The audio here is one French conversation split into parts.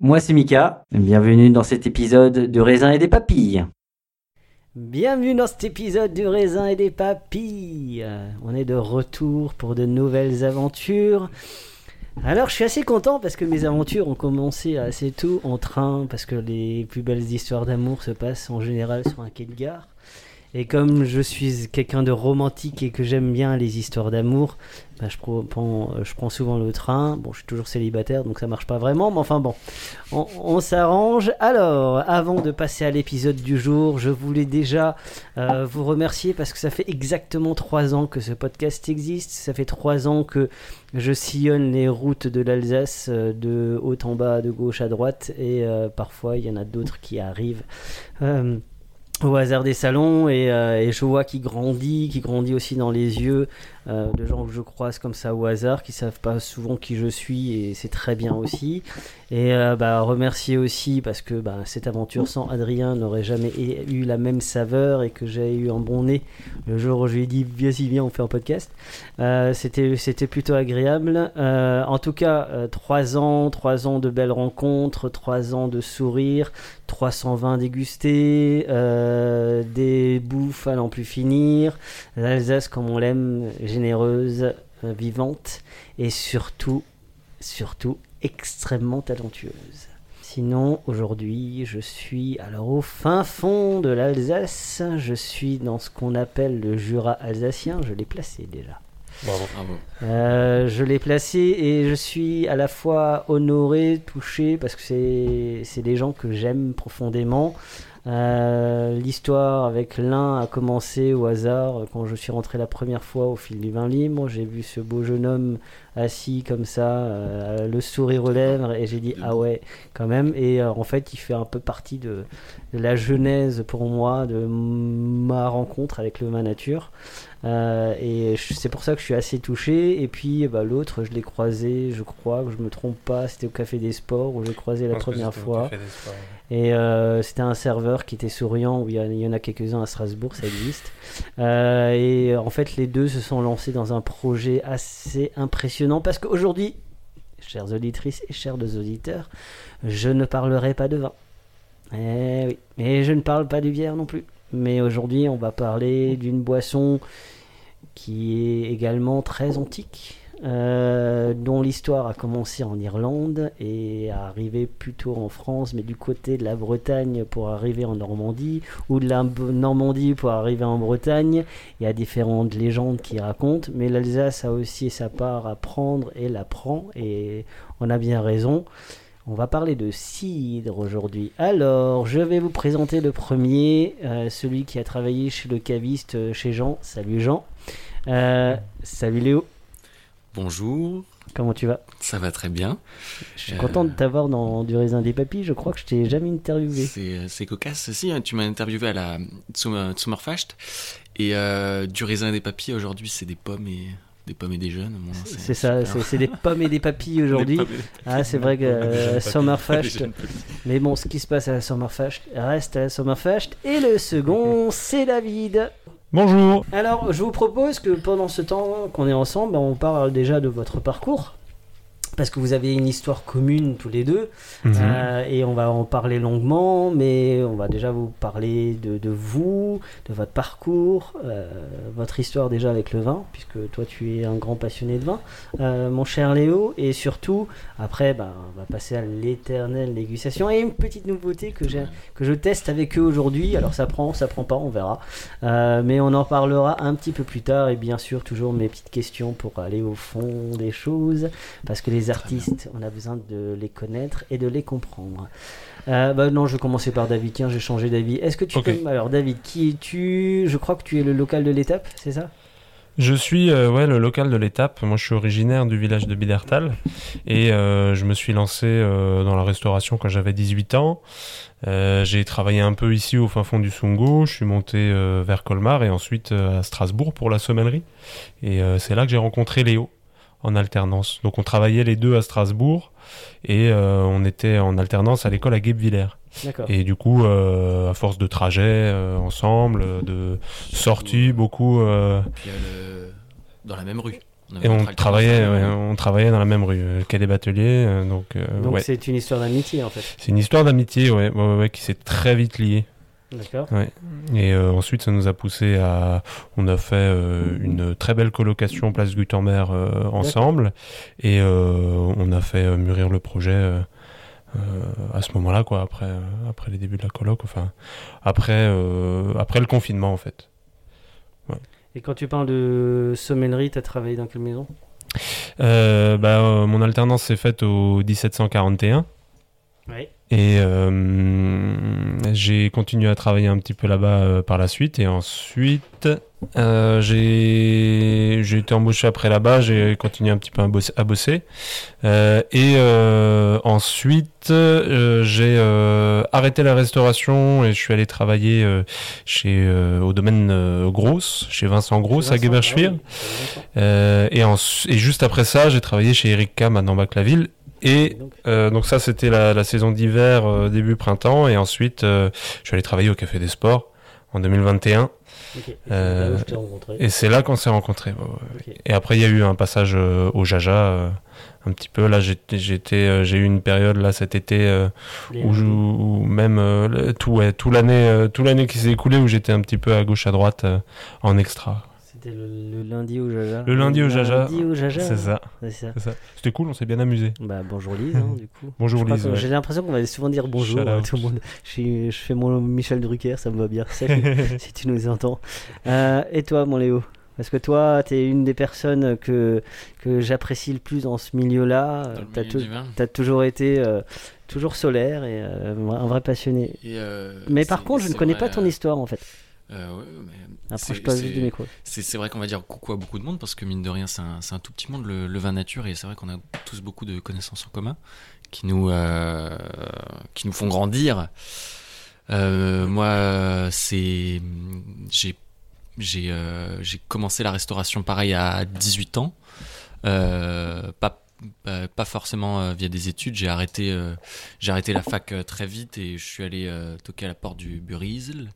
Moi c'est Mika, bienvenue dans cet épisode de raisin et des papilles. Bienvenue dans cet épisode du raisin et des papilles. On est de retour pour de nouvelles aventures. Alors je suis assez content parce que mes aventures ont commencé assez tôt en train parce que les plus belles histoires d'amour se passent en général sur un quai de gare. Et comme je suis quelqu'un de romantique et que j'aime bien les histoires d'amour, bah, prends, je prends souvent le train. Bon, je suis toujours célibataire, donc ça marche pas vraiment, mais enfin bon, on, s'arrange. Alors, avant de passer à l'épisode du jour, je voulais déjà euh, vous remercier parce que ça fait exactement trois ans que ce podcast existe. Ça fait trois ans que je sillonne les routes de l'Alsace euh, de haut en bas, de gauche à droite, et euh, parfois il y en a d'autres qui arrivent. euh, au hasard des salons et, euh, et je vois qu'il grandit, qui grandit aussi dans les yeux euh, de gens que je croise comme ça au hasard, qui savent pas souvent qui je suis et c'est très bien aussi. Et euh, bah, remercier aussi parce que bah, cette aventure sans Adrien n'aurait jamais eu la même saveur et que j'ai eu un bon nez le jour où je lui ai dit viens y viens on fait un podcast. Euh, c'était plutôt agréable. En tout cas trois ans, trois ans de belles rencontres, trois ans de sourires, 320 dégustés, des bouffes à n'en plus finir, l'Alsace comme on l'aime, généreuse, euh, vivante et surtout, surtout extrêmement talentueuse. Sinon, aujourd'hui, je suis alors au fin fond de l'Alsace. Je suis dans ce qu'on appelle le Jura alsacien. Je l'ai placé déjà. Bravo. Euh, je l'ai placé et je suis à la fois honoré, touché, parce que c'est c'est des gens que j'aime profondément. Euh, L'histoire avec l'un a commencé au hasard quand je suis rentré la première fois au fil du vin libre. J'ai vu ce beau jeune homme assis comme ça, euh, le sourire aux lèvres, et j'ai dit ah ouais, quand même. Et euh, en fait, il fait un peu partie de, de la genèse pour moi de ma rencontre avec le vin nature. Euh, et c'est pour ça que je suis assez touché. Et puis bah, l'autre, je l'ai croisé, je crois que je me trompe pas, c'était au Café des Sports où j'ai croisé la première fois. Et euh, c'était un serveur qui était souriant, où il y, en a quelques-uns à Strasbourg, ça existe. Euh, et en fait, les deux se sont lancés dans un projet assez impressionnant parce qu'aujourd'hui, chères auditrices et chers auditeurs, je ne parlerai pas de vin. Eh oui, et je ne parle pas du bière non plus. Mais aujourd'hui, on va parler d'une boisson qui est également très antique, euh, dont l'histoire a commencé en Irlande et a arrivé plutôt en France, mais du côté de la Bretagne pour arriver en Normandie, ou de la Normandie pour arriver en Bretagne. Il y a différentes légendes qui racontent, mais l'Alsace a aussi sa part à prendre et la prend, et on a bien raison. On va parler de cidre aujourd'hui. Alors, je vais vous présenter le premier, euh, celui qui a travaillé chez le caviste euh, chez Jean. Salut Jean. Euh, salut Léo. Bonjour. Comment tu vas? Ça va très bien. Je suis content de t'avoir dans du raisin des papilles. Je crois que je t'ai jamais interviewé. C'est cocasse. Si, hein, tu m'as interviewé à la Summerfest. Et du raisin des papilles, aujourd'hui, c'est des pommes et des pommes et des jeunes. C'est ça, c'est des pommes et des papilles aujourd'hui. Ah, c'est vrai que euh, Summerfest. Mais bon, ce qui se passe à la Summerfest reste à la Summerfest. Et le second, c'est David. Bonjour. Alors, je vous propose que pendant ce temps qu'on est ensemble, on parle déjà de votre parcours parce que vous avez une histoire commune tous les deux, mhm. euh, et on va en parler longuement, mais on va déjà vous parler de, de vous, de votre parcours, euh, votre histoire déjà avec le vin, puisque toi tu es un grand passionné de vin, euh, mon cher Léo, et surtout, après, bah, on va passer à l'éternelle dégustation, et une petite nouveauté que, que je teste avec eux aujourd'hui, alors ça prend, ça prend pas, on verra, mais on en parlera un petit peu plus tard, et bien sûr toujours mes petites questions pour aller au fond des choses, parce que les artistes, on a besoin de les connaître et de les comprendre. Euh, bah non, je vais commencer par David. Tiens, j'ai changé d'avis. Est-ce que tu peux. Alors, David, qui es-tu? Je crois que tu es le local de l'étape, c'est ça? Je suis euh, ouais, le local de l'étape. Moi, je suis originaire du village de Bidertal et euh, je me suis lancé dans la restauration quand j'avais 18 ans. j'ai travaillé un peu ici au fin fond du Sungo. Je suis monté vers Colmar et ensuite à Strasbourg pour la sommellerie. Et c'est là que j'ai rencontré Léo en alternance. Donc on travaillait les deux à Strasbourg et euh, on était en alternance à l'école à Guebwiller. Et du coup, euh, à force de trajets euh, ensemble, de sorties, beaucoup. dans la même rue. et on travaillait, on travaillait dans la même rue, quai des Bateliers. donc, donc c'est une histoire d'amitié en fait. C'est une histoire d'amitié, ouais, ouais, qui s'est très vite liée. D'accord. Ouais. Et euh, ensuite, ça nous a poussé à. On a fait euh, une très belle colocation place Gutenberg euh, ensemble. Et on a fait mûrir le projet à ce moment-là, quoi, après, après les débuts de la coloc. Enfin, après, après le confinement, en fait. Et quand tu parles de sommellerie, tu as travaillé dans quelle maison? Bah, Mon alternance s'est faite au 1741. Oui. Et euh, j'ai continué à travailler un petit peu là-bas euh, par la suite. Et ensuite, euh, j'ai été embauché après là-bas. J'ai continué un petit peu à bosser. et ensuite, j'ai arrêté la restauration et je suis allé travailler chez au domaine Grosse, chez Vincent Grosse à Geberschwir. Ah et, et juste après ça, j'ai travaillé chez Eric Kam à Nambach-la-Ville et euh, donc ça, c'était la, saison d'hiver, euh, début printemps. Et ensuite, euh, je suis allé travailler au Café des Sports en 2021. Et c'est là qu'on s'est rencontrés. Et après, il y a eu un passage au Jaja, un petit peu. Là, j'ai eu une période là cet été où, où, même tout, tout l'année, tout l'année qui s'est écoulée où j'étais un petit peu à gauche à droite en extra. C'était le, lundi au Jaja. Le lundi au Jaja. C'est ça. C'était cool, on s'est bien amusé. Bah, bonjour Lise, hein, du coup. bonjour Lise. J'ai l'impression qu'on va souvent dire bonjour à tout le monde. Je, fais mon Michel Drucker, ça me va bien. si tu nous entends. Euh, et toi, mon Léo? Parce que toi, tu es une des personnes que, que j'apprécie le plus dans ce milieu-là? Tu as, toujours été euh, toujours solaire et euh, un vrai passionné. Mais par contre, je ne connais pas ton histoire en fait. Euh, c'est vrai qu'on va dire coucou à beaucoup de monde parce que mine de rien, c'est un, un, tout petit monde, le, vin nature, et c'est vrai qu'on a tous beaucoup de connaissances en commun qui nous, euh, qui nous font grandir. Euh, moi, c'est j'ai j'ai commencé la restauration pareil à 18 ans, pas pas forcément via des études. J'ai arrêté, j'ai arrêté la fac très vite et je suis allé toquer à la porte du Burisel euh,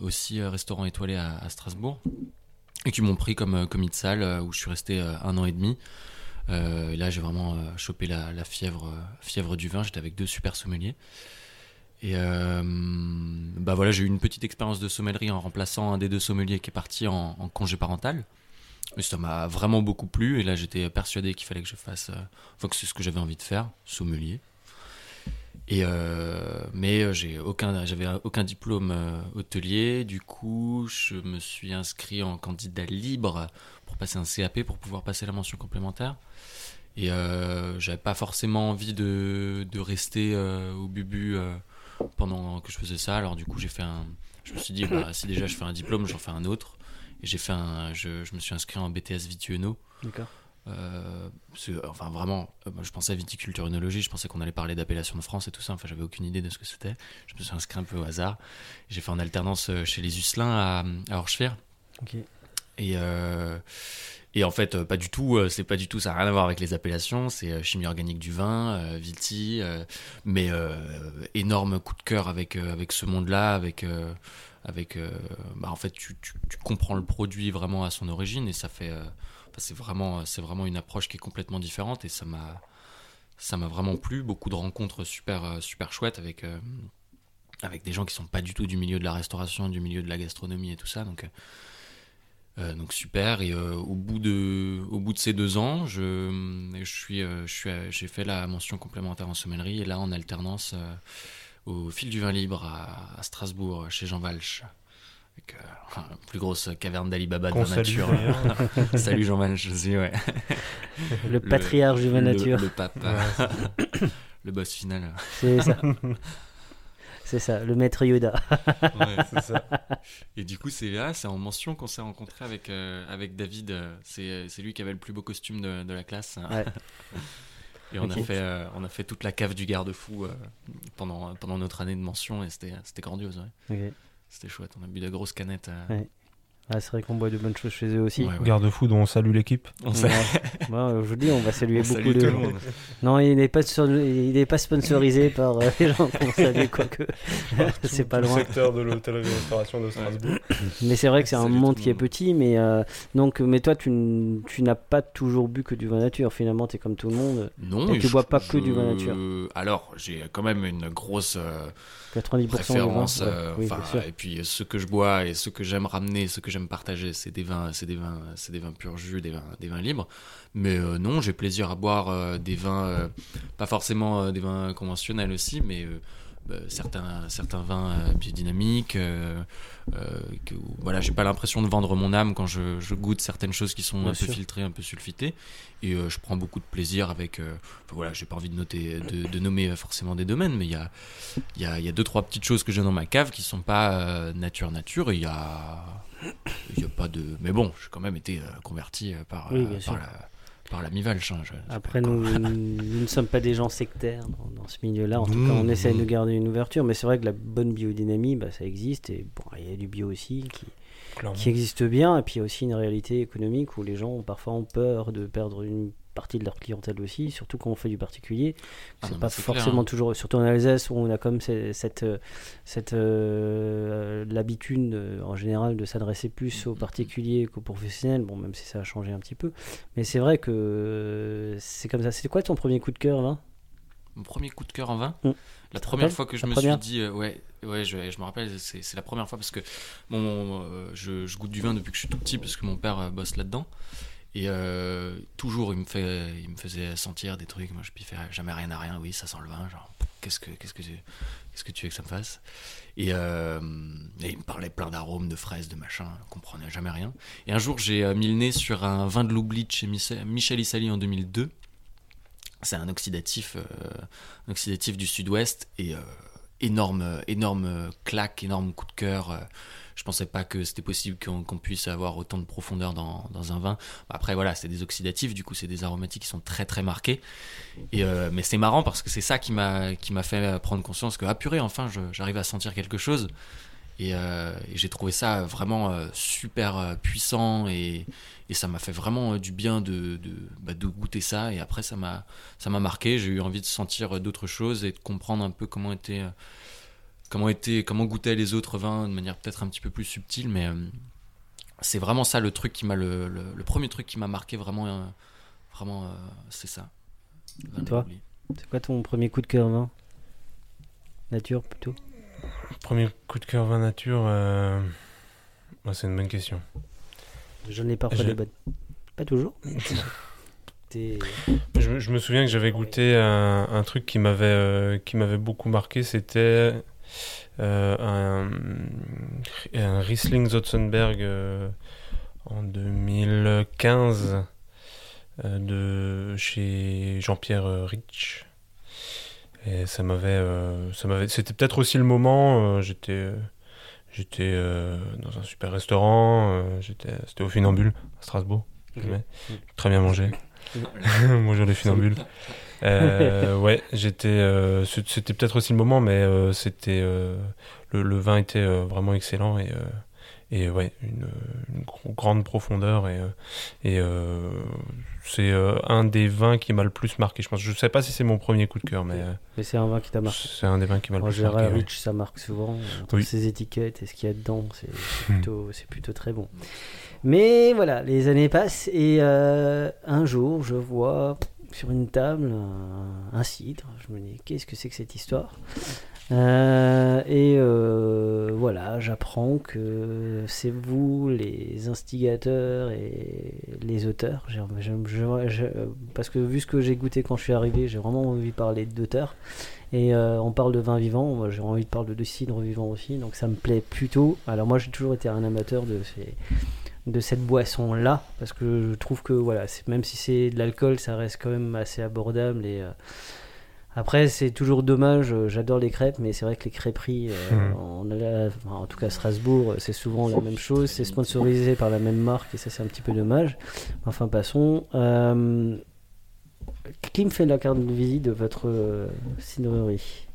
aussi euh, restaurant étoilé à, Strasbourg, et qui m'ont pris comme commis de salle, où je suis resté un an et demi. et là, j'ai vraiment chopé la, fièvre, du vin. J'étais avec deux super sommeliers. Et bah voilà, j'ai eu une petite expérience de sommellerie en remplaçant un des deux sommeliers qui est parti en, congé parental. Mais ça m'a vraiment beaucoup plu. Et là, j'étais persuadé qu'il fallait que je fasse. enfin, que c'est ce que j'avais envie de faire, sommelier. Et euh, mais euh, j'ai aucun, j'avais aucun diplôme euh, hôtelier. Du coup, je me suis inscrit en candidat libre pour passer un CAP pour pouvoir passer la mention complémentaire. Et j'avais pas forcément envie de, de rester au bubu pendant que je faisais ça. Alors du coup, j'ai fait un. Je me suis dit, bah, si déjà je fais un diplôme, j'en fais un autre. Et j'ai fait un. Je, je, me suis inscrit en BTS Vitueno. D'accord. Euh, enfin vraiment, euh, je pensais à viticulture œnologie, je pensais qu'on allait parler d'appellation de France et tout ça, enfin j'avais aucune idée de ce que c'était. Je me suis inscrit un peu au hasard. J'ai fait en alternance euh, chez les Usselins à, à. Et, et en fait, pas du tout, c'est pas du tout, ça n'a rien à voir avec les appellations, c'est chimie organique du vin, viti, mais énorme coup de cœur avec, avec ce monde-là, avec avec bah, en fait tu, tu, tu, comprends le produit vraiment à son origine et ça fait c'est vraiment, c'est vraiment une approche qui est complètement différente et ça m'a, vraiment plu. Beaucoup de rencontres super, euh, chouettes avec, euh, avec des gens qui sont pas du tout du milieu de la restauration, du milieu de la gastronomie et tout ça. Donc, euh, super. Et au bout de, ces deux ans, j'ai fait la mention complémentaire en sommellerie et là en alternance au fil du vin libre à, à Strasbourg chez Jean Valch avec euh, la plus grosse caverne d'Alibaba de la nature. Salut Jean-Mal, je suis, ouais. Le patriarche du vin nature. Le, pape. le boss final. C'est ça. C'est ça, le maître Yoda. ouais, c'est ça. Et du coup, c'est là, c'est en mention qu'on s'est rencontré avec, euh, avec David. C'est, c'est lui qui avait le plus beau costume de, de la classe. Ouais. Et on, a fait, euh, on a fait toute la cave du garde-fou pendant, pendant notre année de mention et c'était, c'était grandiose. Ouais. C'était chouette, on a bu de grosses canettes. Euh. Ah, c'est vrai qu'on boit de bonnes choses chez eux aussi. Garde-fou dont on salue l'équipe. On je vous dis, on va saluer beaucoup de. Non, il n'est pas, il n'est pas sponsorisé par euh, les gens qu'on salue, quoique. c'est pas loin. Le secteur de l'hôtellerie-restauration de Strasbourg. Mais c'est vrai que c'est un monde qui est petit, mais euh, donc, mais toi, tu, n'as pas toujours bu que du vin nature. Finalement, tu es comme tout le monde. Non. Et tu bois pas que du vin nature. Alors, j'ai quand même une grosse. 90% préférence. Euh, et puis ce que je bois et ce que j'aime ramener, ce que j'aime partager, c'est des vins, c'est des vins, c'est des vins pur jus, des vins, des vins libres. Mais euh, non, j'ai plaisir à boire euh, des vins, pas forcément des vins conventionnels aussi, mais euh, certains, certains vins euh, biodynamiques. Euh, que, voilà, j'ai pas l'impression de vendre mon âme quand je, je goûte certaines choses qui sont un peu filtrées, un peu sulfitées. Et je prends beaucoup de plaisir avec. voilà, j'ai pas envie de, noter, de, de, nommer forcément des domaines, mais il y a, y, a, y a deux, trois petites choses que j'ai dans ma cave qui sont pas nature, nature. Il y a. Il y a pas de. Mais bon, j'ai quand même été converti par, par la par la Mivalche. Après, nous, nous, ne sommes pas des gens sectaires dans, ce milieu-là. En tout cas, on essaye de garder une ouverture. Mais c'est vrai que la bonne biodynamie, bah, ça existe. Et bon, il y a du bio aussi qui, qui existe bien. Et puis il y a aussi une réalité économique où les gens parfois ont peur de perdre une partie de leur clientèle aussi, surtout quand on fait du particulier. Ah c'est pas forcément hein. toujours, surtout en Alsace où on a comme cette, cette euh, l'habitude euh, en général de s'adresser plus aux particuliers qu'aux professionnels. Bon, même si ça a changé un petit peu, mais c'est vrai que euh, c'est comme ça. C'était quoi ton premier coup de cœur là Mon premier coup de cœur en vin? La première fois que je me suis dit, ouais, ouais, je, je me rappelle, c'est la première fois parce que bon, je, je, goûte du vin depuis que je suis tout petit parce que mon père bosse là-dedans. Et euh, toujours, il me, faisait sentir des trucs. Moi, je piffais jamais rien à rien. Oui, ça sent le vin. Genre, qu'est-ce que, tu veux que ça me fasse? Et, euh, et, il me parlait plein d'arômes, de fraises, de machin. Je comprenais jamais rien. Et un jour, j'ai euh, mis le nez sur un vin de l'oubli de chez Michel Issali en 2002. C'est un oxydatif, oxydatif du sud-ouest. Et énorme, énorme claque, énorme coup de cœur je pensais pas que c'était possible qu'on puisse avoir autant de profondeur dans, un vin. Après voilà, c'est des oxydatifs, du coup c'est des aromatiques qui sont très très marqués. Euh, mais c'est marrant parce que c'est ça qui m'a fait prendre conscience que ah purée, enfin j'arrive à sentir quelque chose. Et, euh, j'ai trouvé ça vraiment euh, super puissant et, ça m'a fait vraiment du bien bah, de goûter ça. Et après ça m'a marqué. J'ai eu envie de sentir d'autres choses et de comprendre un peu comment était comment était, comment goûtaient les autres vins de manière peut-être un petit peu plus subtile, mais euh, c'est vraiment ça le truc qui m'a le, le, premier truc qui m'a marqué vraiment, euh, vraiment, euh, c'est ça. toi, c'est quoi ton premier coup de cœur vin? Nature plutôt? Premier coup de cœur vin nature, c'est une bonne question. J'en ai parfois des bonnes. Pas toujours. je, je, me souviens que j'avais goûté un, un, truc qui m'avait qui m'avait beaucoup marqué, c'était un, un, Riesling Zotzenberg euh, en 2015. de chez Jean-Pierre Rich. Et ça m'avait, ça m'avait, c'était peut-être aussi le moment. j'étais, j'étais dans un super restaurant. j'étais, c'était au Funambule à Strasbourg. Très bien mangé. Bonjour les funambules. Euh, ouais, j'étais. Euh, c'était peut-être aussi le moment, mais euh, c'était le, vin était vraiment excellent et et ouais une, grande profondeur et et c'est un des vins qui m'a le plus marqué. Je pense. Je sais pas si c'est mon premier coup de cœur, mais. Mais c'est un vin qui t'a marqué. C'est un des vins qui m'a le plus marqué. Rich, ça marque souvent. Entre ses étiquettes et ce qu'il y a dedans, c'est plutôt, c'est plutôt très bon. Mais voilà, les années passent et un jour, je vois sur une table un, cidre. Je me dis, qu'est-ce que c'est que cette histoire? Euh, Et euh, voilà, j'apprends que c'est vous les instigateurs et les auteurs. parce que vu ce que j'ai goûté quand je suis arrivé, j'ai vraiment envie de parler d'auteurs. Et euh, on parle de vin vivant, j'ai envie de parler de cidre vivant aussi, donc ça me plaît plutôt. Alors moi j'ai toujours été un amateur de ces de cette boisson là parce que je trouve que voilà même si c'est de l'alcool ça reste quand même assez abordable et euh, après c'est toujours dommage euh, j'adore les crêpes mais c'est vrai que les crêperies euh, hmm. en tout cas Strasbourg c'est souvent la même chose c'est sponsorisé par la même marque et ça c'est un petit peu dommage. Enfin passons qui me fait la carte de visite de votre cidrerie?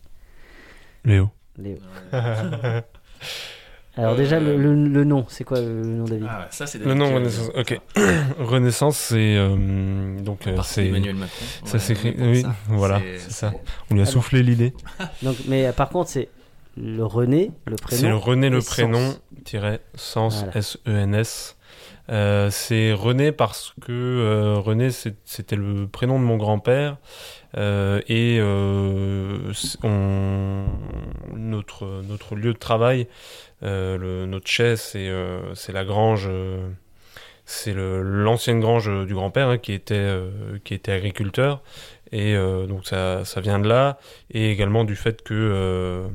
Léo. Léo Alors déjà le, le, nom, c'est quoi le, nom David ah, ça c'est Le nom Renaissance. Ok. Renaissance, c'est euh, donc euh, c'est Emmanuel Macron. Ça s'écrit. Oui, voilà, c'est ça. On lui a soufflé l'idée. Donc, mais euh, par contre, c'est le René, le prénom. C'est le René le prénom tiré sens S E N S. Euh, c'est René parce que euh, René c'était le prénom de mon grand-père. Euh, et notre, notre lieu de travail, notre chaise c'est c'est la grange c'est l'ancienne grange du grand-père hein, qui était qui était agriculteur. Et donc ça, ça vient de là. Et également du fait que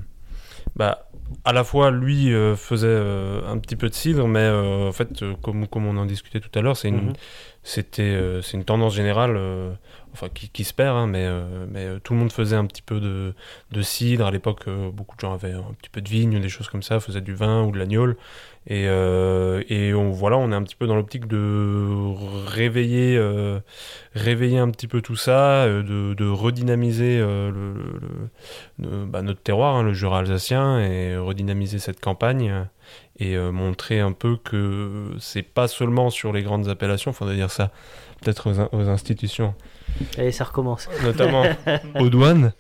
bah à la fois lui euh, faisait euh, un petit peu de cidre, mais euh, en fait, comme, comme on en discutait tout à l'heure, c'est une, mhm. c'était, c'est une tendance générale, enfin qui, qui, se perd, hein, mais, mais tout le monde faisait un petit peu de, de cidre. À l'époque, beaucoup de gens avaient un petit peu de vigne, des choses comme ça, faisaient du vin ou de l'agneau. Et, euh, et on, voilà, on est un petit peu dans l'optique de réveiller, euh, réveiller un petit peu tout ça, euh, de, de redynamiser le, le, bah, notre terroir, hein, le Jura alsacien, et redynamiser cette campagne et montrer un peu que c'est pas seulement sur les grandes appellations, faudrait dire ça peut-être aux, institutions. Et ça recommence. Notamment aux douanes.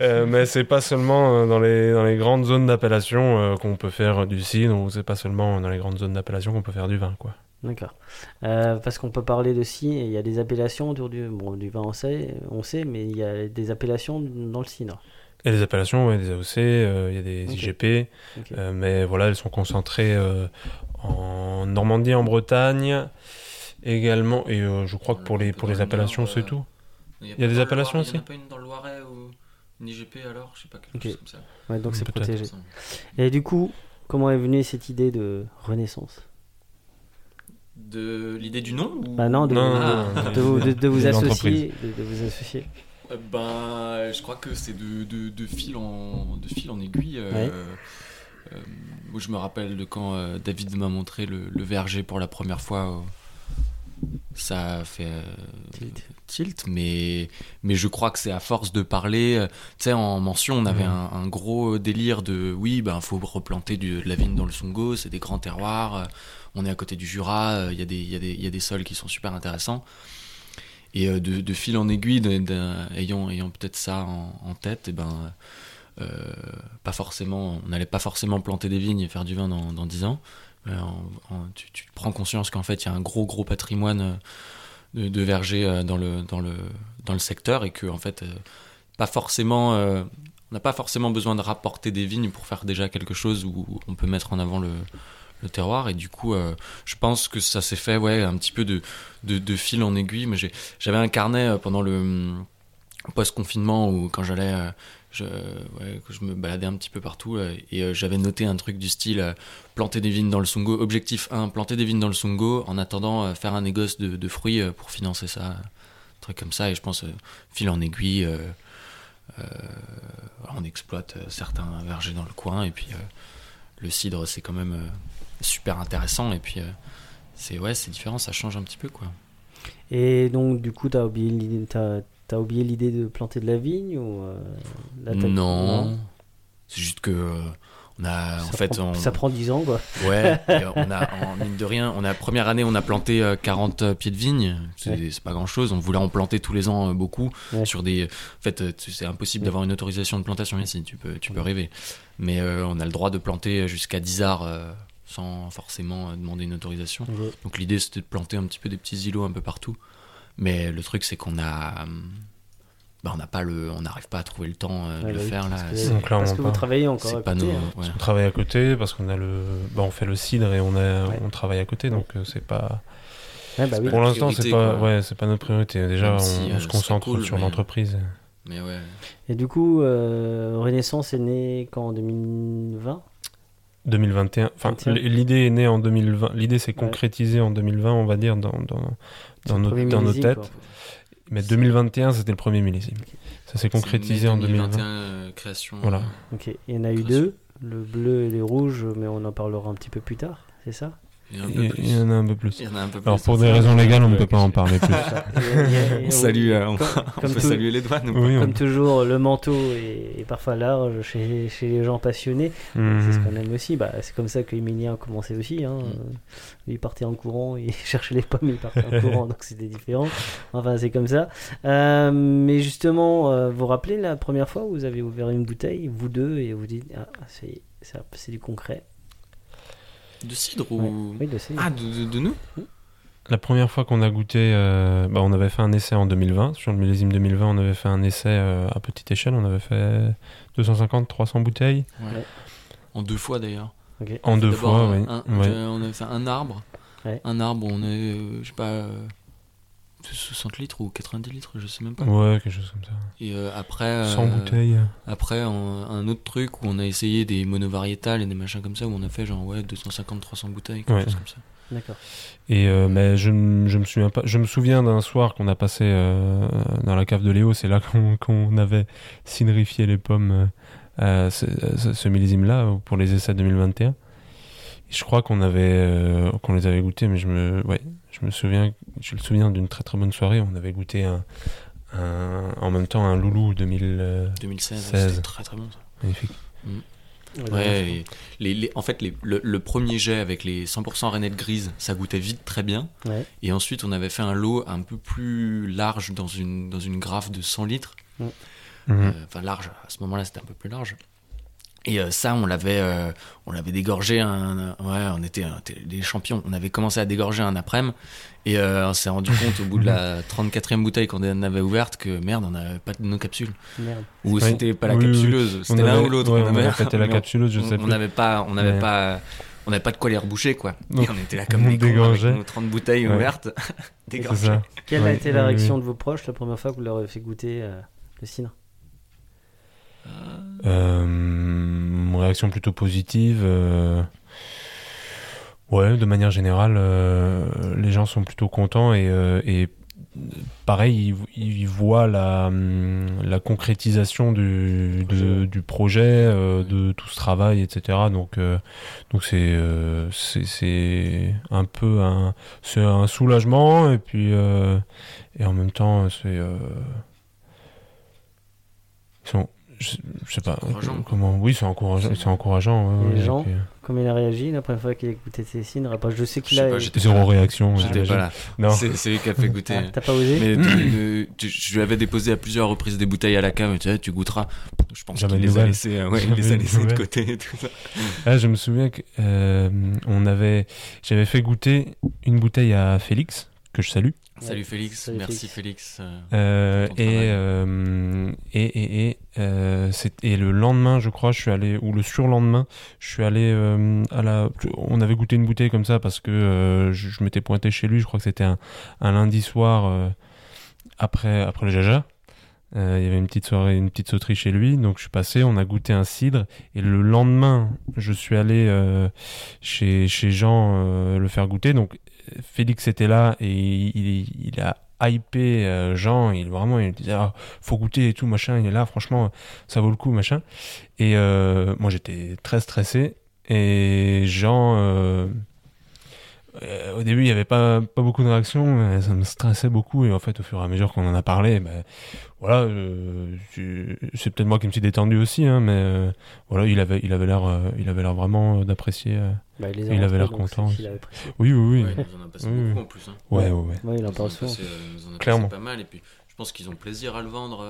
Euh, mais c'est pas seulement euh, dans les, dans les grandes zones d'appellation euh, qu'on peut faire du cidre, ou c'est pas seulement dans les grandes zones d'appellation qu'on peut faire du vin. quoi. D'accord. parce qu'on peut parler de cidre, il y a des appellations autour du, bon, du vin, on sait, on sait, mais il y a des appellations dans le cidre. Il y a des appellations, ouais, des AOC, il y a des IGP, mais voilà, elles sont concentrées en Normandie, en Bretagne, également, et euh, je crois que pour les, pour les appellations, c'est tout. Il y a, des appellations aussi Il n'y en a pas une dans le Loiret ou une IGP alors Je sais pas, quelque chose comme ça. Ouais, donc c'est protégé. Et du coup, comment est venue cette idée de renaissance? De l'idée du nom Bah non, de, de, vous, associer, de, vous associer. ben, je crois que c'est de, de, fil en, de fil en aiguille. Euh, euh, moi, je me rappelle de quand David m'a montré le, le, verger pour la première fois ça a fait euh, tilt. mais, mais je crois que c'est à force de parler. Euh, tu sais, en mention, on avait un, gros délire de oui, ben faut replanter de la vigne dans le Sungo, c'est des grands terroirs, euh, on est à côté du Jura, il y, a des, y, a des, y a des sols qui sont super intéressants. Et de, fil en aiguille, ayant, ayant peut-être ça en, tête, et eh ben. pas forcément, on n'allait pas forcément planter des vignes et faire du vin dans, dans 10 ans, euh, tu, prends conscience qu'en fait il y a un gros gros patrimoine euh, de, vergers euh, dans le, dans, le, dans le secteur et que en fait pas forcément on n'a pas forcément besoin de rapporter des vignes pour faire déjà quelque chose où on peut mettre en avant le, terroir. Et du coup je pense que ça s'est fait ouais un petit peu de, de, fil en aiguille. Mais j'avais un carnet pendant le post-confinement où quand j'allais, je, je me baladais un petit peu partout euh, et euh, j'avais noté un truc du style euh, planter des vignes dans le Sungo. Objectif 1, planter des vignes dans le Sungo en attendant faire un négoce de, fruits pour financer ça. Un truc comme ça et je pense, fil en aiguille, on exploite certains vergers dans le coin et puis le cidre c'est quand même super intéressant et puis c'est ouais, différent, ça change un petit peu quoi. Et donc, du coup, t'as oublié l'idée, t'as, oublié l'idée de planter de la vigne ou euh, là, Non, c'est juste que euh, on a en Ça fait prend, on, ça prend 10 ans, quoi. ouais, et on a en mine de rien, on a première année on a planté euh, 40 pieds de vigne, c'est Ouais. pas grand chose. On voulait en planter tous les ans euh, beaucoup Ouais. sur des. En fait, euh, c'est impossible Ouais. d'avoir une autorisation de plantation ici. Tu peux tu peux rêver, mais euh, on a le droit de planter jusqu'à 10 arts euh, sans forcément euh, demander une autorisation. Donc l'idée c'était de planter un petit peu des petits îlots un peu partout. Mais le truc c'est qu'on a hum, bah, on n'a pas le on n'arrive pas à trouver le temps euh, de Ouais, le bah oui, faire là. parce que- clairement Parce que vous pas. travaillez encore C'est à pas côté, nos hein. ouais. On travaille à côté parce qu'on a le, bah, on fait le cidre et on a, Ouais. on travaille à côté, donc euh, c'est pas. Ouais, bah oui. Pour l'instant, c'est pas, quoi. ouais, c'est pas notre priorité. Déjà, Même on, si, on euh, se ce concentre cool, sur mais- l'entreprise. Mais ouais. Et du coup, euh, Renaissance est né quand en 2020 2021. Enfin, 21. l'idée est née en 2020. L'idée s'est Ouais. concrétisée en 2020, on va dire, dans, dans, dans, nos, dans nos têtes. quoi. Mais 2021, c'était le premier millésime. Ça s'est concrétisé en 2020. euh, création. Voilà. euh, Ok, il y en a eu deux, le bleu et le rouge, mais on en parlera un petit peu plus tard, c'est ça? Il y en a un peu plus. Alors, pour des raisons légales, on ne peut pas en parler plus. On salue, euh, on, Comme- on comme peut tout- saluer les douanes ou Oui, pas on- Comme toujours, le manteau est, est parfois large chez, chez les gens passionnés. C'est ce Mhm. qu'on aime aussi. Bah, c'est comme ça que Emilien a commencé aussi. Hein. Mm. Euh, Lui, il partait en courant, il cherchait les pommes, il partait en courant, donc c'était différent. Enfin, c'est comme ça. Euh, mais justement, euh, vous vous rappelez la première fois où vous avez ouvert une bouteille, vous deux, et vous dites ah, c'est du concret. De cidre Ouais. ou. Oui, de c'est- Ah, de, de- de nous La première fois qu'on a goûté, euh, bah, on avait fait un essai en 2020. Sur le millésime 2020, on avait fait un essai euh, à petite échelle. On avait fait 250-300 bouteilles. Ouais. En deux fois d'ailleurs. En deux fois, un- oui. un- Ouais. On avait fait un arbre. Ouais. Un arbre, on est, euh, je sais pas, euh, 60 litres ou 90 litres, je sais même pas. Ouais, quelque chose comme ça. Et euh, après. euh, 100 bouteilles. Après, un, un autre truc où on a essayé des monovariétales et des machins comme ça, où on a fait genre ouais 250-300 bouteilles, quelque Ouais. chose comme ça. D'accord. Et euh, mais je, me souviens pas. Je me souviens d'un soir qu'on a passé euh, dans la cave de Léo. C'est là qu'on avait cinérifié les pommes euh, à ce, ce- millésime-là pour les essais 2021. Et je crois qu'on avait euh, qu'on les avait goûtés, mais je me ouais, je me souviens. Je me souviens d'une très très bonne soirée. On avait goûté un, un- en même temps un loulou 2000 euh, 2016, 16. c'était très très bon ça. magnifique. Ouais, les, les- en fait, les- le, le premier jet avec les 100% rainettes grises, ça goûtait vite très bien. Ouais. Et ensuite, on avait fait un lot un peu plus large dans une, dans une graffe de 100 litres. Mhm. Euh, Enfin, large, à ce moment-là, c'était un peu plus large. Et euh, ça, on l'avait, euh, on l'avait dégorgé. Un, un- ouais, on était, était des champions. On avait commencé à dégorger un après-midi. Et euh, on s'est rendu compte au bout de la 34e bouteille qu'on en avait ouverte que merde, on n'avait pas de nos capsules. Merde. Ou c'était pas la Oui, oui, capsuleuse, c'était l'un ou l'autre. ouais, on on avait- la capsuleuse, je on- sais On plus. n'avait pas, on n'avait Ouais. pas, on n'avait pas de quoi les reboucher quoi. Donc, Et on était là comme on des cons avec nos 30 bouteilles Ouais. ouvertes, dégorgées. Quelle a été la réaction oui. de vos proches la première fois que vous leur avez fait goûter euh, le cidre? Euh, réaction plutôt positive. euh, Ouais, de manière générale, euh, les gens sont plutôt contents et, et pareil, ils, ils voient la, hum, la concrétisation du, de- du projet, de tout ce travail, etc. Donc, donc c'est, c'est, un peu un, c'est un soulagement et puis et en même temps, c'est ils sont- je, je sais pas comment. Oui, c'est encourageant. C'est- encourageant. ouais, les gens puis, euh, Comment il a réagi la première fois qu'il a goûté ses cidres Après, Je sais qu'il a. pas, j'étais Zéro pas réaction. J'étais pas là. Non. C'est c'est lui qui a fait goûter. Ah, T'as pas osé Mais tu- tu- je lui avais déposé à plusieurs reprises des bouteilles à la cave. Tu sais, tu goûteras. Je pense Jamais qu'il les a laissées, euh, ouais, il Jamais les a de laissées de côté et tout ça. Ah, je me souviens que euh, on avait, j'avais fait goûter une bouteille à Félix que je salue. Salut Félix, Salut merci Félix. Félix. euh, Euh, et, euh, et et et euh, et le lendemain, je crois, je suis allé ou le surlendemain, je suis allé euh, à la. On avait goûté une bouteille comme ça parce que euh, je, je m'étais pointé chez lui. Je crois que c'était un, un lundi soir euh, après après le jaja. Euh, il y avait une petite soirée, une petite sauterie chez lui, donc je suis passé, on a goûté un cidre, et le lendemain, je suis allé euh, chez, chez Jean euh, le faire goûter. Donc Félix était là et il, a hypé euh, Jean, il vraiment il disait ah, faut goûter et tout machin, il est là, franchement ça vaut le coup machin. Et euh, moi j'étais très stressé. Et Jean euh, au début, il n'y avait pas, pas beaucoup de réactions, mais ça me stressait beaucoup. Et en fait, au fur et à mesure qu'on en a parlé, ben, voilà, euh, c'est peut-être moi qui me suis détendu aussi, hein, mais euh, voilà, il avait, il avait l'air, euh, il avait l'air vraiment euh, d'apprécier. euh. Bah, il avait l'air content. Oui, oui, oui. Ouais, il nous en a passé Oui, beaucoup oui. en plus. hein. Ouais, ouais, ouais. Ouais, il en euh, Clairement. pas mal. Et puis, je pense qu'ils ont plaisir à le vendre.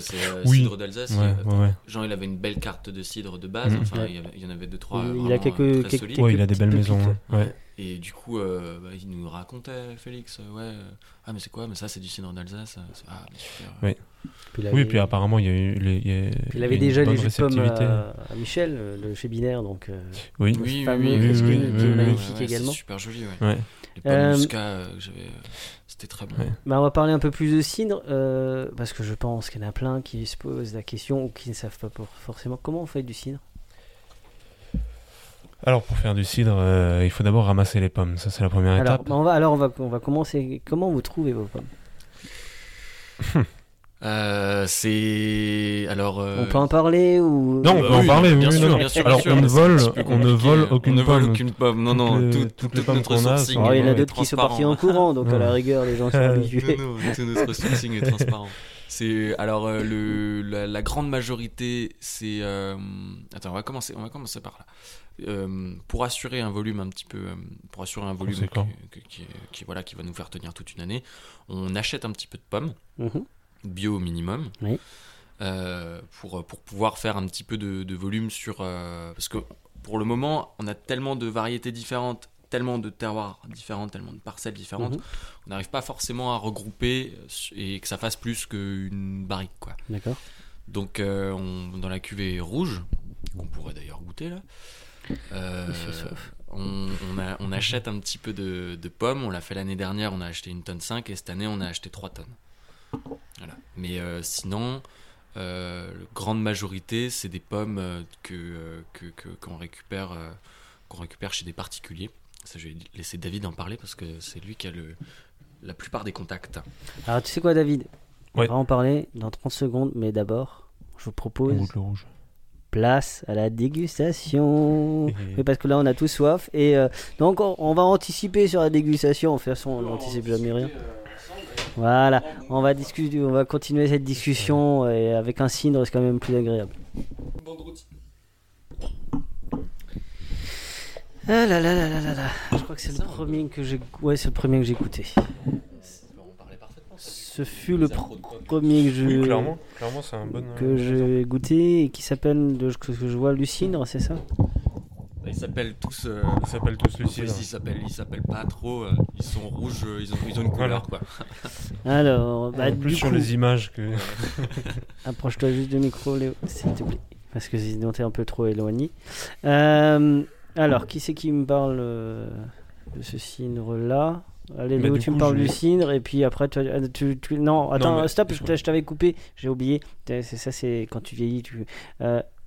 C'est euh, Oui. cidre d'Alsace. Ouais, il ouais. Jean, il avait une belle carte de cidre de base. Mhm. Enfin, Ouais. il, y avait- il y en avait deux, trois. Il- il a vraiment, quelques- très quelques- solides. Ouais, il a des belles maisons. hein. Ouais. Et du coup, euh, bah, il nous racontait, Félix, euh, ouais, ah mais c'est quoi Mais ça, c'est du cidre d'Alsace. Ah, mais super. Oui. Puis il Oui, avait- puis apparemment, il y a eu, les- il y a- puis il il y a avait déjà les bonne jus de pommes réceptivité. à, à Michel, le chez Binaire, donc euh, Oui. Oui, oui, fameux oui, oui, Fresquini, oui, qui oui, est oui. magnifique également. C'est super joli, ouais. Ouais. Les pommes muscat, que j'avais, c'était très bon. Ouais. Bah, on va parler un peu plus de cidre, euh, parce que je pense qu'il y en a plein qui se posent la question ou qui ne savent pas pour- forcément comment on fait du cidre. Alors, pour faire du cidre, euh, il faut d'abord ramasser les pommes. Ça, c'est la première Alors, étape. bah, on va, alors on, va, on va commencer. Comment vous trouvez vos pommes? Euh, c'est alors. euh, On peut en parler ou? Non, on peut en parler, bien oui, sûr, non, non. bien sûr, Alors, bien sûr, on ne vole- on ne vole aucune on ne vole pomme. aucune pomme. Non, non, Toutes les- tout, toutes tout, les tout pommes notre sourcing Oh, Il y en a d'autres qui sont partis en courant, donc à la rigueur, les gens sont habitués. Non, non, tout notre sourcing est transparent. C'est alors euh, le la, la grande majorité, c'est euh, attends, on va commencer, on va commencer par là. Euh, pour assurer un volume un petit peu, pour assurer un volume qui, qui, voilà qui va nous faire tenir toute une année, on achète un petit peu de pommes Mhm. Bio au minimum. Oui. euh, pour, pour pouvoir faire un petit peu de, de volume sur... euh, parce que pour le moment, on a tellement de variétés différentes, tellement de terroirs différents, tellement de parcelles différentes, Mhm. on n'arrive pas forcément à regrouper et que ça fasse plus qu'une barrique. Quoi. D'accord. Donc euh, on- dans la cuvée rouge, qu'on pourrait d'ailleurs goûter là, a- on achète un petit peu de, de pommes. On l'a fait l'année dernière, on a acheté une tonne 5 et cette année on a acheté 3 tonnes. Voilà. Mais euh, sinon, euh, la grande majorité, c'est des pommes euh, que, que- que- qu'on récupère, euh, qu'on récupère chez des particuliers. Ça, je vais laisser David en parler parce que c'est lui qui a le, la plupart des contacts. Alors, tu sais quoi, David? On Ouais. va en parler dans 30 secondes, mais d'abord, je vous propose le rouge. place à la dégustation. Oui, parce que là, on a tout soif. Et euh, donc, on, on va anticiper sur la dégustation. De toute façon, on n'anticipe jamais rien. Voilà, on va, discuter, on va continuer cette discussion et avec un cidre, c'est quand même plus agréable. Ah là là là là là là. Je crois que c'est le premier que j'ai, ouais, c'est le premier que j'ai goûté. Ce fut le pr- premier que je, Oui, clairement. Clairement, c'est un bon. que euh, j'ai goûté et qui s'appelle, que je vois, Lucidre, c'est ça? Ils s'appellent tous. euh, Ils s'appellent tous Lucide. ils s'appellent, ils s'appellent pas trop. euh, ils sont rouges, euh, ils ont, ils ont une Voilà. couleur quoi. Alors, bah, En du plus sur coup, les images que. approche-toi juste du micro, Léo, s'il te plaît, parce que sinon t'es un peu trop éloigné. Euh, alors, qui c'est qui me parle euh, de ce cidre-là? Allez, Bah, Léo, tu me parles du cidre, et puis après, tu, tu- tu- non, attends, mais- stop, je t'avais coupé, j'ai oublié. C'est ça, c'est quand tu vieillis, tu.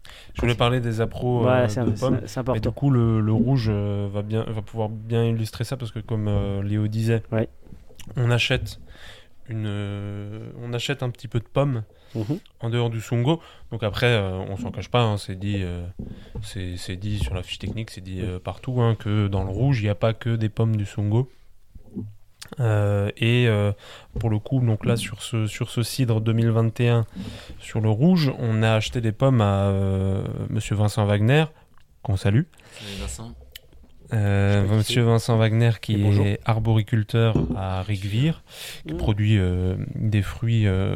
Euh, Je voulais parler des appros euh, voilà, c'est de pommes. Mais du coup, le, le rouge euh, va, bien, va pouvoir bien illustrer ça parce que, comme euh, Léo disait, Ouais. on, achète une, euh, on achète un petit peu de pommes Mhm. en dehors du Songo. Donc après, euh, on s'en cache pas, hein, c'est dit, euh, c'est dit sur la fiche technique, c'est dit euh, partout hein, que dans le rouge, il n'y a pas que des pommes du Songo. Euh, et euh, pour le coup, donc là sur ce, sur ce cidre 2021, sur le rouge, on a acheté des pommes à euh, Monsieur Vincent Wagner, qu'on salue. Salut Vincent. Euh, Monsieur Vincent Wagner qui est arboriculteur à Rigvire, qui Mm. produit euh, des fruits euh,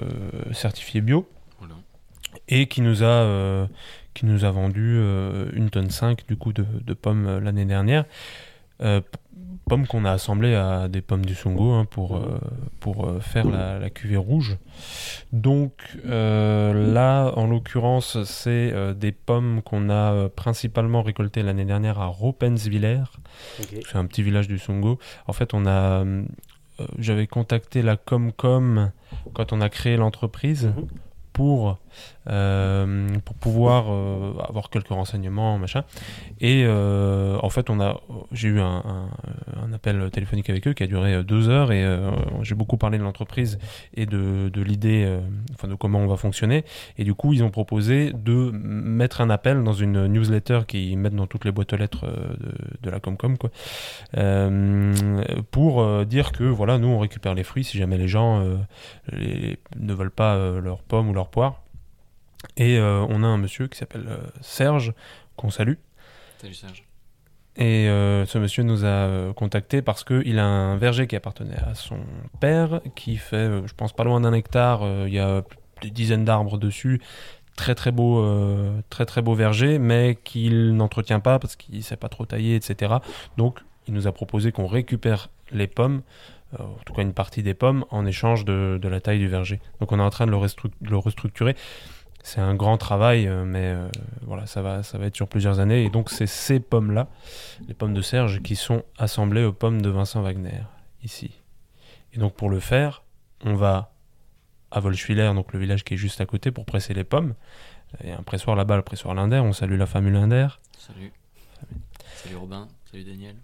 certifiés bio Voilà. et qui nous a, euh, qui nous a vendu euh, une tonne 5 du coup de, de pommes euh, l'année dernière. Pommes qu'on a assemblées à des pommes du Songo hein, pour, euh, pour euh, faire la, la cuvée rouge. Donc euh, là, en l'occurrence, c'est des pommes qu'on a principalement récoltées l'année dernière à Ropenswiller. Ok. C'est un petit village du Songo. En fait, on a j'avais contacté la Comcom quand on a créé l'entreprise Mhm. pour, pour pouvoir euh, avoir quelques renseignements, machin. Et euh, en fait, on a, j'ai eu un, appel téléphonique avec eux qui a duré euh, deux heures et euh, j'ai beaucoup parlé de l'entreprise et de, l'idée, euh, enfin de comment on va fonctionner. Et du coup, ils ont proposé de mettre un appel dans une newsletter qu'ils mettent dans toutes les boîtes lettres euh, de, de la Comcom, quoi, euh, pour euh, dire que voilà, nous on récupère les fruits si jamais les gens euh, ne veulent pas euh, leurs pommes ou leurs poires. Et euh, on a un monsieur qui s'appelle euh, Serge, qu'on salue. Salut Serge. Et euh, ce monsieur nous a contacté parce qu'il a un verger qui appartenait à son père, qui fait, je pense, pas loin d'un hectare. Il y a des dizaines d'arbres dessus. Très très beau, très très beau verger, mais qu'il n'entretient pas parce qu'il sait pas trop tailler, etc. Donc, il nous a proposé qu'on récupère les pommes, euh, en tout cas une partie des pommes, en échange de, de la taille du verger. Donc, on est en train de le, restruc- de le restructurer. C'est un grand travail, euh, mais euh, voilà, ça va, ça va être sur plusieurs années. Et donc, c'est ces pommes-là, les pommes de Serge, qui sont assemblées aux pommes de Vincent Wagner, ici. Et donc, pour le faire, on va à Volschwiller, donc le village qui est juste à côté, pour presser les pommes. Il y a un pressoir là-bas, le pressoir Linder. On salue la famille Linder. Salut. Salut Robin. Salut Daniel.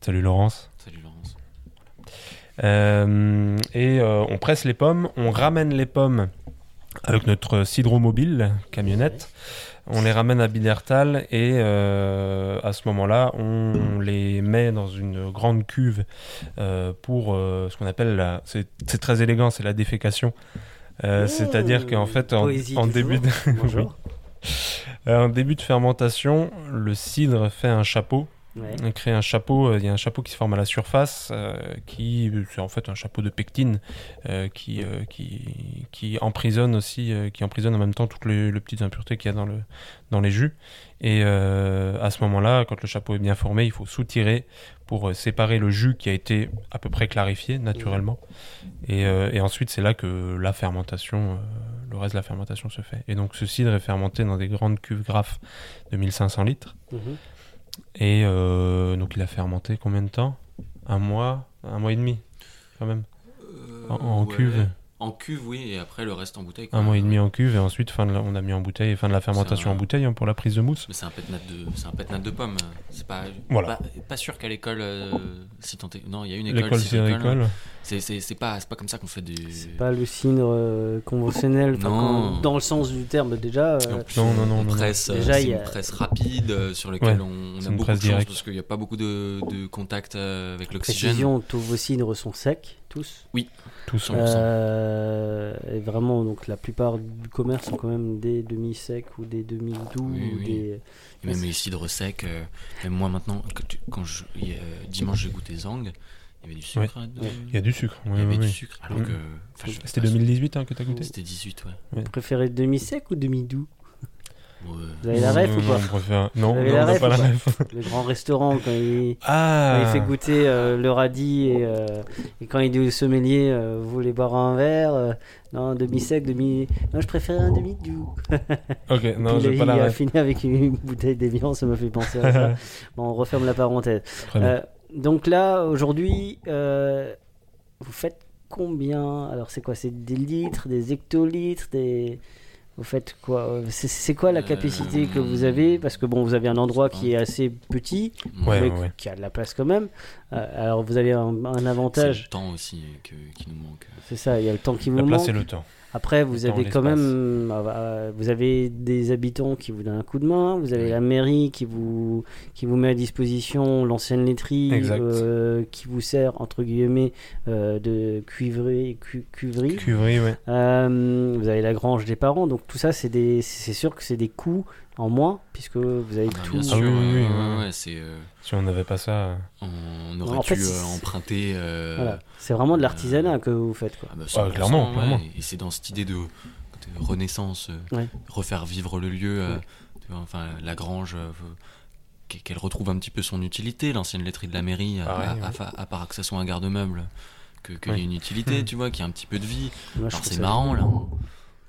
Salut Laurence. Salut Laurence. Euh, et euh, on presse les pommes, on ramène les pommes avec notre cidromobile, camionnette. On les ramène à Bidertal et euh, à ce moment-là, on les met dans une grande cuve euh, pour euh, ce qu'on appelle la. C'est très élégant, c'est la défécation. Mmh, C'est-à-dire qu'en fait, en, début de, en début de fermentation, le cidre fait un chapeau Ouais. on crée un chapeau, euh, il y a un chapeau qui se forme à la surface, euh, qui c'est en fait un chapeau de pectine euh, qui, euh, qui, qui emprisonne aussi, qui emprisonne en même temps toutes les, les petites impuretés qu'il y a dans, le, dans les jus. Et à ce moment-là, quand le chapeau est bien formé, il faut soutirer pour séparer le jus qui a été à peu près clarifié naturellement. Et, et ensuite, c'est là que la fermentation, le reste de la fermentation se fait. Et donc, ce cidre est fermenté dans des grandes cuves graphes de 1500 litres. Mhm. Et euh, donc il a fermenté combien de temps? Un mois? Un mois et demi quand même? En- en ouais. cuve? En cuve, oui, et après le reste en bouteille. Un mois et demi en cuve et ensuite fin de la- on a mis en bouteille, fin de la fermentation un- en bouteille hein, pour la prise de mousse. Mais c'est un pétnat de, c'est un pétnat de pommes. C'est pas, Voilà. pas, pas sûr qu'à l'école, euh, si tant est- non, il y a une école. L'école citricole. céricole. C'est, c'est, c'est pas, c'est pas comme ça qu'on fait du. C'est pas le cidre euh, conventionnel, Non. quand- dans le sens du terme déjà. euh, plus, Non, on- non, non, on non, presse, euh, Déjà, c'est il y une a- presse rapide euh, sur laquelle Ouais, on, on c'est a une beaucoup de chance parce qu'il n'y a pas beaucoup de, de contact euh, avec l'oxygène. précision, tous vos cidres sont secs, tous? Tous. 100%. Euh, et vraiment, donc la plupart du commerce sont quand même des demi-secs ou des demi-doux. Oui, ou oui. des... Et même les cidres secs, euh, même moi maintenant, quand, tu- je, il y a- dimanche j'ai goûté Zang, il y avait du sucre. hein, de- Il y a du sucre. il oui, y avait du sucre. Alors Mm. que. C'était enfin, 2018 hein, que t'as goûté C'était 18, ouais. Vous préférez demi-sec ou demi-doux? Ouais. Vous avez la ref non, ou pas préfère- Non, non, la on n'a ref pas la ref. Le grand restaurant, quand il, Ah quand il fait goûter euh, le radis et, euh, et quand il dit au sommelier euh, Vous voulez boire un verre Non, demi-sec, demi. Non, je préférais un demi-doux. Ok, non, j'ai il, pas il la a ref. fini avec une bouteille d'évian, ça me fait penser à ça. bon, on referme la parenthèse. Donc là, aujourd'hui, vous faites combien? Alors, c'est quoi? C'est des litres, des hectolitres, des. Vous faites quoi C'est- C'est quoi la Euh, capacité que vous avez? Parce que bon, vous avez un endroit qui est assez petit, Ouais, mais ouais, qui a de la place quand même. Euh, alors, vous avez un, un C'est le avantage. temps aussi euh, que- qui nous manque. C'est ça, il y a le temps qui vous La place manque. et le temps. Après, vous temps, avez quand même, euh, euh, vous avez des habitants qui vous donnent un coup de main. Vous avez Oui. la mairie qui vous qui vous met à disposition l'ancienne laiterie, euh, qui vous sert entre guillemets euh, de cuivrerie, cu-. Cuverie, ouais. Vous avez la grange des parents. Donc tout ça, c'est des, c'est sûr que c'est des coûts en moins puisque vous avez Ah tout. bien Ah sûr, oui, oui, ouais, oui, ouais, ouais. ouais, c'est, euh, Si on n'avait pas ça. euh, on aurait En pu fait, euh, emprunter. euh, Voilà. C'est vraiment de l'artisanat que vous faites quoi. Ah bah, Ah, 100%, clairement, ouais. clairement. Et c'est dans cette idée de, de renaissance, euh, Ouais. refaire vivre le lieu, euh, Ouais. tu vois, enfin la grange, euh, qu'e- qu'elle retrouve un petit peu son utilité, l'ancienne laiterie de la mairie, à- à part que ça soit un garde-meuble, que- qu'il y ait une utilité, tu vois, qu'il y ait un petit peu de vie. Moi, Alors c'est marrant là,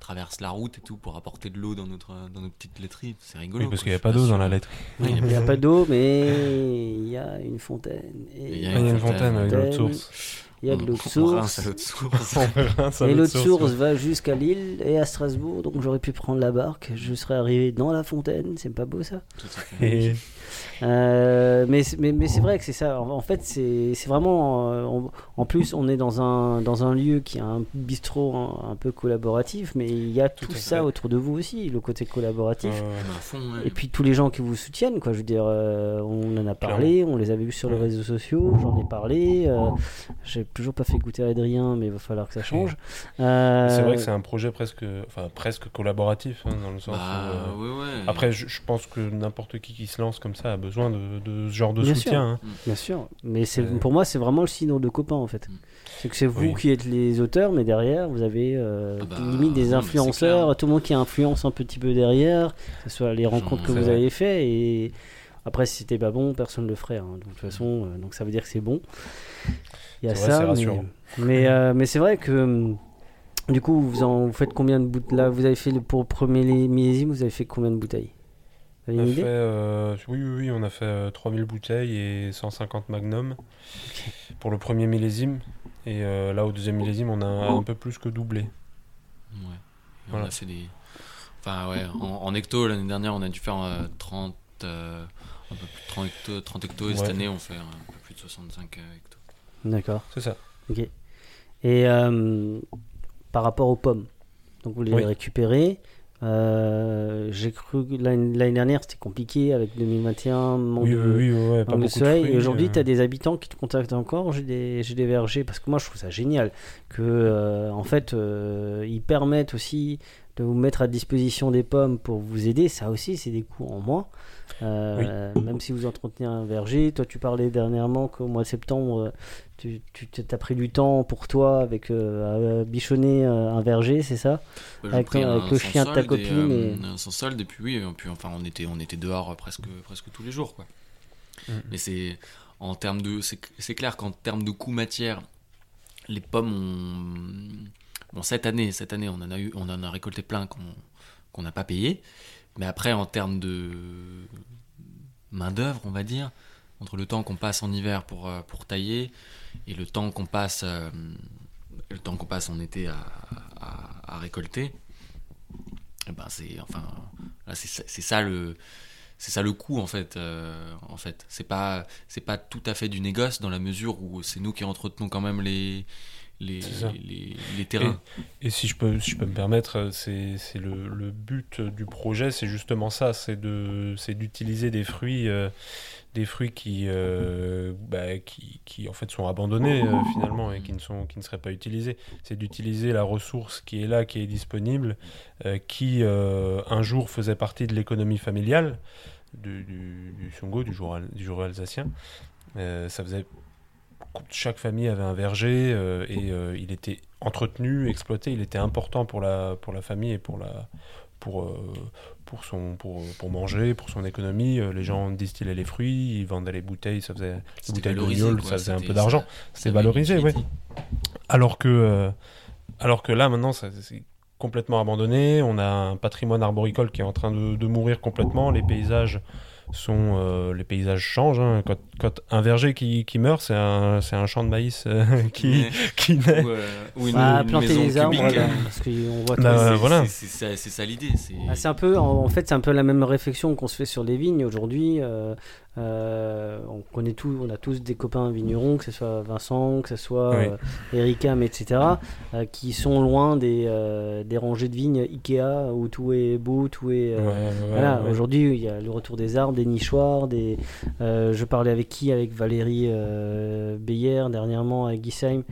traverse la route et tout pour apporter de l'eau dans notre, dans notre petite laiterie. C'est rigolo. Oui, parce qu'il n'y a pas d'eau dans la laiterie. Oui, Il n'y a pas d'eau, mais il y a une fontaine. Et Il y a une fontaine avec l'eau de source. Il y a de rince source. Et l'eau l'eau de de source, va jusqu'à Lille et à Strasbourg, donc j'aurais pu prendre la barque. Je serais arrivé dans la fontaine, c'est pas beau ça Euh, mais c'est- mais, mais c'est vrai que c'est ça. En, fait, c'est vraiment. euh, on- en plus, on est dans un, dans un lieu qui a un bistrot un, un peu collaboratif, mais il y a tout, ça fait. autour de vous aussi, le côté collaboratif. euh, À fond, ouais. Et puis tous les gens qui vous soutiennent, quoi. Je veux dire, euh, on en a parlé, on les avait vus sur les réseaux sociaux, j'en ai parlé. euh, J'ai toujours pas fait goûter Adrien, mais il va falloir que ça change. Euh, C'est vrai que c'est un projet presque, enfin, presque collaboratif, hein, dans le sens Bah, où, euh, ouais, ouais. Après, je, je pense que n'importe qui qui se lance comme ça a besoin de, de ce genre de Bien soutien. hein. Bien sûr, mais c'est Euh. pour moi c'est vraiment le signe de copains en fait. Mm. C'est que c'est vous Oui. qui êtes les auteurs, mais derrière vous avez euh, Ah bah, limite des influenceurs, tout le monde qui influence un petit peu derrière, que ce soit les rencontres que vous vrai. avez fait et après si c'était pas bon personne ne le ferait. hein. Donc, de toute façon, euh, donc ça veut dire que c'est bon. Il y a C'est vrai, ça, c'est mais mais, euh, mais c'est vrai que hum, du coup vous en vous faites combien de bouteilles là Vous avez fait le, pour le premier millésime, vous avez fait combien de bouteilles? Vous avez On a une fait, idée euh, oui, oui, oui, on a fait euh, 3000 bouteilles et 150 magnum pour le premier millésime. Et euh, là, au deuxième millésime, on a un, peu plus que doublé. Ouais. Voilà. On a fait des. Enfin, ouais, en, en hecto, l'année dernière, on a dû faire euh, 30. euh, un peu plus de 30 hecto, 30 hecto et cette Ouais. année, on fait un peu plus de 65 euh, hecto. D'accord. C'est ça. Ok. Et euh, par rapport aux pommes, donc vous les Oui. récupérez. euh, J'ai cru l'année dernière c'était compliqué avec 2021, manque Oui, de, oui, oui, ouais, pas manque de beaucoup de soleil. fruits, et aujourd'hui, euh. tu as des habitants qui te contactent encore. J'ai des, j'ai des vergers parce que moi je trouve ça génial que euh, en fait euh, ils permettent aussi de vous mettre à disposition des pommes pour vous aider. Ça aussi, c'est des coûts en moins. Euh, Même si vous entretenez un verger, toi tu parlais dernièrement qu'au mois de septembre, euh, tu, tu as pris du temps pour toi avec euh, à bichonner euh, un verger, c'est ça? Bah, Avec ton- avec le chien de ta copine Et, et- un sans solde, et puis oui, et puis, enfin, on était, on était dehors presque, presque tous les jours. Quoi. Mhm. Mais c'est en termes de. C'est c'est clair qu'en termes de coût matière, les pommes ont. Bon, cette année, cette année, on en a, eu, on en a récolté plein qu'on qu'on n'a pas payé. Mais après, en termes de main-d'œuvre, on va dire, entre le temps qu'on passe en hiver pour, euh, pour tailler et le temps qu'on passe, euh, le temps qu'on passe en été à, à- récolter, eh ben c'est enfin ça- le ça le coût en fait euh, en fait. Pas c'est pas tout à fait du négoce dans la mesure où c'est nous qui entretenons quand même les les, terrains Et si je peux, si je peux me permettre, euh, c'est le, le but du projet, c'est justement ça, c'est de, d'utiliser des fruits, euh, des fruits qui, euh, bah, qui, qui en fait sont abandonnés euh, finalement et qui ne sont, qui ne seraient pas utilisés. C'est d'utiliser la ressource qui est là, qui est disponible, qui un jour faisait partie de l'économie familiale du, du, du Songo, du jour, du jour alsacien. Ça faisait chaque famille avait un verger euh, et euh, il était entretenu, exploité, il était important pour la, pour la famille et pour, la, pour, euh, pour, son, pour, pour manger, pour son économie. Les gens distillaient les fruits, ils vendaient les bouteilles, ça faisait les bouteilles de ça faisait un peu d'argent. C'était valorisé, oui. Alors que, alors que là, maintenant, c'est complètement abandonné. On a un patrimoine arboricole qui est en train de, de mourir complètement. Les paysages sont, euh, les paysages changent. hein. Quand, quand un verger qui, qui meurt, c'est un, c'est un champ de maïs euh, qui, Mais- qui naît. ou, euh, ou une, Bah, une planter les arbres, voilà, parce qu'on voit Bah, tous- C'est- voilà. c'est- C'est ça, c'est ça l'idée. c'est- Ah, c'est un peu, en, en fait, c'est un peu la même réflexion qu'on se fait sur les vignes aujourd'hui. euh, euh, on connaît tout, on a tous des copains vignerons, que ce soit Vincent, que ce soit Oui. euh, Ericam, etc., euh, qui sont loin des, euh, des rangées de vignes Ikea où tout est beau, tout est. euh, Ouais, ouais, voilà, ouais. aujourd'hui il y a le retour des arbres, des nichoirs, des. euh, je parlais avec qui Avec Valérie euh, Beyer dernièrement à Guisheim,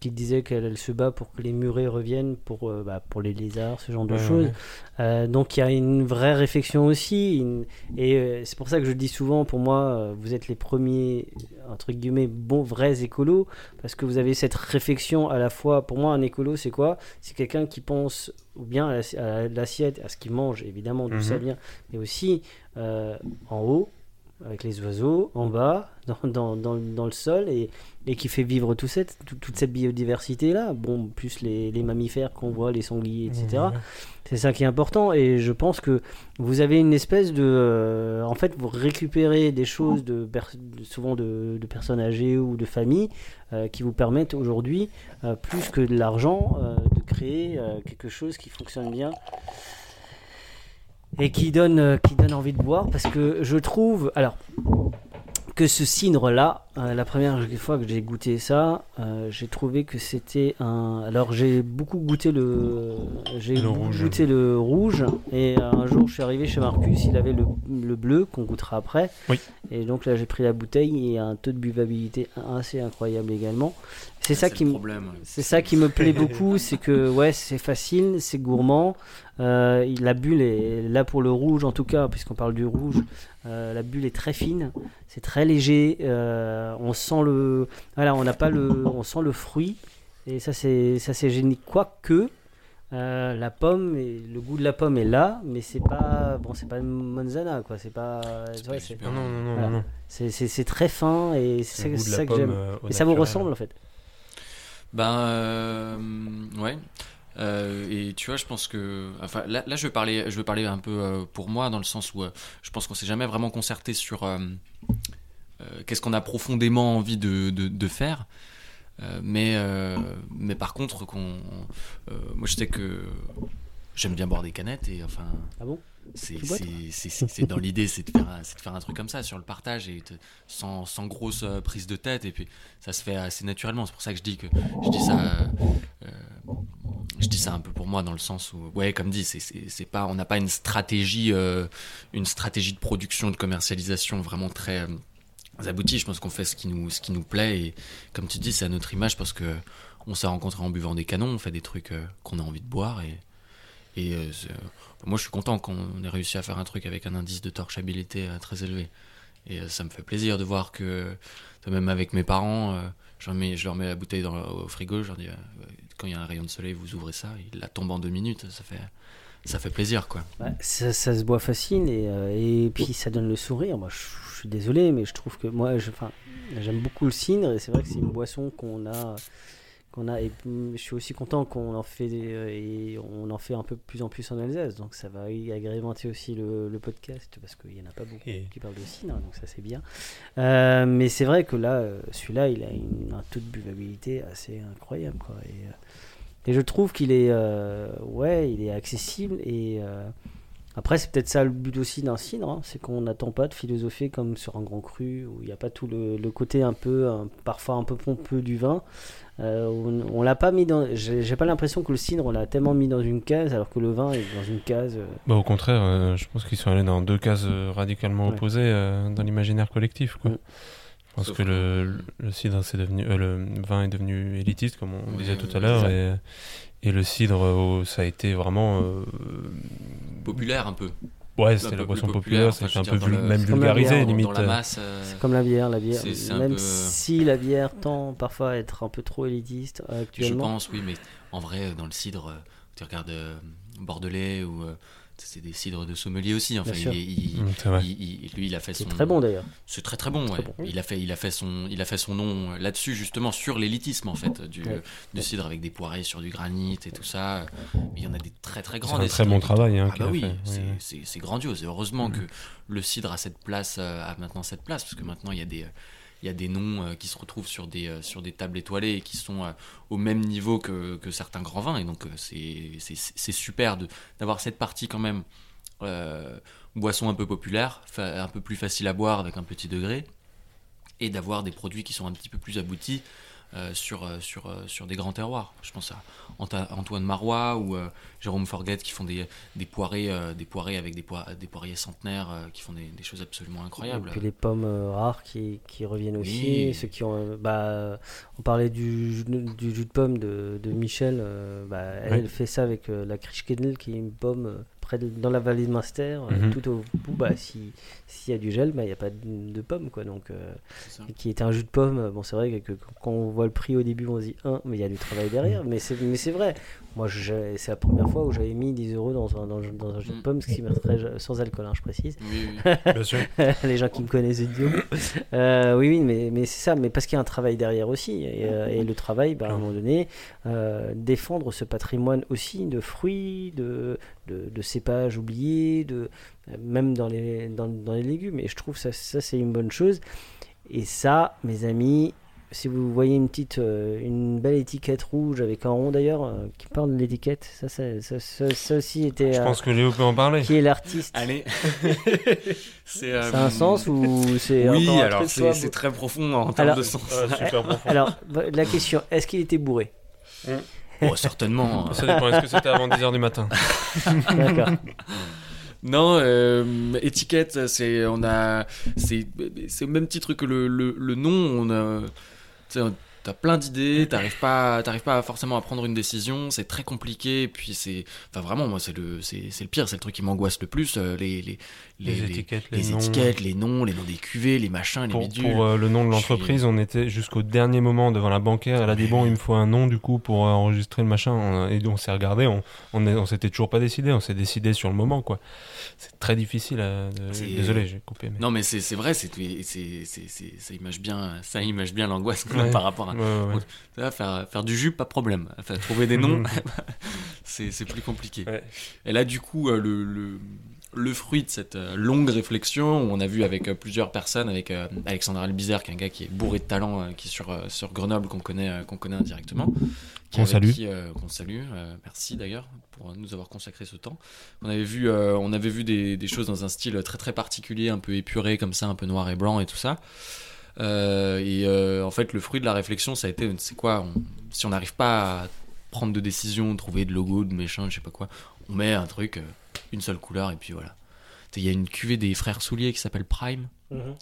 qui disait qu'elle elle se bat pour que les murets reviennent pour, euh, bah, pour les lézards, ce genre de Ouais, choses. ouais. Euh, donc il y a une vraie réflexion aussi, une- et euh, c'est pour ça que je dis souvent, pour moi, vous êtes les premiers entre guillemets bons vrais écolos, parce que vous avez cette réflexion à la fois. Pour moi, un écolo, c'est quoi? C'est quelqu'un qui pense ou bien à la- à l'assiette, à ce qu'il mange, évidemment, d'où ça Mhm. vient, mais aussi en haut. Avec les oiseaux en bas, dans, dans, dans, dans le sol, et, et qui fait vivre tout cette, tout- toute cette biodiversité-là. Bon, plus les, les mammifères qu'on voit, les sangliers, etc. Ouais. C'est ça qui est important, et je pense que vous avez une espèce de... euh, en fait, vous récupérez des choses, de, souvent de, de personnes âgées ou de familles, euh, qui vous permettent aujourd'hui, euh, plus que de l'argent, de créer quelque chose qui fonctionne bien et qui donne, euh, qui donne envie de boire parce que je trouve alors que ce cidre là la première fois que j'ai goûté ça euh, j'ai trouvé que c'était un alors j'ai beaucoup goûté le j'ai Le beaucoup rouge. goûté le rouge et euh, un jour je suis arrivé chez Marcus il avait le, le bleu qu'on goûtera après Oui. et donc là j'ai pris la bouteille et un taux de buvabilité assez incroyable également c'est ça qui me c'est ça qui me plaît beaucoup, c'est que ouais, c'est facile, c'est gourmand. Euh, la bulle est là pour le rouge en tout cas, puisqu'on parle du rouge. Euh, la bulle est très fine, c'est très léger. euh, on sent le, voilà, on n'a pas le, on sent le fruit et ça c'est ça c'est génial. Quoique euh, la pomme, et le goût de la pomme est là, mais c'est pas bon, c'est pas une Monzana quoi, c'est pas, C'est ouais, pas c'est- super. Non, non, non, Voilà. non. c'est c'est- c'est très fin et c'est ça, ça que j'aime. euh, Et ça vous naturel. ressemble en fait? Ben euh, ouais. Euh, et tu vois, je pense que, enfin, là, je vais parler, je vais parler un peu euh, pour moi dans le sens où euh, je pense qu'on s'est jamais vraiment concerté sur qu'est-ce qu'on a profondément envie de, de, faire. Mais, mais par contre, qu'on, moi, je sais que j'aime bien boire des canettes et enfin, Ah bon? C'est, dans l'idée, c'est de, faire un, c'est de faire un truc comme ça sur le partage et te- sans, sans grosse euh, prise de tête. Et puis ça se fait assez naturellement. C'est pour ça que je dis que je dis ça. euh, je dis ça un peu pour moi dans le sens où, ouais, comme dit, c'est, pas, on n'a pas une stratégie, euh, une stratégie de production, de commercialisation vraiment très euh, aboutie. Je pense qu'on fait ce qui nous, ce qui nous plaît et comme tu dis, c'est à notre image parce que on s'est rencontrés en buvant des canons, on fait des trucs qu'on a envie de boire et et euh, c'est- moi, je suis content qu'on ait réussi à faire un truc avec un indice de torchabilité euh, très élevé. Et euh, ça me fait plaisir de voir que, même avec mes parents, euh, je, leur mets, je leur mets la bouteille dans, au frigo, je leur dis, euh, quand il y a un rayon de soleil, vous ouvrez ça, il la tombe en deux minutes, ça fait, ça fait plaisir, quoi. Ouais, ça, se boit facile et, euh, et puis ça donne le sourire. Moi, je, suis désolé, mais je trouve que moi, j'aime beaucoup le cidre et c'est vrai que c'est une boisson qu'on a, qu'on a. Et je suis aussi content qu'on en fait euh, et on en fait un peu plus en plus en Alsace. Donc ça va agrémenter aussi le, le podcast parce qu'il y en a pas beaucoup Et- qui parlent de cidre, donc ça c'est bien. Euh, mais c'est vrai que là, euh, celui-là, il a une- un taux de buvabilité assez incroyable, quoi. Et, et je trouve qu'il est, euh, ouais, il est accessible et euh, après c'est peut-être ça le but aussi d'un cidre, hein, c'est qu'on n'attend pas de philosopher comme sur un grand cru où il n'y a pas tout le, le côté un peu, un- parfois un peu pompeux du vin. Euh, on, on l'a pas mis dans, j'ai pas l'impression que le cidre on l'a tellement mis dans une case alors que le vin est dans une case. euh, Bah, au contraire, euh, je pense qu'ils sont allés dans deux cases radicalement Ouais. opposées euh, dans l'imaginaire collectif. Quoi. Mm. Je pense Sauf que que- le, le cidre, c'est devenu, euh, le vin est devenu élitiste, comme on disait tout à l'heure, et, et le cidre, euh, ça a été vraiment. euh, Populaire un peu. Ouais, c'était la boisson populaire, populaire, enfin, je un peu vul- le- même C'est vulgarisé, bière, limite. Dans la masse. euh, C'est comme la bière, la bière. C'est- c'est Même peu- si la bière tend parfois à être un peu trop élitiste euh, Je actuellement. pense, oui, mais en vrai, dans le cidre, euh, tu regardes euh, Bordelais ou euh, c'est des cidres de sommelier aussi. Enfin, sûr. il- il- c'est vrai. il- il- lui, il a fait C'est son. très bon d'ailleurs. C'est très très bon. Très ouais. bon. Il a fait, il a fait son, il a fait son nom euh, là-dessus justement sur l'élitisme en fait du, Ouais. du cidre avec des poirées sur du granit et tout ça. Il y en a des très très grands. C'est un des très bon travail, hein, Ah bah oui, c'est- c'est c'est grandiose. Et heureusement Mhm. que le cidre a cette place, euh, a maintenant cette place parce que maintenant il y a des il y a des noms euh, qui se retrouvent sur des, euh, sur des tables étoilées et qui sont euh, au même niveau que, certains grands vins. Et donc, c'est super d'avoir cette partie quand même boisson un peu populaire, un peu plus facile à boire avec un petit degré, et d'avoir des produits qui sont un petit peu plus aboutis sur, euh, sur, euh, sur des grands terroirs. Je pense à Antoine Marois ou euh, Jérôme Forget qui font des, des, poirées, euh, des poirées avec des, des poiriers centenaires euh, qui font des, des choses absolument incroyables. Et puis les pommes euh, rares qui, qui reviennent aussi. Oui. Ceux qui ont, euh, bah, on parlait du, jus de- du jus de pomme de, de Michel. euh, bah, elle, fait ça avec euh, la Krischkedel qui est une pomme euh, près de, dans la vallée de Munster. euh, Mhm. tout au bout, bah, si- s'il y a du gel, bah, il n'y a pas de, de pomme. Quoi, donc, euh, qui est un jus de pomme. Bon, c'est vrai que, que quand on voit le prix au début, on se dit, hein, mais il y a du travail derrière. Mm. Mais c'est mais c'est vrai. Moi, c'est la première fois où j'avais mis 10 euros dans un, dans, dans un jus de Mm. pomme, ce qui sans alcool, hein, je précise. Oui, oui. Bien sûr. les gens qui me connaissent idiot. Euh, oui, oui, mais, mais c'est ça, mais parce qu'il y a un travail derrière aussi. Et, euh, et le travail, bah, à un moment donné, euh, défendre ce patrimoine aussi de fruits, de, de, de cépages oubliés, de, même dans les, dans, dans les légumes. Et je trouve ça, ça c'est une bonne chose. Et ça, mes amis, si vous voyez une petite, euh, une belle étiquette rouge avec un rond d'ailleurs euh, qui parle de l'étiquette, ça, ça, ça, ça- ça aussi était. Je euh, pense que Léo peut en parler. qui est l'artiste Allez. c'est euh, un sens ou c'est Oui, alors c'est très profond en termes Alors- de sens. Ah, super profond. Alors, la question, est-ce qu'il était bourré? Oh, certainement. Ça dépend. Est-ce que c'était avant 10h du matin? D'accord. Non, euh, étiquette, c'est on a, c'est c'est le même titre que le, le, le nom. On a, tu sais, t'as plein d'idées, t'arrives pas, t'arrives pas forcément à prendre une décision. C'est très compliqué. Et puis c'est, enfin vraiment, moi c'est le, c'est le pire, c'est le truc qui m'angoisse le plus. euh, les les Les étiquettes, les les noms. étiquettes, les noms, les noms des cuvées, les machins, les pour, bidules. pour, euh, le nom de suis- l'entreprise, on était jusqu'au dernier moment devant la bancaire. Elle a dit bon, il me faut un nom du coup pour euh, enregistrer le machin. On- et on s'est regardé, on, on, on s'était toujours pas décidé. On s'est décidé sur le moment quoi. C'est très difficile. à- Désolé, j'ai coupé. Mais... Non mais c'est vrai, c'est c'est ça image bien, ça image bien l'angoisse Ouais. par rapport à. Ouais, ouais, faire, faire du jus, pas de problème. Enfin, trouver des noms, c'est c'est plus compliqué. Ouais. Et là, du coup, euh, le, le, le fruit de cette euh, longue réflexion, où on a vu avec euh, plusieurs personnes, avec euh, Alexandre Albizer, qui est un gars qui est bourré de talent, euh, qui est sur, euh, sur Grenoble, qu'on connaît, euh, qu'on connaît indirectement. Qu'on salue. qui, euh, qu'on salue. euh, merci d'ailleurs pour nous avoir consacré ce temps. On avait vu, euh, on avait vu des, des choses dans un style très très particulier, un peu épuré comme ça, un peu noir et blanc et tout ça. Euh, et euh, en fait, le fruit de la réflexion, ça a été, c'est quoi on- Si on n'arrive pas à prendre de décision, trouver de logo, de méchant, je sais pas quoi, on met un truc, euh, une seule couleur, et puis voilà. Il y a une cuvée des frères Soulier qui s'appelle Prime,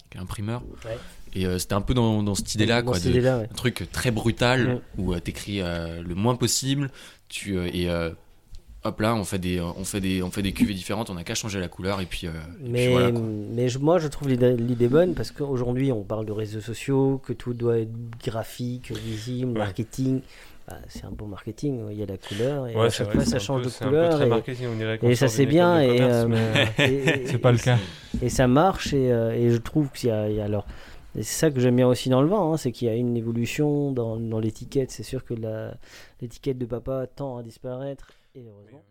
qui est imprimeur. Ouais. Et euh, c'était un peu dans, dans cette idée-là, quoi. de- ouais. Un truc très brutal, où euh, t'écris euh, le moins possible, tu, et hop là, on fait, des, on, fait des, on fait des cuvées différentes, on n'a qu'à changer la couleur, et puis, euh, et puis Mais, voilà. quoi. mais je- moi, je trouve l'idée bonne parce qu'aujourd'hui, on parle de réseaux sociaux, que tout doit être graphique, visible, Ouais. marketing. Bah, c'est un bon marketing, il y a la couleur et Ouais, à chaque vrai, fois ça change peu- de couleur. et- marketing, on dirait qu'on et ça c'est bien et, euh, C'est pas le cas. et ça marche et, euh, et je trouve qu'il y a, il y a alors et c'est ça que j'aime bien aussi dans le vin, hein, c'est qu'il y a une évolution dans, dans l'étiquette. C'est sûr que l'étiquette de papa tend à disparaître et heureusement.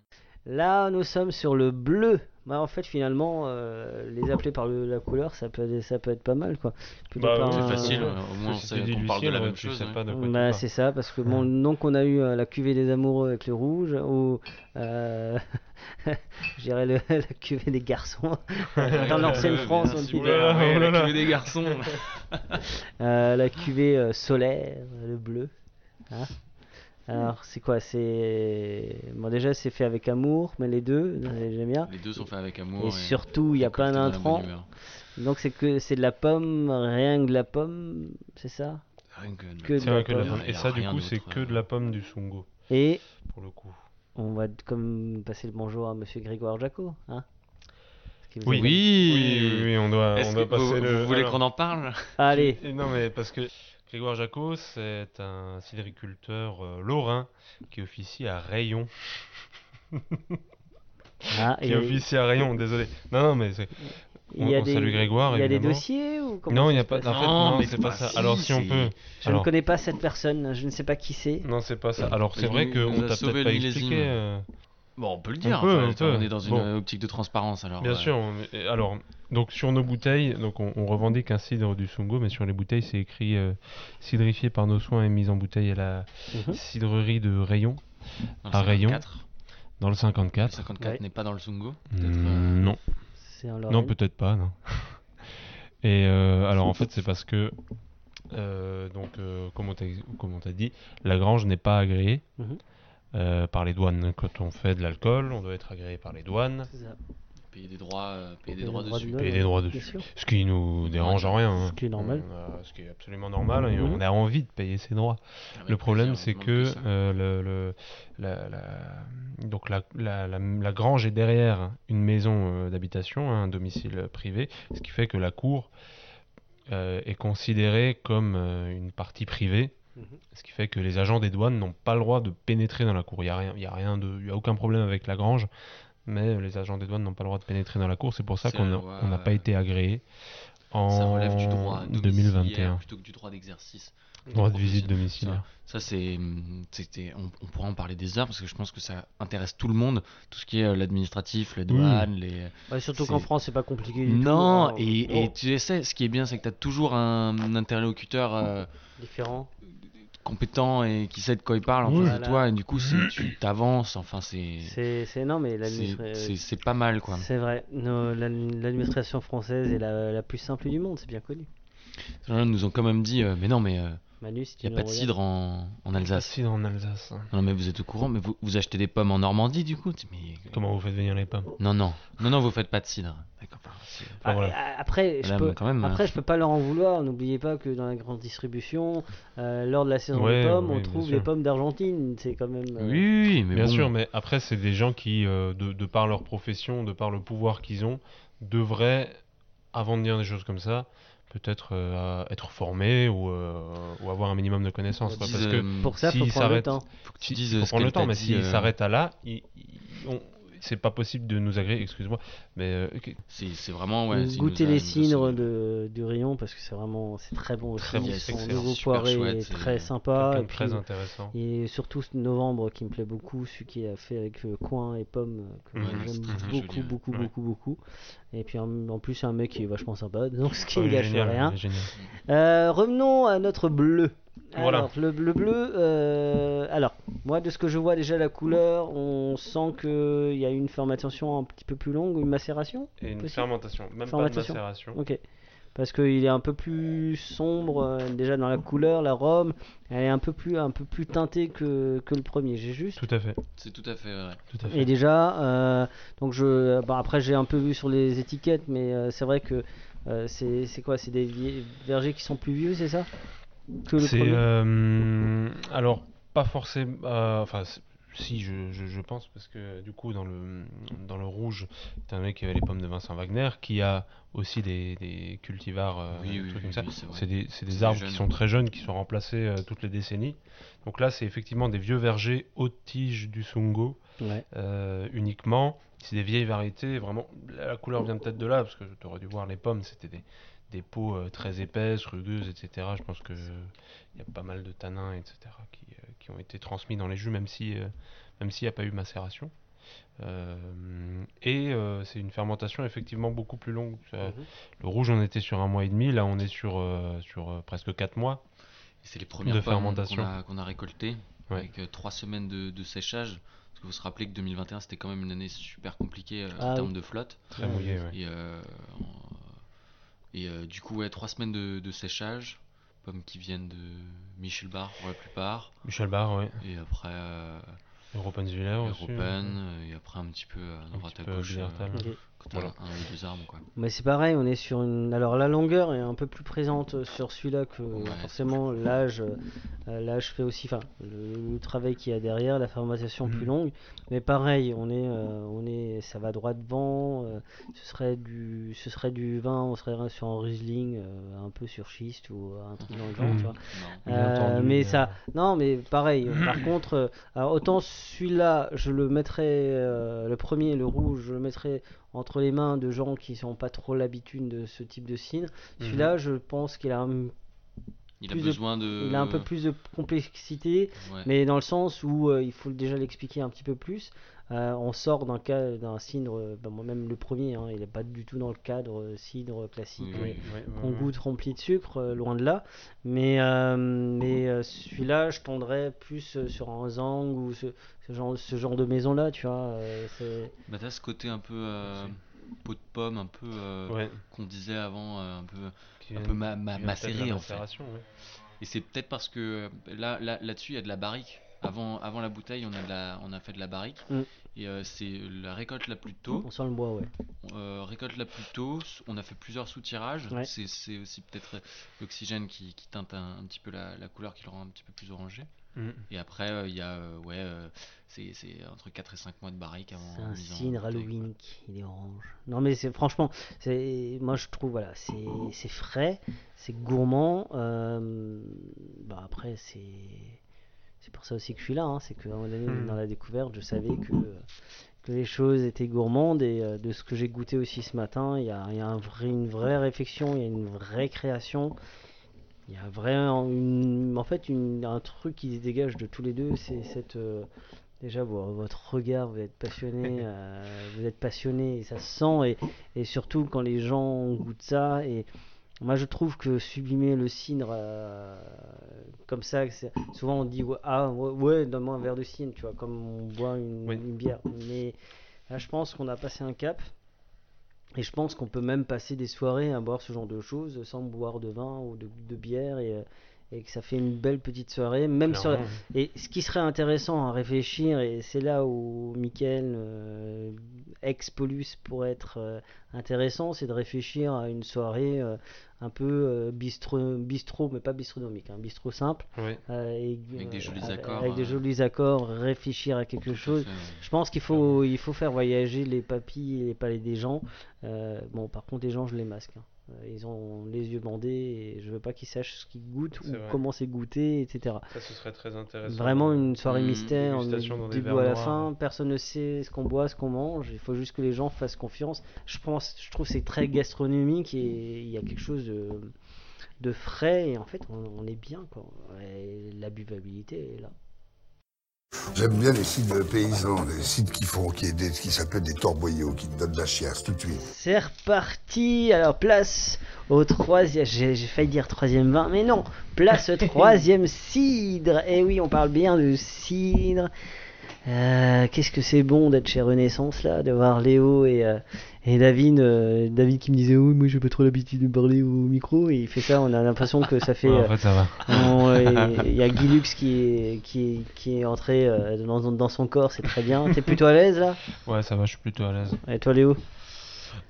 Là, nous sommes sur le bleu. Bah, en fait, finalement, euh, les appeler par le- la couleur, ça peut, ça peut être pas mal, quoi. Bah, ouais, C'est un- facile, au moins on parle de la même chose. tu Bah, c'est ça, parce que bon, le nom qu'on a eu, euh, la cuvée des amoureux avec le rouge, ou euh, la cuvée des garçons. Dans l'ancienne France, on dit Oh ouais, là la là. cuvée des garçons. Euh, la cuvée euh, solaire, le bleu. Hein Alors, c'est quoi C'est. Bon, déjà, c'est fait avec amour, mais les deux, j'aime bien. Les deux sont faits avec amour. Et surtout, il y a plein d'intrants. Donc, c'est que c'est de la pomme, rien que de la pomme, c'est ça? Rien que de- Que de C'est la que pomme. Et ça, du coup, c'est que de la pomme du Sungo, Et pour le coup. on va comme passer le bonjour à monsieur Grégoire Jaco. Hein? Oui. Oui, oui, oui, on doit, on doit que passer vous, le. vous voulez qu'on en parle? Allez, Non, mais parce que Grégoire Jacot, c'est un cidriculteur euh, lorrain qui officie à Rayon. Ah, Qui et- officie à Rayon, désolé. Non, non, mais c'est. on des, salue Grégoire, il y a des dossiers ou comment Non, il n'y a pas. En fait, Non, c'est pas ça. si, Alors, si on peut. Je alors, ne connais pas cette personne, je ne sais pas qui c'est. Non, c'est pas ça. Alors, c'est vrai qu'on t'a peut-être pas expliqué. euh, Bon, on peut le On dire. peut, enfin, on peut. on est dans une Bon. optique de transparence alors. Bien euh, sûr. alors, donc sur nos bouteilles, donc on, on revendique un cidre du Sungo, mais sur les bouteilles, c'est écrit euh, cidrifié par nos soins et mis en bouteille à la Mhm. cidrerie de Rayon, dans le à Rayon. 54. dans le Le 54. 54 Ouais. n'est pas dans le Sungo. peut-être, Mm, euh, Non, C'est en non, peut-être pas, non. Et euh, alors en fait, c'est parce que euh, donc euh, comme on t'a dit, la grange n'est pas agréée. Mhm. euh, par les douanes. Quand on fait de l'alcool, on doit être agréé par les douanes. C'est ça. Payer des droits, euh, payer des droits des droits dessus. de Payer des droits dessus. Ce qui nous dérange en rien. hein. Ce qui est normal. On a- ce qui est absolument normal. et Mhm. On a envie de payer ses droits. Avec Le problème, c'est que euh, le, le- la, la- donc la, la- la- la grange est derrière une maison euh, d'habitation, un domicile privé, ce qui fait que la cour euh, est considérée comme une partie privée Mhm. Ce qui fait que les agents des douanes n'ont pas le droit de pénétrer dans la cour. Il n'y a, rien, il y a, rien de, il y a aucun problème avec la grange, mais les agents des douanes n'ont pas le droit de pénétrer dans la cour. C'est pour ça qu'on n'a pas euh, été agréé en Ça relève du droit domiciliaire 2021. plutôt que du droit d'exercice. Droit de visite domiciliaire. Ça, ça, c'est, c'était, on, on pourra en parler des heures parce que je pense que ça intéresse tout le monde, tout ce qui est euh, l'administratif, les douanes, les. Ouais, surtout qu'en France, c'est pas compliqué tout. Non, hein. et, Bon, et tu sais, ce qui est bien, c'est que tu as toujours un interlocuteur euh, différent. Compétent et qui sait de quoi il parle en Oui. face Voilà. de toi, et du coup, c'est, tu t'avances, enfin, c'est, C'est c'est- non, mais c'est, l'administration. c'est, c'est pas mal, quoi. C'est vrai, l'administration française est la, la plus simple du monde, c'est bien connu. Les gens nous ont quand même dit, euh, mais non, mais il Manu, si tu n'y a pas de cidre en, en Alsace. Cidre en Alsace. Non, mais vous êtes au courant, mais vous, vous achetez des pommes en Normandie, du coup mais... Comment vous faites venir les pommes? Non, non, non, non, vous faites pas de cidre. D'accord, enfin, voilà. Après, je peux, quand même, après, hein. je peux pas leur en vouloir. N'oubliez pas que dans la grande distribution, euh, lors de la saison Ouais, des pommes, oui, on trouve les pommes d'Argentine. C'est quand même. euh, Oui, oui, oui, mais Bien bon. sûr, mais après, c'est des gens qui, euh, de, de par leur profession, de par le pouvoir qu'ils ont, devraient, avant de dire des choses comme ça, peut-être euh, être formés ou, euh, ou avoir un minimum de connaissances. quoi, parce que euh, Pour ça, faut s'ils prendre le temps. faut que tu dises il faut prendre le temps, mais s'ils euh, s'arrêtent à là, ils- ils- on- c'est pas possible de nous agréer, excuse-moi, mais euh, que- C'est vraiment, ouais. Goûter les de, du rayon parce que c'est vraiment c'est très bon aussi. Très bon, nouveau super poiré chouette, très sympa. Et très intéressant. et surtout ce novembre qui me plaît beaucoup, celui qui a fait avec euh, coin et pommes, euh, que Ouais, j'aime beaucoup, joli, beaucoup, Ouais. beaucoup, beaucoup. Et puis en, en plus, c'est un mec qui est vachement sympa, donc ce qui ne est gâche génial, rien. Euh, revenons à notre bleu. Voilà. Alors, le, le bleu, euh, alors, moi, de ce que je vois déjà la couleur, on sent qu'il y a une fermentation un petit peu plus longue, une macération Et une possible fermentation, même Fermentation. pas de macération. Ok. Parce qu'il est un peu plus sombre euh, déjà dans la couleur, la robe, elle est un peu plus, un peu plus teintée que, que le premier, j'ai juste. Tout à fait, C'est tout à fait vrai. tout à fait. Et déjà, euh, donc je, bon, après j'ai un peu vu sur les étiquettes, mais euh, c'est vrai que euh, c'est c'est quoi? C'est des vergers qui sont plus vieux, c'est ça? Que le C'est premier euh, alors pas forcément. euh, enfin, c'est- si je, je, je pense parce que du coup dans le dans le rouge, t'as un mec qui avait les pommes de Vincent Wagner qui a aussi des, des cultivars, euh, Oui, trucs oui, comme ça. oui, c'est c'est des c'est des C'est des arbres qui sont très jeunes, qui sont remplacés euh, toutes les décennies. Donc là, c'est effectivement des vieux vergers haute tige du Sungo Ouais. euh, uniquement. C'est des vieilles variétés, vraiment. La couleur vient peut-être de là, parce que tu aurais dû voir les pommes, c'était des, des peaux euh, très épaisses, rugueuses, etc. Je pense qu'il y a pas mal de tanins, etc., qui, euh, qui ont été transmis dans les jus, même si euh, même s'il n'y a pas eu macération. Euh, et euh, c'est une fermentation effectivement beaucoup plus longue. Ça- Le rouge, on était sur un mois et demi, là on est sur, euh, sur euh, presque 4 mois. C'est les premières De fermentation. qu'on a, a récoltées Ouais. avec euh, trois semaines de, de séchage. Parce que vous se rappelez que 2021 c'était quand même une année super compliquée euh, Ah en termes de flotte. Très mouillé, ouais. Et, euh, en- et euh, du coup, ouais, trois semaines de, de séchage. Pommes qui viennent de Michel Bar pour la plupart. Michel Barr, ouais. Et après, euh, Europenswiller aussi. Europen. euh, Et après, un petit peu à Un droite petit à peu gauche. Euh, quand t'as Voilà. un ou deux arbres, quoi. Mais c'est pareil, on est sur une. Alors la longueur est un peu plus présente sur celui-là que Ouais, forcément l'âge. euh, l'âge fait aussi, enfin le, le travail qu'il y a derrière, la fermentation plus Mhm. longue. Mais pareil, on est, euh, on est, ça va droit devant. euh, ce serait du, ce serait du vin, on serait sur un Riesling, euh, un peu sur schiste ou un truc dans le genre, Mhm. tu vois. Non. Euh, entendu, mais ça, euh, non, mais pareil. euh, par contre, euh, alors autant celui-là, je le mettrais, euh, le premier, le rouge, je le mettrais entre les mains de gens qui n'ont pas trop l'habitude de ce type de cidre. Celui-là, je pense qu'il a, un, Il a plus de- besoin de. il a un peu plus de complexité, Ouais. mais dans le sens où euh, il faut déjà l'expliquer un petit peu plus. Euh, on sort d'un cas d'un cidre, euh, ben, moi-même le premier, hein, il n'est pas du tout dans le cadre cidre classique. Oui, qu'on ouais, ouais. goûte rempli de sucre, euh, loin de là. Mais, euh, mais euh, celui-là, je tendrais plus sur un Zang ou ce, ce genre, ce genre de maison-là, tu vois. euh, c'est- Bah, t'as ce côté un peu euh, pot de pomme, un peu euh, Ouais. qu'on disait avant, euh, un peu. Un peu ma- ma- macéré, en fait. ouais. Et c'est peut-être parce que euh, là, là, là-dessus, il y a de la barrique. Avant, avant la bouteille, on a, de la, on a fait de la barrique. Mm. Et euh, c'est la récolte la plus tôt. On sent le bois, ouais. Euh, récolte la plus tôt. On a fait plusieurs sous-tirages. Ouais. C'est, c'est aussi peut-être l'oxygène qui, qui teinte un, un petit peu la, la couleur, qui le rend un petit peu plus orangé. Mm. Et après, euh, il y a, euh, ouais, euh, c'est entre 4 et 5 mois de barrique avant. C'est un cidre Halloween, il est orange. Non, mais c'est franchement, moi je trouve, voilà, c'est frais, c'est gourmand. bah après, c'est. C'est pour ça aussi que je suis là, hein, c'est que mm. dans la découverte, je savais que, que les choses étaient gourmandes et de ce que j'ai goûté aussi ce matin, il y a, y a un vrai, une vraie réflexion, il y a une vraie création. Il y a vraiment une, en fait une, un truc qui se dégage de tous les deux, c'est cette euh, déjà votre regard, vous êtes passionné, euh, vous êtes passionné et ça se sent et, et, surtout quand les gens goûtent ça et moi je trouve que sublimer le cidre euh, comme ça, souvent on dit ouais, ah ouais, donne-moi un verre de cidre, tu vois, comme on boit une, une bière, mais là je pense qu'on a passé un cap. Et je pense qu'on peut même passer des soirées à boire ce genre de choses sans boire de vin ou de, bière et, euh, et, que ça fait une belle petite soirée. Même sur... Et ce qui serait intéressant à réfléchir, et c'est là où Michael, euh, ex-Polus, pourrait être euh, intéressant, c'est de réfléchir à une soirée un peu euh, bistrot, bistrot, mais pas bistronomique, un hein, bistrot simple. Euh, avec des jolis accords. Avec des euh, jolis accords, réfléchir à quelque chose. Je pense qu'il faut, il faut faire voyager les papilles et les palais des gens. bon, par contre, les gens, je les masque. Hein. Euh, ils ont les yeux bandés et je veux pas qu'ils sachent ce qu'ils goûtent ou comment c'est goûté, etc. Ça, ce serait très intéressant. Vraiment une soirée mmh, mystère, on début à la fin, personne ne sait ce qu'on boit, ce qu'on mange. Il faut juste que les gens fassent confiance. Je pense, je trouve c'est très gastronomique et il y a quelque chose de, de frais et en fait on, est bien quoi. la buvabilité est là. J'aime bien les sites paysans, les sites qui font, qui, qui s'appellent des torboyaux, qui te donnent de la chiasse tout de suite. C'est reparti, alors place au troisième, j'ai failli dire troisième vin, mais non, place au troisième cidre. Et eh oui, on parle bien de cidre. Euh, qu'est-ce que c'est bon d'être chez Renaissance là, de voir Léo et, euh, et David, euh, David qui me disait oui moi j'ai pas trop l'habitude de parler au micro et il fait ça, on a l'impression que ça fait. en fait ça va. Il y a Guilux qui est, qui est, qui est entré dans, dans son corps, c'est très bien. T'es plutôt à l'aise là? Ouais ça va, je suis plutôt à l'aise. Et toi Léo?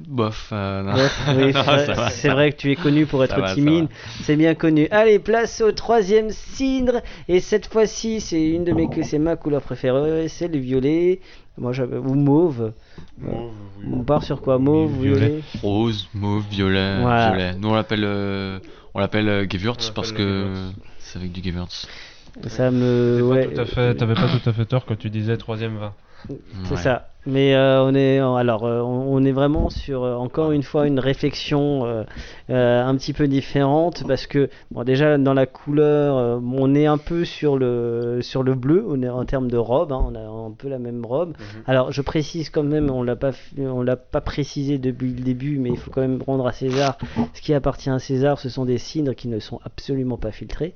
Bof, euh, c'est vrai que tu es connu pour être timide, c'est bien connu. Allez, place au troisième cidre, et cette fois-ci, c'est une de mes, c'est ma couleur préférée, c'est le violet. Moi, j'avais ou mauve. On part sur quoi? Mauve, violet? Rose, mauve, violet, violet. Nous on l'appelle, euh, on l'appelle euh, Gewürz parce que c'est avec du Gewürz. Ça me, ouais. T'avais pas tout à fait tort quand tu disais troisième vin. C'est ça. Mais euh, on est alors euh, on, est vraiment sur euh, encore une fois une réflexion un petit peu différente parce que bon déjà dans la couleur on est un peu sur le sur le bleu on est en termes de robe hein, on a un peu la même robe. Mhm. Alors je précise quand même on l'a pas on l'a pas précisé depuis le début mais il faut quand même rendre à César ce qui appartient à César ce sont des cidres qui ne sont absolument pas filtrés.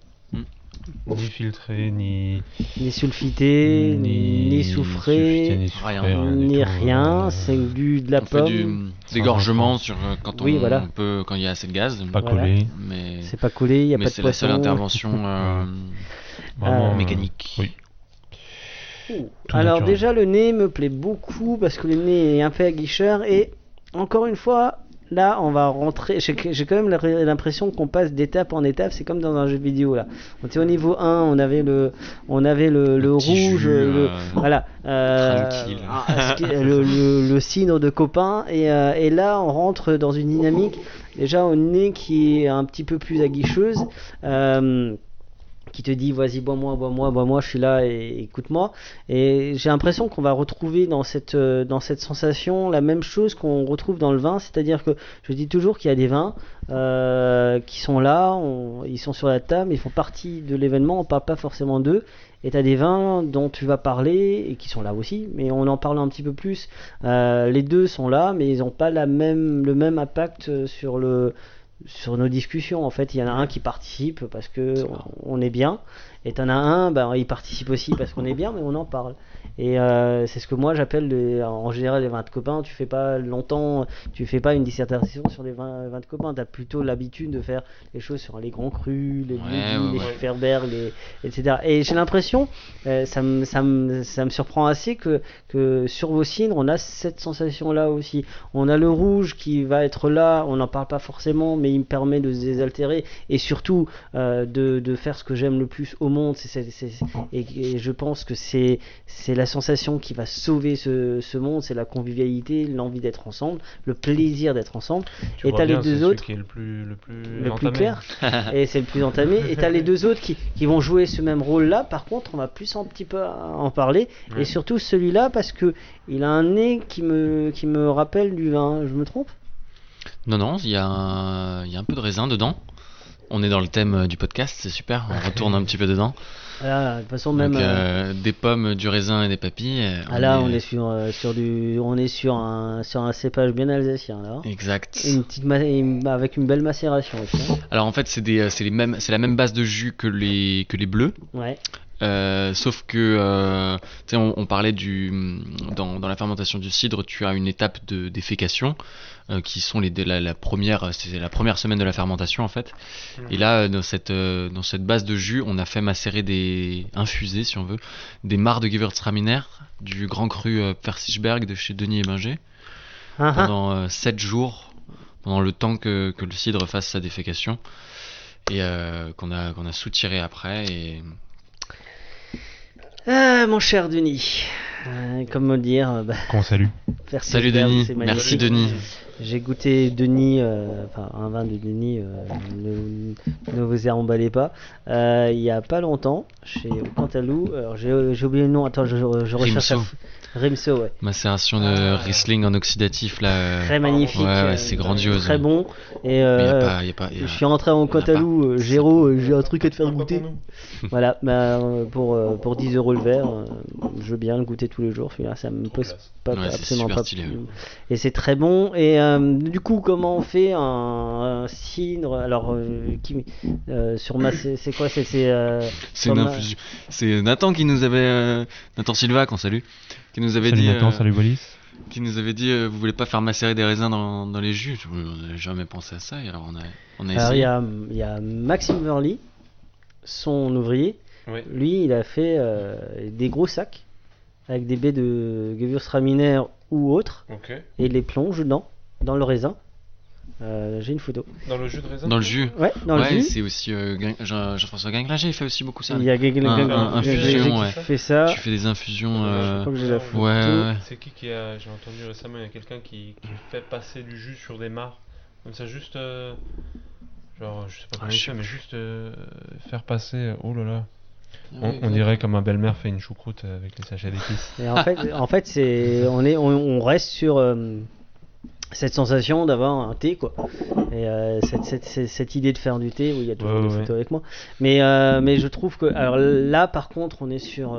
Ni filtré, ni. Ni sulfité, ni, ni soufré, ni, rien. Ni rien. C'est du, de la on pomme. Fait du dégorgement sur, euh, quand, on, oui, voilà. peut, quand il y a assez de gaz. Pas collé. Mais c'est pas collé, il n'y a pas de c'est la seule intervention euh, euh, mécanique. Oui. Alors, déjà, le nez me plaît beaucoup parce que le nez est un peu aguicheur et encore une fois, Là, on va rentrer. J'ai quand même l'impression qu'on passe d'étape en étape. C'est comme dans un jeu vidéo là. On était au niveau 1, on avait le, on avait le, le, rouge, le, euh, voilà, euh, ah, le, le, signe de copain. Et, euh, et, là, on rentre dans une dynamique déjà au nez qui est un petit peu plus aguicheuse. Euh, qui te dit vas-y bois-moi, bois-moi, bois-moi, je suis là et écoute-moi. Et j'ai l'impression qu'on va retrouver dans cette, euh, dans cette sensation la même chose qu'on retrouve dans le vin, c'est-à-dire que je dis toujours qu'il y a des vins euh, qui sont là, ils sont sur la table, ils font partie de l'événement, on parle pas forcément d'eux. Et tu as des vins dont tu vas parler et qui sont là aussi, mais on en parle un petit peu plus. Euh, les deux sont là, mais ils n'ont pas la même, le même impact sur le, sur nos discussions. En fait, il y en a un qui participe parce que on, est bien, et t'en as un, ben, il participe aussi parce qu'on est bien, mais on en parle. Et euh, c'est ce que moi j'appelle en général les vins de copains. Tu fais pas longtemps, tu fais pas une dissertation sur les vins, de copains. Tu as plutôt l'habitude de faire les choses sur les grands crus, les les Ferber, les, etc. Et j'ai l'impression, euh, ça, me, ça, me, ça me surprend assez que, que sur vos cindres, on a cette sensation-là aussi. On a le rouge qui va être là, on n'en parle pas forcément, mais il me permet de se désaltérer et surtout euh, de, de faire ce que j'aime le plus au au monde. et, je pense que c'est la sensation qui va sauver ce, monde, c'est la convivialité, l'envie d'être ensemble, le plaisir d'être ensemble. et t'as les deux autres. Qui est le plus, le plus, le plus clair. et c'est le plus entamé. Et t'as les deux autres qui, qui, vont jouer ce même rôle-là. Par contre, on va plus un petit peu en parler. Et surtout celui-là parce que il a un nez qui me, qui me rappelle du vin. Je me trompe? Non, non, il y, a un, y a un peu de raisin dedans. On est dans le thème du podcast, c'est super. On retourne un petit peu dedans. Voilà, de toute façon, même. Euh, des pommes, du raisin et des papilles. Ah là, on est sur, euh, sur, du, on est sur, un, sur un cépage bien alsacien, là. Exact. une petite avec une belle macération aussi. Hein. Alors en fait, c'est les mêmes, la même base de jus que les, que les bleus. Ouais. Euh, sauf que, euh, on, on, parlait du dans, dans, la fermentation du cidre, tu as une étape de défécation euh, qui sont les la, la première, c'est la première semaine de la fermentation en fait. Mmh. Et là, dans cette dans cette base de jus, on a fait macérer des infusés, si on veut, des mares de Gewürztraminer du Grand Cru Persichberg de chez Denis Ebinger uh pendant 7 jours, pendant le temps que, que le cidre fasse sa défécation et qu'on a qu'on a soutiré après et ah, mon cher Denis. Euh, comment dire euh, bah, Qu'on salue. Salut Denis. Merci Denis. J'ai goûté Denis, euh, enfin un vin de Denis, ne, ne, vous emballez pas, il y a pas longtemps, chez Cantalou. Alors j'ai oublié le nom, attends, je, je recherche. Rimso, ouais. Macération de ah. Riesling en oxydatif là. Très magnifique. Ouais, c'est grandiose. Très bon. Et je suis rentré en Cantalou, Géraud, j'ai un truc à te faire goûter. voilà, bah, pour, pour 10 euros le verre, je veux bien le goûter tous les jours. Ça me pose pas absolument pas. Et c'est très bon. Et euh, du coup, comment on fait un, cidre? Alors, euh, qui, euh, sur ma, c'est quoi? C'est c'est C'est Nathan qui nous avait Nathan Silva qu'on salue, qui nous avait salut dit. Nathan, salut Wallis. Qui nous avait dit vous voulez pas faire macérer des raisins dans, dans les jus On n'avait jamais pensé à ça. Et alors on a on a alors il y a, y a Maxime Verly, son ouvrier. Lui, il a fait des gros sacs avec des baies de Gewürztraminer ou autres et les plonge dedans, dans le raisin. Euh, j'ai une photo. Dans le jus de raisin Dans le jus Ouais, dans le jus. c'est aussi euh, Jean-François Ginglager, il fait aussi beaucoup ça. Il y a Infusion, ouais. fait ça. Tu fais des infusions. Euh... Je crois que j'ai la photo. Ouais, ouais. C'est qui qui a. J'ai entendu récemment, il y a quelqu'un qui, qui, fait passer du jus sur des mares. Comme ça, juste. Euh... Genre, je sais pas comment ah, il fait, mais juste euh, faire passer. Oh là là. On, dirait comme ma belle-mère fait une choucroute avec les sachets d'épices. Et en fait, en fait c'est, on, est, on, reste sur euh, cette sensation d'avoir un thé, quoi. Et euh, cette, cette, cette, idée de faire du thé, où il y a toujours des photos avec moi. Mais, euh, mais je trouve que, alors là, par contre, on est sur.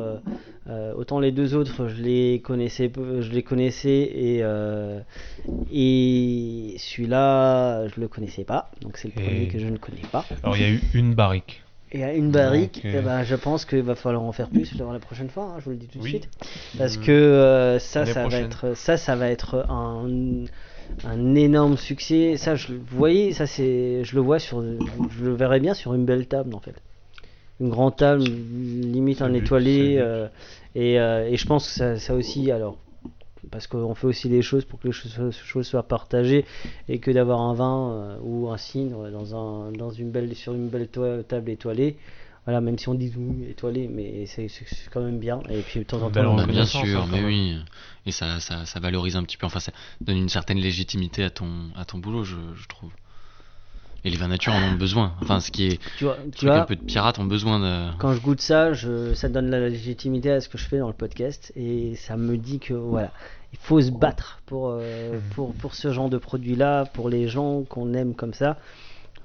autant les deux autres, je les connaissais, je les connaissais et, et celui-là, je le connaissais pas. Donc c'est le premier que je ne connais pas. Alors il y a eu une barrique. Et à une barrique, eh ben, je pense qu'il va falloir en faire plus la prochaine fois, hein, je vous le dis tout de suite. Parce que euh, ça, ça va, être, ça, ça va être un, un énorme succès. Ça, je, vous voyez, ça, c'est, je le vois sur, je le verrais bien sur une belle table en fait. Une grande table, limite un étoilé. Euh, et, euh, et, je pense que ça, ça aussi, alors parce qu'on fait aussi des choses pour que les choses, soient partagées et que d'avoir un vin euh, ou un cidre dans, un, dans une belle, sur une belle table étoilée. Voilà, même si on dit étoilé, mais c'est quand même bien. Et puis de temps en temps, bien sûr, mais oui. Et ça, ça, ça, valorise un petit peu, enfin ça donne une certaine légitimité à ton, à ton boulot, je, je trouve. Et les vins nature en ont besoin. Enfin, ce qui est. Tu vois, tu un peu de pirates ont besoin de. Quand je goûte ça, je, ça donne la légitimité à ce que je fais dans le podcast. Et ça me dit que, voilà, il faut se battre pour, euh, pour, pour ce genre de produit-là, pour les gens qu'on aime comme ça.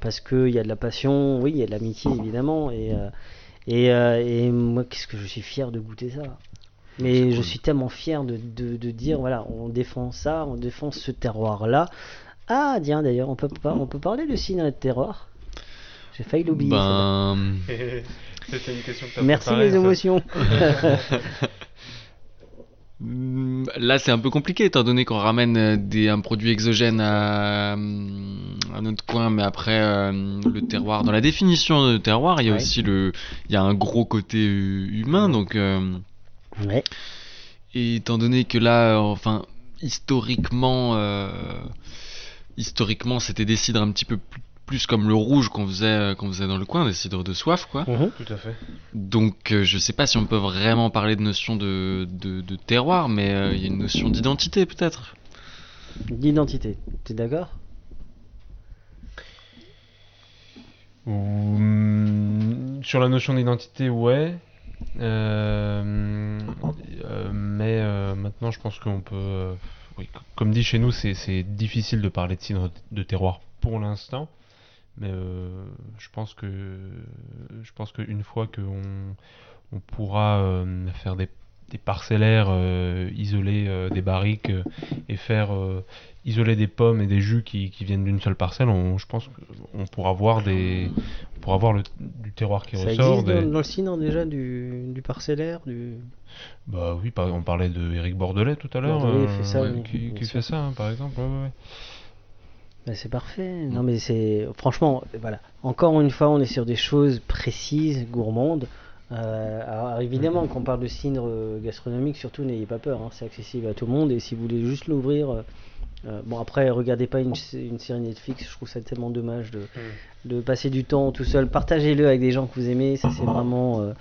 Parce qu'il y a de la passion, oui, il y a de l'amitié évidemment. Et, euh, et, euh, et, moi, qu'est-ce que je suis fier de goûter ça? Mais je suis tellement fier de, de, de, dire, voilà, on défend ça, on défend ce terroir-là. Ah, tiens, d'ailleurs, on peut, on peut parler de cinéma de terroir? J'ai failli l'oublier. Ben... C'était une question que Merci les émotions. Là, c'est un peu compliqué étant donné qu'on ramène euh, des, un produit exogène à, un autre coin, mais après euh, le terroir. Dans la définition de terroir, il y a aussi le, il y a un gros côté humain, donc. Euh, ouais. Et étant donné que là, historiquement, historiquement, c'était des cidres un petit peu plus comme le rouge qu'on faisait, qu'on faisait dans le coin, des cidres de soif, quoi. Mhm. Tout à fait. Donc, euh, je sais pas si on peut vraiment parler de notion de, de, de terroir, mais euh, il y a une notion d'identité, peut-être. D'identité, t'es d'accord? Hum, Sur la notion d'identité, ouais. Euh, euh, mais euh, maintenant, je pense qu'on peut. comme dit chez nous, c'est difficile de parler de cidre de terroir pour l'instant. Mais je pense que je pense qu'une fois qu'on on pourra faire des, des parcellaires, isoler des barriques et faire isoler des pommes et des jus qui, qui viennent d'une seule parcelle, on, je pense qu'on pourra voir des on pourra voir le, du terroir qui Ça ressort. existe des- dans, dans le cidre déjà du, du parcellaire du... Bah oui, par- on parlait de Éric Bordelais tout à l'heure, Bordelais euh, ouais, qui, qui fait ça, hein, par exemple. ouais, ouais, ouais. Bah, c'est parfait. Non mais c'est franchement voilà. Encore une fois, on est sur des choses précises, gourmandes. Euh, alors évidemment, quand on parle de cidre euh, gastronomique, surtout n'ayez pas peur. hein, c'est accessible à tout le monde et si vous voulez juste l'ouvrir, euh, bon après regardez pas une, une série Netflix. Je trouve ça tellement dommage de, de passer du temps tout seul. Partagez-le avec des gens que vous aimez. Ça c'est vraiment. euh,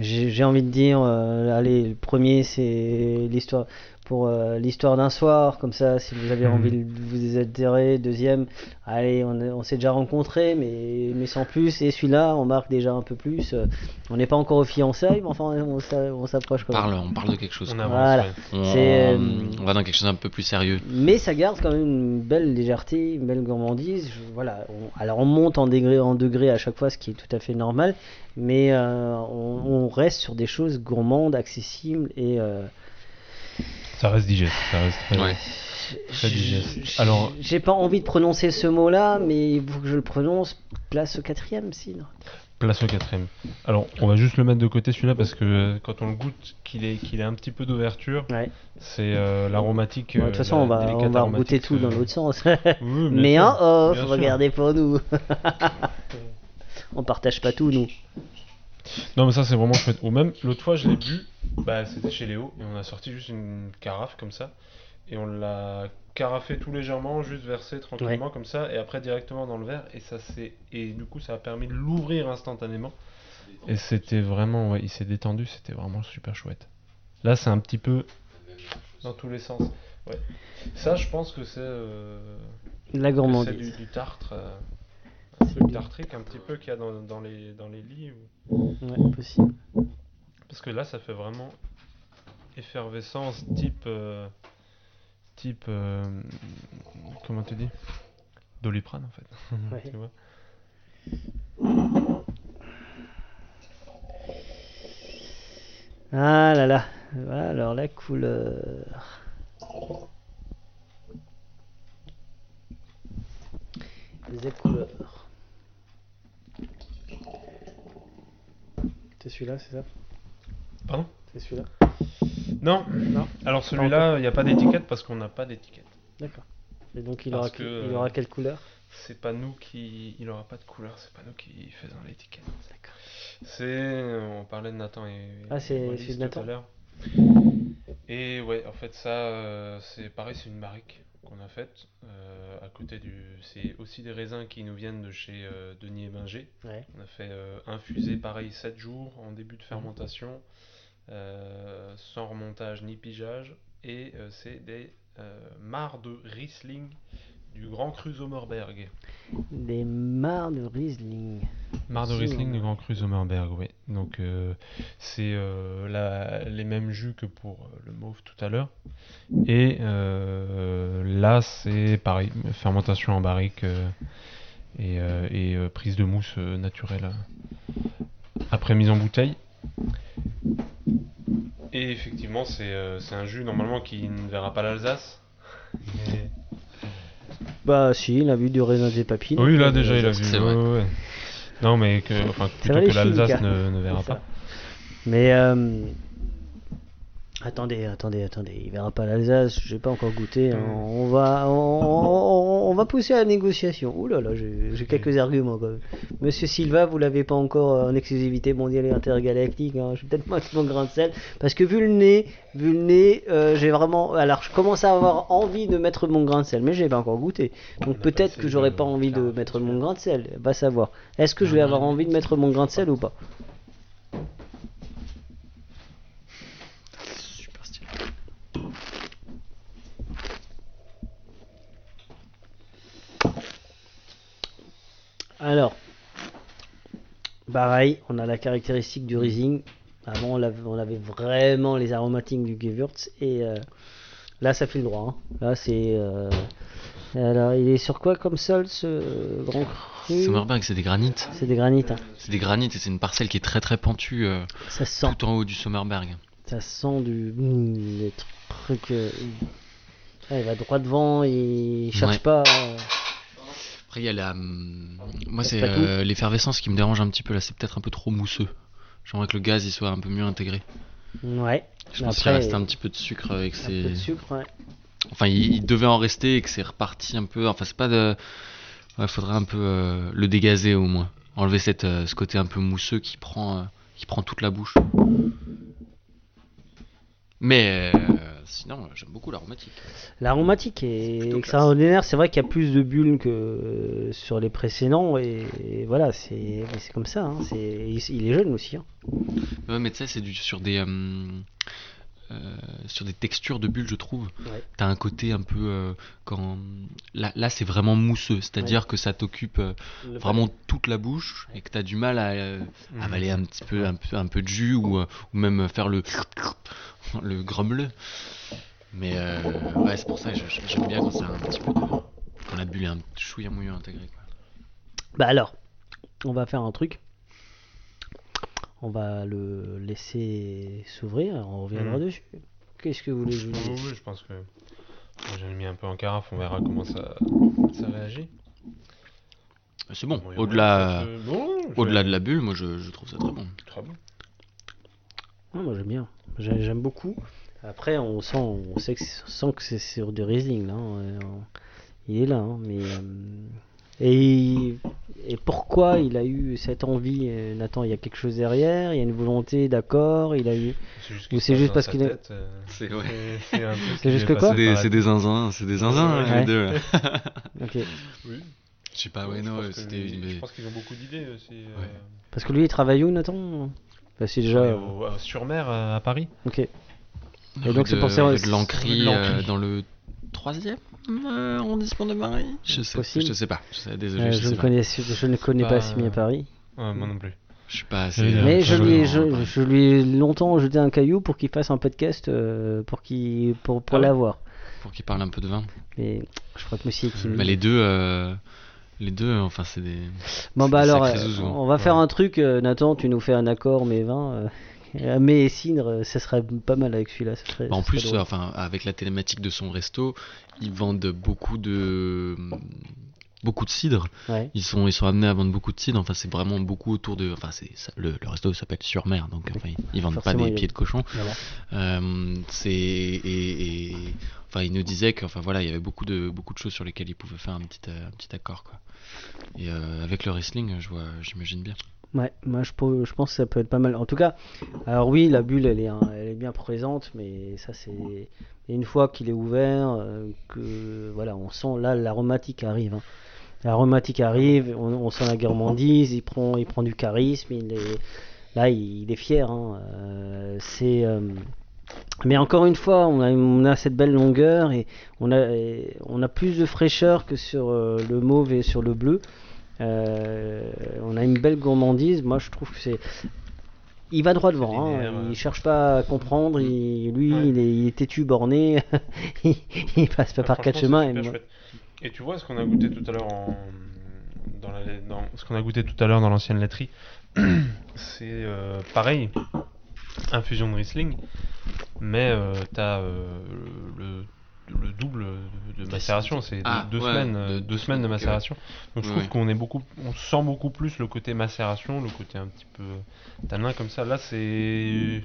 j'ai j'ai envie de dire, euh, allez, le premier c'est l'histoire pour euh, l'histoire d'un soir, comme ça, si vous avez Mhm. envie de vous désaltérer. Deuxième, allez, on, est- on s'est déjà rencontrés, mais, mais sans plus. Et celui-là, on marque déjà un peu plus. Euh, on n'est pas encore aux fiançailles, mais enfin, on, s'a- on s'approche quand même. On parle de quelque chose. On avance, Voilà. ouais. On, C'est, on- euh, on va dans quelque chose d'un peu plus sérieux. Mais ça garde quand même une belle légèreté, une belle gourmandise. Je- voilà. on- alors on monte en degré, en degré à chaque fois, ce qui est tout à fait normal. Mais euh, on, on reste sur des choses gourmandes, accessibles et euh, Ça reste digeste, ça reste très, Ouais. très digeste. Alors, j'ai pas envie de prononcer ce mot-là, mais il faut que je le prononce. Place au quatrième, cidre. place au quatrième. Alors, on va juste le mettre de côté celui-là parce que euh, quand on le goûte, qu'il ait, qu'il ait un petit peu d'ouverture, Ouais. c'est euh, l'aromatique. Bon, euh, De toute façon, la on va, on va rebooter tout dans euh, l'autre sens. oui, mais sûr, en off, regardez pour nous. on partage pas tout, nous. Non, mais ça, c'est vraiment chouette. Ou même, l'autre fois, je l'ai bu, bah, c'était chez Léo, et on a sorti juste une carafe comme ça, et on l'a carafé tout légèrement, juste versé tranquillement comme ça, et après directement dans le verre, et ça c'est et du coup, ça a permis de l'ouvrir instantanément. Et c'était vraiment, ouais, il s'est détendu, c'était vraiment super chouette. Là, c'est un petit peu dans tous les sens. Ouais. Ça, je pense que c'est euh, La gourmandise. c'est du, du tartre, euh, C'est du- tartrique un petit peu qu'il y a dans, dans les dans les lits. ou- Ouais, possible. Parce que là, ça fait vraiment effervescence type. euh, type. euh, comment tu dis? Doliprane en fait. Ouais. Tu vois? Ah là là. Voilà, alors la couleur. Les couleurs. C'est celui-là, c'est ça Pardon C'est celui-là Non, Non Alors celui-là, il n'y a pas d'étiquette parce qu'on n'a pas d'étiquette. D'accord. Et donc il aura, que, que- il aura quelle couleur C'est pas nous qui. Il aura pas de couleur, c'est pas nous qui faisons l'étiquette. D'accord. C'est. On parlait de Nathan et. Ah, c'est- c'est de tout Nathan à l'heure. Et ouais, en fait, ça, euh, c'est pareil, c'est une barrique qu'on a faite. euh, à côté du. C'est aussi des raisins qui nous viennent de chez euh, Denis et Binger. Ouais. On a fait euh, infuser pareil 7 jours en début de fermentation, euh, sans remontage ni pigeage. Et euh, c'est des euh, mares de Riesling du Grand Cru Sommerberg. Des mares de Riesling. Marc de Riesling du Grand Cru Sommerberg, oui. Donc euh, c'est euh, la- les mêmes jus que pour euh, le mauve tout à l'heure. Et euh, là c'est pareil, fermentation en barrique euh, et, euh, et, euh, prise de mousse euh, naturelle euh, après mise en bouteille. Et effectivement c'est euh, c'est un jus normalement qui ne verra pas l'Alsace. Mais- Bah si, il a vu du raisin des papilles. Oui, là déjà il a vu. Non, mais que, enfin, plutôt que l'Alsace chimiques, ne, ne verra pas. Mais euh, Attendez, attendez, attendez, il verra pas l'Alsace, j'ai pas encore goûté. hein. On va, on, on- on va pousser à la négociation. Ouh là là, j'ai quelques arguments quand même. Monsieur Silva, vous l'avez pas encore en exclusivité mondiale et intergalactique. Hein. Je vais peut-être mettre mon grain de sel parce que vu le nez, vu le nez, euh, j'ai vraiment. Alors, je commence à avoir envie de mettre mon grain de sel, mais j'ai pas encore goûté. Donc peut-être que j'aurais pas envie de mettre mon grain de sel. Va savoir. Est-ce que je vais avoir envie de mettre mon grain de sel ou pas Super stylé. Alors, pareil, on a la caractéristique du Riesling. Avant, on avait, on avait vraiment les aromatiques du Gewürz. Et euh, là, ça fait le droit. hein. Là, c'est. euh, alors, il est sur quoi comme sol ce grand cru? Sommerberg, c'est des granites. C'est des granites. hein. C'est des granites et c'est une parcelle qui est très très pentue euh, Ça sent. tout en haut du Sommerberg. Ça sent du. mmh, des trucs. Euh, ah, il va droit devant, il cherche Ouais. pas. euh, Après, il y a la. hum, Moi, C'est euh, l'effervescence qui me dérange un petit peu là. C'est peut-être un peu trop mousseux. J'aimerais que le gaz il soit un peu mieux intégré. Ouais. Je pense qu'il reste un petit peu de sucre avec un peu de ses. sucre, ouais. Enfin, il, il devait en rester et que c'est reparti un peu. Enfin, c'est pas de. Ouais, faudrait un peu euh, le dégazer au moins. Enlever cette, euh, ce côté un peu mousseux qui prend, euh, qui prend toute la bouche. Mais euh, sinon, euh, j'aime beaucoup l'aromatique. L'aromatique est extraordinaire. C'est vrai qu'il y a plus de bulles que euh, sur les précédents. Et, et voilà, c'est comme ça. hein. Il, il est jeune aussi. hein. Ouais, mais tu sais, c'est sur des. euh, euh, sur des textures de bulles, je trouve. Ouais. T'as un côté un peu. euh, quand Là, là c'est vraiment mousseux. C'est-à-dire que ça t'occupe euh, vraiment toute la bouche et que t'as du mal à euh, Mhm. avaler un petit peu, un peu, un peu de jus ou, euh, ou même faire le. le grumble. Mais euh, ouais, c'est pour ça que j'aime bien quand c'est un petit peu de. Quand la bulle est un chouïa mouilleux intégré. Quoi. Bah alors, on va faire un truc. On va le laisser s'ouvrir. On reviendra Mhm. dessus. Qu'est-ce que vous voulez vous oui, je pense que. Moi, J'en ai mis un peu en carafe, on verra comment ça, ça réagit. C'est bon. Bon, Au-delà, bon, au-delà de la bulle, moi je, je trouve ça très bon. Très bon. Ah, Moi j'aime bien. J'ai- J'aime beaucoup. Après, on sent, on sait que c'est- on sent que c'est sur du Riesling là. hein. Euh, Il est là, hein, mais euh, et et pourquoi il a eu cette envie, euh, Nathan? Il y a quelque chose derrière? Il y a une volonté, d'accord? Il a eu. C'est juste, Ou c'est juste parce qu'il tête, euh, C'est ouais. juste que quoi? C'est des, zinzins, c'est des zinzins Ouais. les deux. Ok. Oui. Je sais pas, ouais, je non, c'était. Je mais- pense qu'ils ont beaucoup d'idées aussi. euh. Parce que lui, il travaille où, Nathan? Bah, c'est déjà. au- sur mer à, à Paris. Ok. Et donc, c'est pour ça- de de euh, dans le troisième euh, arrondissement de Paris. Je sais, Possible. je sais pas. Je sais, désolé, Euh, je, je, sais ne pas. connais, je ne connais pas Pas- si bien Paris. Ouais, moi non plus. Je suis pas assez. Mais je lui, ai, je, je lui ai longtemps jeté un caillou pour qu'il fasse un podcast euh, pour, qu'il pour, pour Ah l'avoir. Pour qu'il parle un peu de vin. Mais je crois que monsieur est timide. Bah, les deux, euh, les deux, enfin, c'est des. Bon bah des alors, euh, hein. on va faire un truc, Nathan, tu nous fais un accord, mais vin, euh, euh, mais cidre, euh, ça serait pas mal avec celui-là. serait- Bah, en serait plus, euh, enfin, avec la thématique de son resto, ils vendent beaucoup de beaucoup de cidre. Ouais. Ils sont ils sont amenés à vendre beaucoup de cidre. Enfin, c'est vraiment beaucoup autour de. Enfin, c'est le, le resto s'appelle sur mer, donc enfin, ils, ils vendent pas des il pieds de cochon. Euh, c'est et, et- enfin, il nous disait que enfin voilà, il y avait beaucoup de beaucoup de choses sur lesquelles il pouvait faire un petit euh, un petit accord quoi. Et euh, avec le wrestling, je vois, j'imagine bien. Ouais, moi je, pense que ça peut être pas mal. En tout cas, alors oui, la bulle elle est, un- elle est bien présente, mais ça c'est. une fois qu'il est ouvert, euh, que voilà, on sent là l'aromatique arrive. hein. L'aromatique arrive, on, sent la gourmandise, il prend, il prend du charisme, il est, là il, est fier. hein, euh, euh, mais encore une fois, on a, cette belle longueur et on a, et on a plus de fraîcheur que sur le mauve et sur le bleu. Euh, on a une belle gourmandise. Moi, je trouve que c'est. Il va droit devant. hein, Il ouais. cherche pas à comprendre. Il, lui, Ouais. il, est, il est têtu, borné. il, il passe pas Ah, par quatre chemins. et moi- chouette. Et tu vois ce qu'on a goûté tout à l'heure en... dans, la... dans ce qu'on a goûté tout à l'heure dans l'ancienne laiterie, c'est euh, pareil, infusion de Riesling, mais euh, t'as euh, le, le double de, de macération, c'est deux- Ah, deux, ouais, semaines, euh, deux- deux deux semaines de macération. Donc je trouve qu'on est beaucoup, on sent beaucoup plus le côté macération, le côté un petit peu tanin comme ça. Là c'est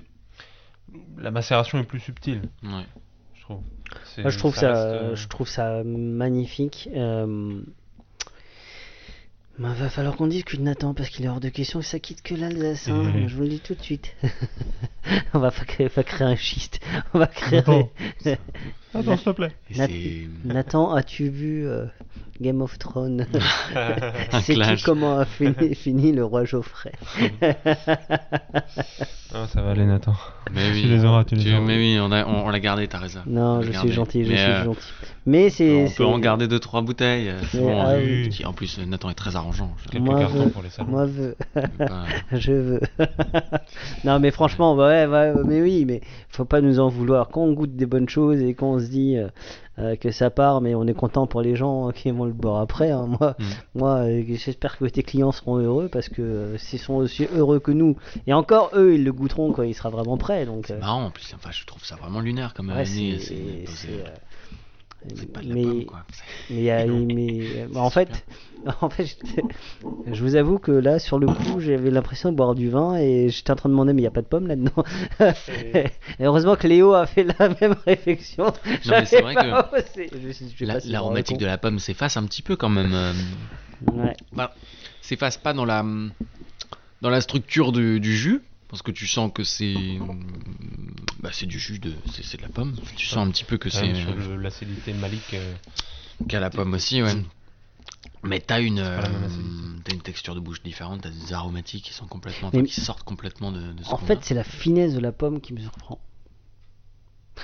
la macération est plus subtile. Ouais. Je trouve. Moi, je trouve ça, reste, euh, je trouve ça magnifique. Euh... bah, va falloir qu'on discute Nathan parce qu'il est hors de question que ça quitte que l'Alsace. hein. Je vous le dis tout de suite. on va pas créer, va créer un schiste. On va créer. Nathan. Attends, s'il te plaît. Et Nat- c'est- Nathan, as-tu vu euh, Game of Thrones? Clash. comment a fini, fini le roi Geoffrey? Ah, ça va aller, Nathan. Mais oui. Tu les auras, tu les auras. Mais oui, on, a- on, on l'a gardé, t'as raison. Non, l'a je suis gentil, je Mais, suis euh, gentil. Mais c'est. On c'est- peut en garder deux trois bouteilles. euh, c'est Mais, bon, ah euh, oui. qui- En plus, Nathan est très arrangeant. je- Quelques Moi, cartons veux. pour les salons. Moi veux. pas- je veux. non, mais franchement, ouais, ouais, mais oui, mais faut pas nous en vouloir. Quand on goûte des bonnes choses et qu'on se dit euh, euh, que ça part, mais on est content pour les gens qui vont le boire après. hein. Moi, Mm. moi euh, j'espère que tes clients seront heureux parce que euh, s'ils sont aussi heureux que nous, et encore eux, ils le goûteront quand il sera vraiment prêt. Donc, Marrant en plus. Enfin, je trouve ça vraiment lunaire comme ouais, année. Pas de la mais, pomme, quoi. mais, a- euh, en fait, en fait, je vous avoue que là, sur le coup, j'avais l'impression de boire du vin et j'étais en train de demander, mais il n'y a pas de pomme là-dedans? et heureusement que Léo a fait la même réflexion. mais c'est vrai que La- L'aromatique de la pomme s'efface un petit peu quand même. Ouais. bah, s'efface pas dans la dans la structure du, du jus parce que tu sens que c'est bah, c'est du jus de c'est de la pomme. Tu sens un petit peu que c'est le- l'acidité malique. euh, qu'à la pomme aussi, ouais. Mais t'as une, même euh, t'as une texture de bouche différente, t'as des aromatiques qui sont complètement, Mais- enfin, qui sortent complètement de, de ce En fait, c'est la finesse de la pomme qui me surprend.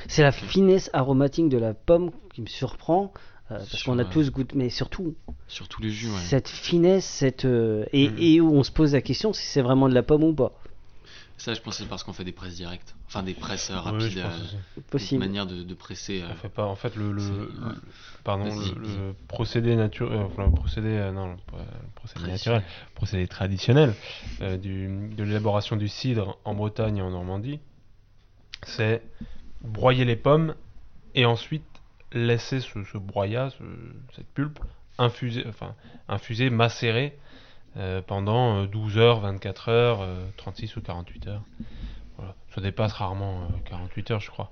C'est la finesse aromatique de la pomme qui me surprend. euh, parce Sur, qu'on a euh, tous goûté, mais surtout sur tous les jus, ouais. cette finesse, cette euh, et, Mhm. et où on se pose la question si c'est vraiment de la pomme ou pas. Ça, je pense que c'est parce qu'on fait des presses directes, enfin des presses euh, rapides, euh, aussi. une manière de, de presser. euh, On fait pas en fait le, le, c'est- le- ouais. pardon Vas-y, le, vas-y. le procédé naturel enfin, le procédé euh, non le, pro- le procédé Traditionnel. naturel le procédé traditionnel euh, du, de l'élaboration du cidre en Bretagne et en Normandie c'est broyer les pommes et ensuite laisser ce, ce broyat ce- cette pulpe infuser enfin infuser macérer euh, pendant euh, 12 heures 24 heures euh, 36 ou 48 heures voilà. ça dépasse rarement euh, 48 heures je crois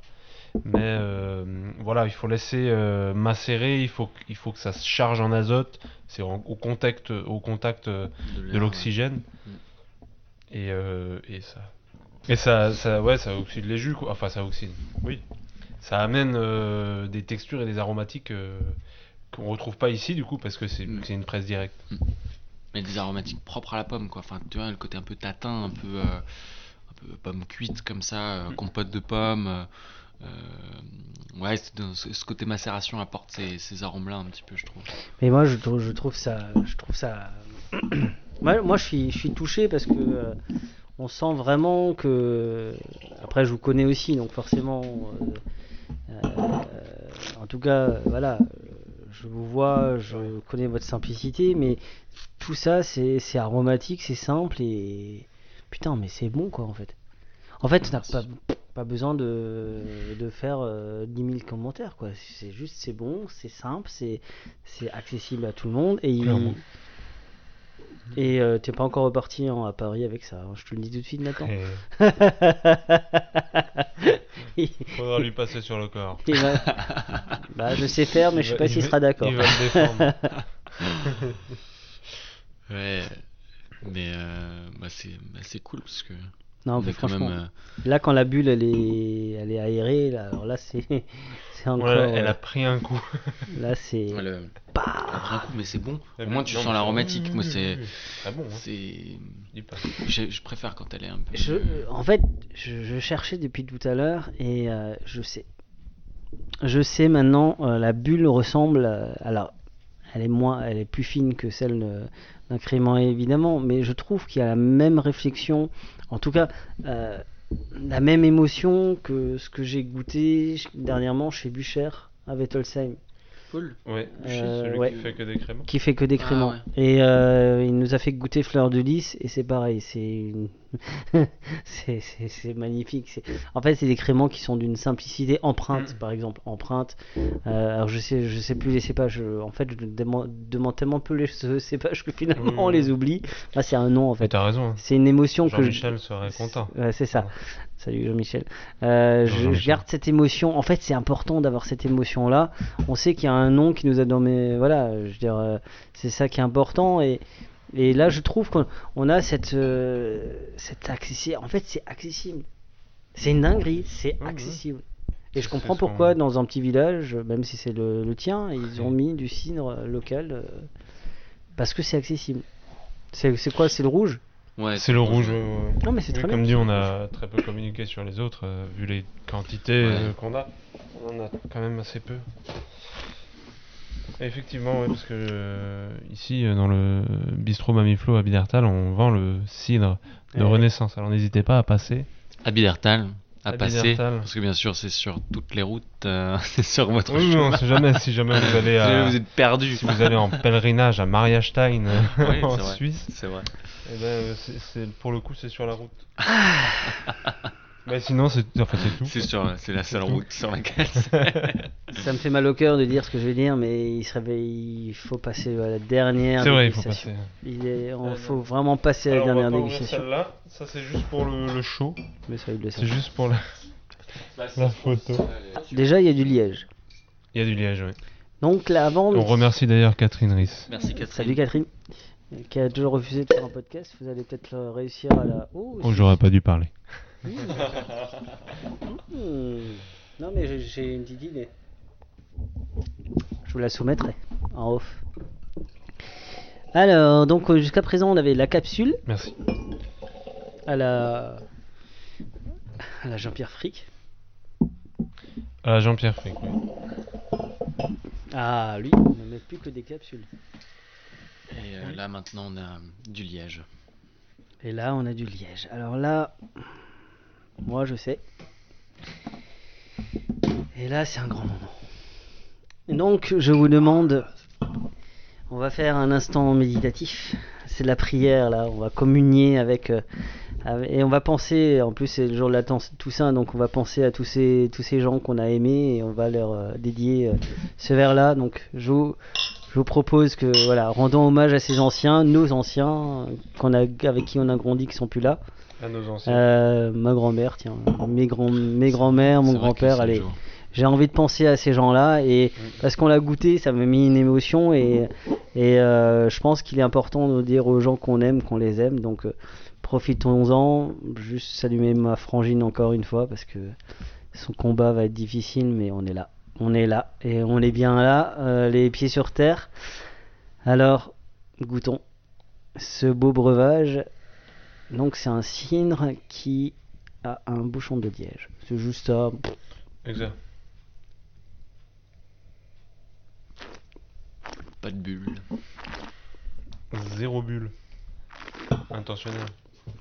mais euh, voilà, il faut laisser euh, macérer, il faut, que- il faut que ça se charge en azote, c'est au contact, au contact euh, de l'oxygène. Mm. Et, euh, et ça. Et ça, ça, ouais, ça oxyde les jus, quoi. Enfin, ça oxyde. Oui. Ça amène euh, des textures et des aromatiques euh, qu'on retrouve pas ici, du coup, parce que c'est Mm. c'est une presse directe. Mais des aromatiques propres à la pomme, quoi. Enfin, tu vois, le côté un peu tatin, un peu, euh, un peu pomme cuite comme ça, euh, compote de pommes. euh, euh, ouais, ce, côté macération apporte ces, ces arômes-là un petit peu, je trouve. Mais moi, je, trouve- je trouve ça, je trouve ça. moi, moi, je suis, je suis touché parce que euh, on sent vraiment que. Après, je vous connais aussi, donc forcément. euh, euh, en tout cas, voilà, je vous vois, je connais votre simplicité, mais tout ça, c'est c'est aromatique, c'est simple et putain, mais c'est bon quoi en fait. En fait, n'a pas, pas besoin de, de faire euh, 10 000 commentaires quoi. C'est juste, c'est bon, c'est simple, c'est accessible à tout le monde et il- et euh, t'es pas encore reparti hein, à Paris avec ça. hein, je te le dis tout de suite, Nathan. Il- faudra lui passer sur le corps. va- Bah, je sais faire, mais je sais pas Il s'il sera d'accord. Il va le défendre. Ouais, mais euh, bah, c'est bah, c'est cool parce que. Non, on mais franchement, même, euh, là quand la bulle elle est, elle est aérée, là, alors là c'est, c'est encore. Ouais, elle euh, a pris un coup. Là c'est. ouais, le- un coup, mais c'est bon. Au moins, tu Non, sens mais- l'aromatique. Moi, c'est. Ah bon, hein. c'est Je dis pas. je, je préfère quand elle est un peu. Je, en fait, je, je cherchais depuis tout à l'heure et euh, je sais. Je sais maintenant, euh, la bulle ressemble. à- alors, elle est moins, elle est plus fine que celle d'un crément évidemment, mais je trouve qu'il y a la même réflexion, en tout cas, euh, la même émotion que ce que j'ai goûté dernièrement chez Bucher à Wettelsheim. Cool. Ouais, Euh, celui ouais. qui fait que des créments. qui fait que des Ah, créments. ouais. Et euh, il nous a fait goûter fleur de lys et c'est pareil, c'est une, c'est- magnifique. En fait, c'est des créments qui sont d'une simplicité. Empreinte, par exemple. Empreinte. Euh, alors, je sais, je sais plus les cépages. je- En fait, je demande, demande tellement peu les ce- cépages que finalement, on Mhm. les oublie. Là, c'est un nom, en Mais fait. t'as raison. hein. C'est une émotion que je... Jean-Michel serait content. Ouais, c'est ça. Salut Jean-Michel. Euh, je, je garde cette émotion. En fait, c'est important d'avoir cette émotion-là. On sait qu'il y a un nom qui nous a donné. Voilà, je veux dire, euh, c'est ça qui est important. Et, et là, je trouve qu'on on a cette, euh, cette En fait, c'est accessible. C'est une dinguerie, c'est accessible. Et je comprends pourquoi, dans un petit village, même si c'est le, le tien, ils ont mis du cidre local. euh, parce que c'est accessible. C'est quoi C'est le rouge? Ouais, C'est le rouge. Non, mais c'est Oui, très Comme bien. dit, on a très peu communiqué sur les autres, euh, vu les quantités Ouais. euh, qu'on a. On en a quand même assez peu. Effectivement, ouais, parce que euh, ici, euh, dans le bistrot Mamiflo à Bidertal, on vend le cidre de Ouais. Renaissance. Alors n'hésitez pas à passer. À Bidertal, à, À passer. Bidertal. Parce que bien sûr, c'est sur toutes les routes, euh, c'est sur votre Oui, mais chemin. on sait jamais si jamais vous allez à, vous êtes perdu. si vous allez en pèlerinage à Mariastein euh, Oui, en. Suisse. C'est vrai. Eh ben, c'est- c'est- pour le coup, c'est sur la route. Mais sinon, c'est enfin, c'est tout. C'est sur, c'est la seule route sur laquelle. Ça me fait mal au cœur de dire ce que je vais dire, mais il, serait, il faut passer à la dernière C'est vrai, il faut passer. Il est, on Euh, faut vraiment passer à la Alors, on va dernière pas dégustation. celle-là. Ça, c'est juste pour le, le show. Mais ça, il le C'est juste pour la, la photo. Déjà, il y a du liège. Il y a du liège, oui. Donc là, avant. On remercie d'ailleurs Catherine Riss. Merci Catherine. Salut Catherine, qui a toujours refusé de faire un podcast. Vous allez peut-être réussir à la. Oh, Oh, j'aurais pas dû parler. Hmm. Non, mais j'ai- une petite idée. Je vous la soumettrai en off. Alors, donc euh, jusqu'à présent, on avait la capsule Merci. à la. à la Jean-Pierre Frick. À Jean-Pierre Frick, oui. Ah, lui, on ne met plus que des capsules. Et euh, là maintenant, on a du liège. Et là, on a du liège. Alors là, moi, je sais. Et là, c'est un grand moment. Donc, je vous demande, on va faire un instant méditatif. C'est de la prière, là. On va communier avec, euh, avec- et on va penser. En plus, c'est le jour de la Toussaint- donc on va penser à tous ces tous ces gens qu'on a aimés et on va leur euh, dédier euh, ce vers-là. Donc, je vous propose que voilà, rendons hommage à ces anciens, nos anciens, qu'on a, avec qui on a grandi, qui sont plus là. À nos anciens. Euh, ma grand-mère, tiens, mes grands, mes grands-mères, mon grand-père, allez. J'ai envie de penser à ces gens-là et parce qu'on l'a goûté, ça m'a mis une émotion et, et euh, je pense qu'il est important de dire aux gens qu'on aime, qu'on les aime. Donc euh, profitons-en. Juste saluer ma frangine encore une fois parce que son combat va être difficile, mais on est là. On est là et on est bien là, euh, les pieds sur terre. Alors, goûtons ce beau breuvage. Donc c'est un cidre qui a un bouchon de liège. C'est juste ça. Exact. Pas de bulle. Zéro bulle. Intentionnel.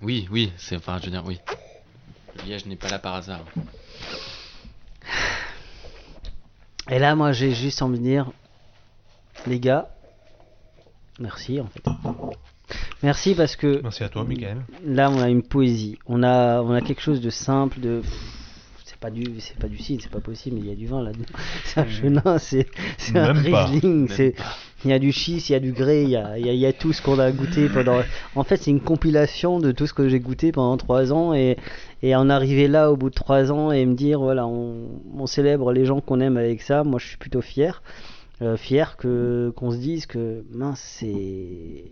Oui, oui, c'est enfin, je veux dire, oui. Le liège n'est pas là par hasard. Et là, moi, j'ai juste envie de dire, les gars, merci en fait. Merci parce que Merci à toi, Michael. là, on a une poésie. On a, on a quelque chose de simple, de. C'est pas du, c'est pas du cidre, c'est pas possible. mais Il y a du vin là-dedans. C'est un chenin, c'est, c'est un. Riesling, c'est, il y a du schiste, il y a du grès, il y a, il y a- il y a tout ce qu'on a goûté pendant. En fait, c'est une compilation de tout ce que j'ai goûté pendant trois ans et, et en arriver là au bout de trois ans et me dire voilà, on, on célèbre les gens qu'on aime avec ça. Moi, je suis plutôt fier, Euh, fier que qu'on se dise que mince, c'est,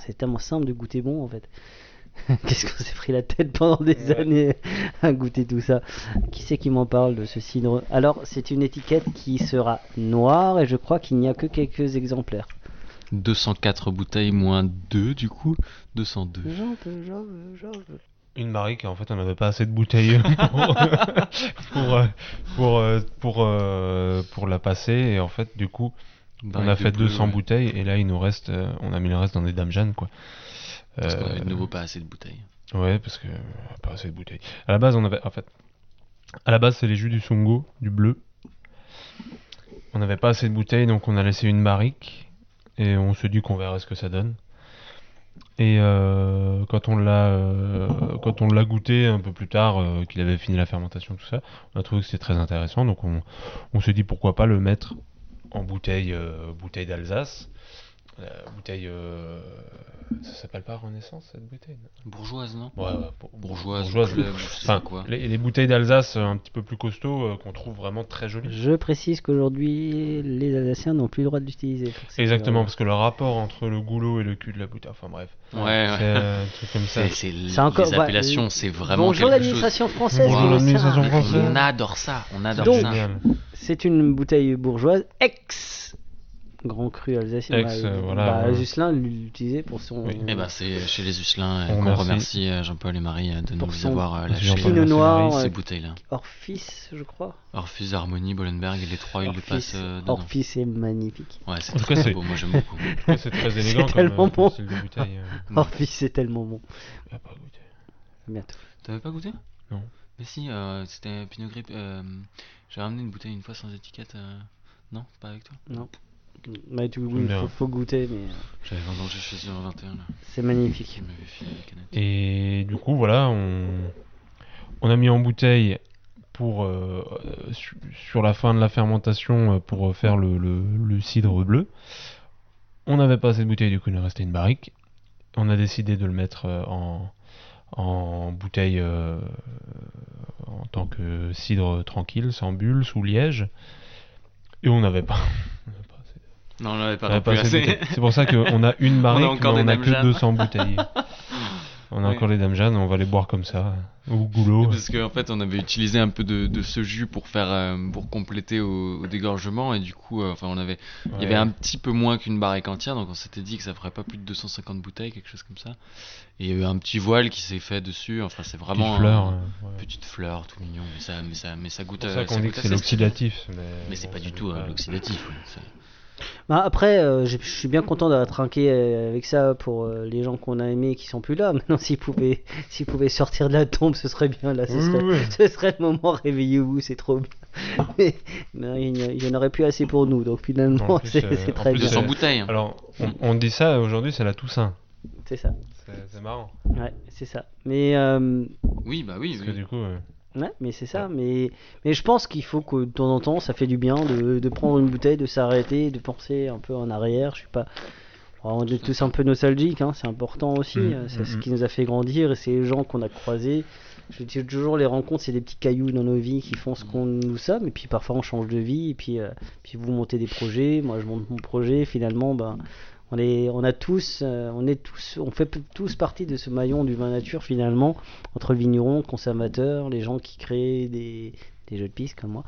c'est tellement simple de goûter bon en fait. Qu'est-ce qu'on s'est pris la tête pendant des Ouais. années à goûter tout ça Qui c'est qui m'en parle de ce cidre? Alors, c'est une étiquette qui sera noire et je crois qu'il n'y a que quelques exemplaires. 204 bouteilles moins 2 du coup 202. J'en veux, j'en veux, j'en veux. Une barrique, en fait, on n'avait pas assez de bouteilles pour, pour, euh, pour, euh, pour, euh, pour la passer. Et en fait, du coup, on a fait bleu, 200 ouais. bouteilles. Et là, il nous reste, euh, on a mis le reste dans des dames Jeanne, quoi. Parce qu'on Euh, avait de nouveau pas assez de bouteilles. Ouais, parce que euh, pas assez de bouteilles. À la base, on avait, en fait, à la base, c'est les jus du Sungo, du bleu. On n'avait pas assez de bouteilles, donc on a laissé une barrique et on se dit qu'on verra ce que ça donne. Et euh, quand on l'a euh, quand on l'a goûté un peu plus tard, euh, qu'il avait fini la fermentation, tout ça, on a trouvé que c'était très intéressant. Donc on, on s'est dit pourquoi pas le mettre en bouteille euh, bouteille d'Alsace. Euh, bouteille, euh, ça s'appelle pas Renaissance cette bouteille Bourgeoise, non? Ouais, ouais, pour- Bourgeoise, bourgeoise. club, sais Enfin, quoi. Les, les bouteilles d'Alsace euh, un petit peu plus costauds euh, qu'on trouve vraiment très jolies. Je précise qu'aujourd'hui, les Alsaciens n'ont plus le droit de l'utiliser. Exactement, parce que le rapport entre le goulot et le cul de la bouteille, enfin bref, Ouais, ouais. c'est euh, un truc comme ça. C'est, les appellations, euh, c'est vraiment Bonjour l'administration française. Sait. française. On adore ça, on adore Donc, ça. Génial. C'est une bouteille bourgeoise ex Grand Cru alsacien. Ex, Bah, euh, voilà, bah. Juscelin l'utilisait pour son. Oui. Eh ben, c'est chez les Usselins On qu'on remercie. remercie euh, Jean-Paul et Marie euh, de Pour nous avoir euh, lâché. Pinot noir, euh, ces bouteilles-là. Orphis, je crois. Orphus, Harmonie, Bollenberg, et les trois, ils le Orphis, passent euh, dedans. Orphis est magnifique. Ouais, c'est très beau, moi j'aime beaucoup. C'est très élégant C'est comme, tellement euh, comme bon. style de bouteille. euh. Orphis c'est tellement bon. On va pas goûter. Bientôt. T'avais pas goûté? Non. Mais si, euh, c'était Pinot Grip. euh, J'ai ramené une bouteille une fois sans étiquette. euh, Non, pas avec toi? Non. Bah, tu, faut, faut goûter, mais euh, J'avais vendangé chez eux en 21 là. c'est magnifique. Et du coup, voilà, on, on a mis en bouteille pour euh, su- sur la fin de la fermentation euh, pour faire le, le- le cidre bleu. On n'avait pas assez de bouteille, du coup, il nous restait une barrique. On a décidé de le mettre en, en bouteille euh, en tant que cidre tranquille, sans bulle, sous liège. Et on n'avait pas. on n'avait pas assez- Non, on pas on n'avait pas plus assez. C'est pour ça qu'on a une barrique, encore mais des on a que Jeanne. 200 bouteilles. On a encore les dames Jeanne, on va les boire comme ça, au goulot. Parce qu'en fait, on avait utilisé un peu de, de ce jus pour faire euh, pour compléter au, au dégorgement et du coup, euh, enfin, on avait il y avait un petit peu moins qu'une barrique entière, donc on s'était dit que ça ferait pas plus de 250 bouteilles, quelque chose comme ça. Et il y a eu un petit voile qui s'est fait dessus. Enfin, c'est vraiment Petite fleur, un- ouais. petite fleur, tout mignon, mais ça, mais ça, mais ça goûte. C'est pour euh, ça qu'on ça dit que c'est l'oxydatif. Mais, Mais c'est bon, pas ça du tout pas. l'oxydatif. ouais, c'est- Bah, après, euh, je suis bien content d'avoir trinqué euh, avec ça pour euh, les gens qu'on a aimés qui sont plus là. Maintenant, s'ils pouvaient, s'ils pouvaient sortir de la tombe, ce serait bien. Là, ce, Oui, serait, oui. ce serait le moment. Réveillez-vous, c'est trop bien. Mais, mais il y en a- il y en aurait plus assez pour nous. Donc finalement, plus, c'est euh, c'est en très plus, bien. 200 bouteilles. hein. Alors, on, on dit ça aujourd'hui, c'est la Toussaint. C'est ça. C'est c'est marrant. Ouais, c'est ça. Mais euh, Oui, bah oui. Parce oui. que du coup, euh, Ouais, mais c'est ça. Mais, mais je pense qu'il faut que de temps en temps, ça fait du bien de, de prendre une bouteille, de s'arrêter, de penser un peu en arrière. Je suis pas. On est tous un peu nostalgiques, hein, c'est important aussi. Mm, euh, C'est mm, ce mm. qui nous a fait grandir et c'est les gens qu'on a croisés. Je dis toujours, les rencontres, c'est des petits cailloux dans nos vies qui font ce qu'on nous sommes. Et puis parfois, on change de vie. Et puis, euh, puis vous montez des projets. Moi, je monte mon projet. Finalement, ben, on, est, on a tous, euh, on est tous, on fait tous partie de ce maillon du vin nature finalement entre le vigneron, le consommateur, les gens qui créent des, des jeux de piste comme moi,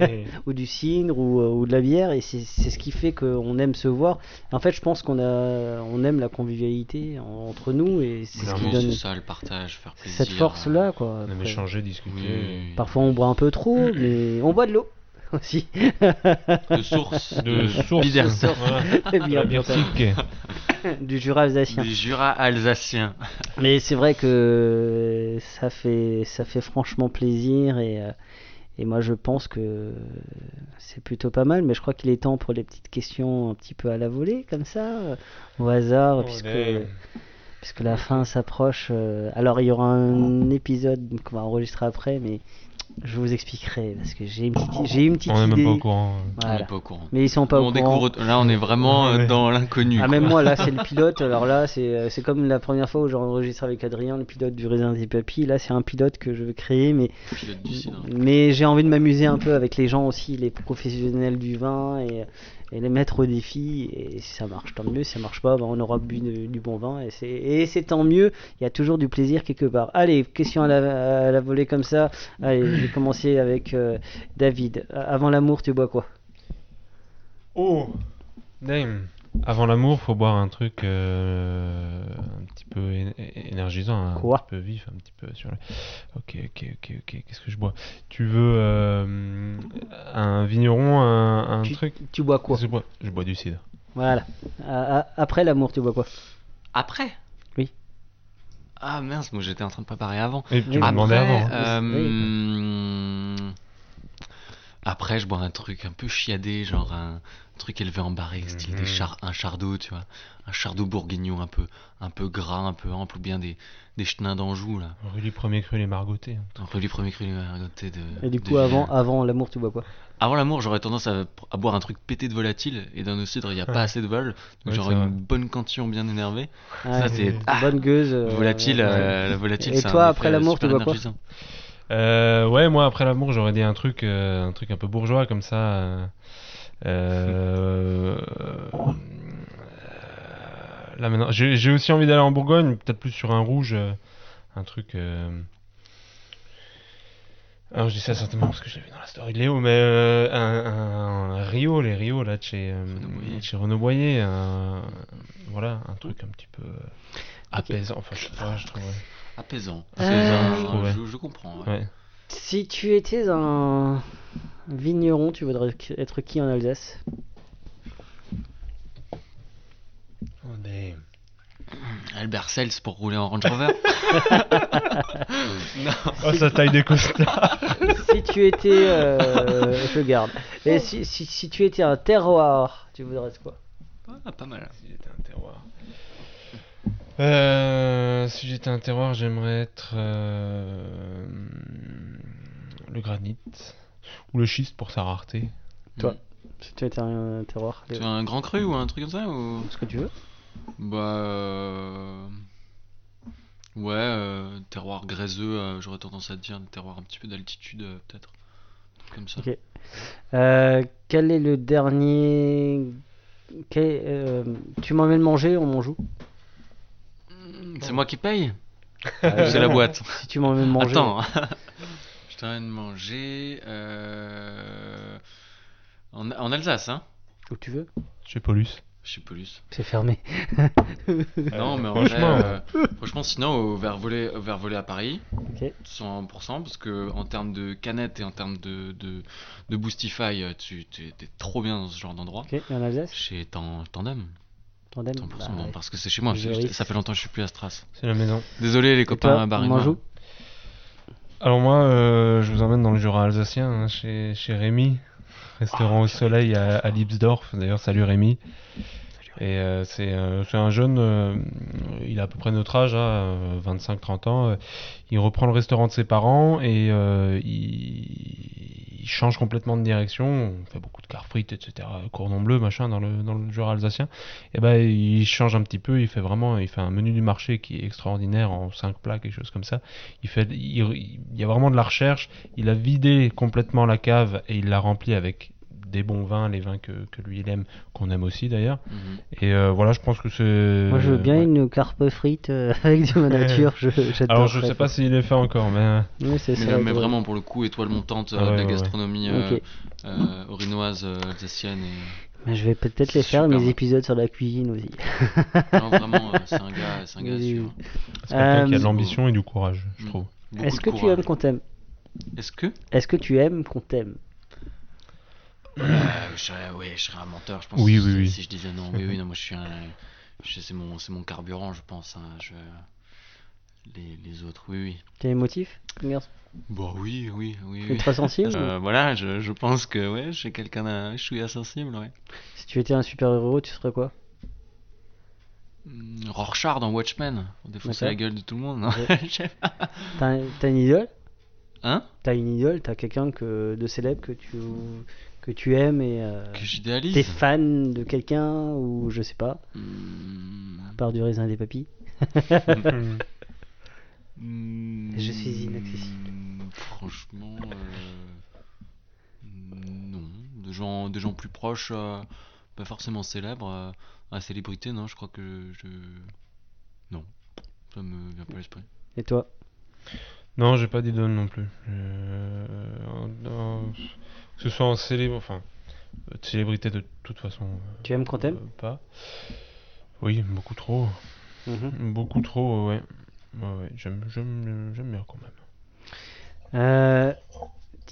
et- ou du cidre ou, euh, ou de la bière, et c'est c'est ce qui fait qu'on aime se voir. En fait, je pense qu'on a, on aime la convivialité en- entre nous, et c'est ce qui donne ça, le partage, faire plaisir. cette force-là, quoi. on aime Après, échanger, discuter. Oui. Parfois, on boit un peu trop, mais on boit de l'eau aussi. De source. De source. Voilà. De bien la bière pourtant. thick. du Jura alsacien. Du Jura alsacien. Mais c'est vrai que ça fait, ça fait franchement plaisir et, euh, et moi je pense que c'est plutôt pas mal. Mais je crois qu'il est temps pour les petites questions un petit peu à la volée, comme ça, au hasard, Oh, puisque, puisque la fin s'approche. euh, alors il y aura un épisode qu'on va enregistrer après, mais je vous expliquerai parce que j'ai une petite, j'ai une petite On n'est idée. même pas au courant. On pas au courant. Mais ils sont pas on au courant. découvre, là, on est vraiment Ouais. dans l'inconnu. Ah, même moi, là, c'est le pilote. Alors là, c'est euh, c'est comme la première fois où j'ai enregistré avec Adrien, le pilote du Raisin des Papilles. Là, c'est un pilote que je veux créer, mais, Pilote du cidre. mais j'ai envie de m'amuser un peu avec les gens aussi, les professionnels du vin et, et les mettre au défi. Et si ça marche, tant mieux. Si ça marche pas, ben, on aura bu de- du bon vin et c'est et c'est tant mieux. Il y a toujours du plaisir quelque part. Allez, question à la, à la volée comme ça. Allez, je vais commencer avec euh, David. Avant l'amour, tu bois quoi? Oh Damn Avant l'amour, faut boire un truc euh, un petit peu énergisant, un Quoi petit peu vif, un petit peu sur le... Ok, ok, ok, ok, qu'est-ce que je bois? Tu veux euh, un vigneron, un, un tu, truc? tu bois quoi? Je bois Je bois du cidre. Voilà. Après l'amour, tu bois quoi? Après? Oui. Ah mince, moi j'étais en train de préparer avant. Et tu Oui. m'as demandé Après, avant. hein. euh, Après, je bois un truc un peu chiadé, genre un truc élevé en barrique, style des Mhm. char un chardot, tu vois. Un chardot bourguignon un peu, un peu gras, un peu ample, ou bien des, des chenins d'Anjou, là. Rue du premier cru, les margotés. Un peu du premier cru margoté de. Et du de coup, avant, avant l'amour, tu bois quoi? Avant l'amour, j'aurais tendance à, à boire un truc pété de volatile, et dans nos cidres, il n'y a pas assez de vol. Donc, Ouais, j'aurais une vrai. bonne cantillon bien énervée. Ah, Ça, c'est. Ah, Bonne gueuse. euh, volatile, ouais. euh, la volatile, Et toi, après l'amour, tu bois quoi? Euh, ouais, moi après l'amour, j'aurais dit un truc, euh, un truc un peu bourgeois comme ça. euh, euh, là maintenant, j'ai aussi envie d'aller en Bourgogne, peut-être plus sur un rouge, euh, un truc. Alors je dis ça certainement parce que je l'ai vu dans la story de Léo, mais un, un- un Rio, les Rio là de chez, Renaud Boyer. de chez Renaud Boyer, un- voilà, un truc un petit peu euh, apaisant. Enfin, je sais pas, je trouve. ouais. Apaisant. Euh, Apaisant, je je, je comprends. ouais. Ouais. Si tu étais un vigneron, tu voudrais être qui en Alsace? Est- Albert Sels pour rouler en Range Rover. non. Oh, sa taille des costards Si tu étais. euh, je garde. Et si, si, si tu étais un terroir, tu voudrais être quoi? Ah, pas mal. Si j'étais un terroir. Euh, si j'étais un terroir, j'aimerais être euh, le granit ou le schiste pour sa rareté. Toi Si tu étais un, terroir Tu as un grand cru ou un truc comme ça ou... Ce que tu veux Bah. euh, Ouais, euh, terroir gréseux, euh, j'aurais tendance à te dire un terroir un petit peu d'altitude, euh, peut-être. Comme ça. Ok. Euh, quel est le dernier. quel- euh, tu m'emmènes manger, on m'en joue C'est moi qui paye Euh, C'est la boîte. Si tu m'emmènes manger. Attends. Je t'emmène manger. Euh... En, en Alsace, hein Où tu veux? Chez Paulus. Chez Paulus. C'est fermé. Non, mais en franchement, vrai, euh, franchement, sinon, au verre volé, au verre volé à Paris, Ok. 100%, parce que en termes de canettes et en termes de, de, de Boostify, euh, tu tu- t'es trop bien dans ce genre d'endroit. Ok, et en Alsace? Chez Tan- Tandem, Tandem 100%, Bah, ouais. parce que c'est chez moi, Je ça fait longtemps que je suis plus à Stras. C'est la maison. Désolé les Et copains toi, Barry on joue Alors moi, euh, je vous emmène dans le Jura alsacien, hein, chez, chez Rémi, restaurant au soleil à, à Lipsdorf. D'ailleurs, salut Rémi. Et euh, c'est euh, c'est un jeune, euh, il a à peu près notre âge, hein, 25-30 ans. euh, il reprend le restaurant de ses parents et euh, il, il change complètement de direction. On fait beaucoup de car frites, etc. Cordon bleu, machin, dans le, dans le Jura alsacien. Et ben il change un petit peu. Il fait vraiment, il fait un menu du marché qui est extraordinaire en 5 plats, quelque chose comme ça. Il fait, il, il y a vraiment de la recherche. Il a vidé complètement la cave et il l'a rempli avec des bons vins, les vins que, que lui il aime, qu'on aime aussi d'ailleurs. Mhm. Et euh, voilà, je pense que c'est. Moi, je veux bien ouais. une carpe frite euh, avec de ma nature. je, Alors je sais pas s'il est fait encore, mais. euh, Oui, c'est Mais, ça. mais vraiment, pour le coup, étoile montante Ah ouais, de la ouais, ouais. gastronomie euh, Ok. euh, orinoise, euh, alsacienne. Et... Mais je vais peut-être les faire, mes bon. épisodes sur la cuisine aussi. Non, vraiment, c'est un gars, c'est un gars Oui, suivre. C'est quelqu'un qui a de l'ambition et du courage, je Mm. trouve. Est-ce que tu aimes qu'on t'aime? Est-ce que? Est-ce que tu aimes qu'on t'aime? Je serais, ouais, je serais un menteur, je pense. Oui, si, oui, oui. si je disais non, oui, oui, non, moi je suis un, je- c'est mon, c'est mon carburant, je pense. hein, je, les, les autres, oui, oui. T'es émotif garçon Bon, oui, oui, oui. T'es oui. très sensible? Euh, voilà, je, je pense que ouais, je suis quelqu'un d'un chouïa sensible, ouais. Si tu étais un super-héros, tu serais quoi? Hmm, Rorschach dans Watchmen, pour défoncer la gueule de tout le monde. Ouais. Je sais pas. T'as un- t'as une idole? Hein? T'as une idole T'as quelqu'un que, de célèbre que tu, que tu aimes et euh, Que j'idéalise. t'es fan de quelqu'un ou je sais pas, Hmm, à part du raisin des papilles hmm, Je suis inaccessible. Franchement, euh, non. De gens, des gens plus proches, euh, pas forcément célèbres. euh, à célébrité, non, je crois que je. Non, ça me vient pas à l'esprit. Et toi? Non, j'ai pas d'idole non plus. Que ce soit en célèbre, enfin, euh, de célébrité de toute façon. euh, Tu aimes qu'on t'aime euh, Pas. Oui, beaucoup trop. Mhm. Beaucoup trop, ouais. Ouais, ouais, j'aime, j'aime, j'aime bien quand même. Euh,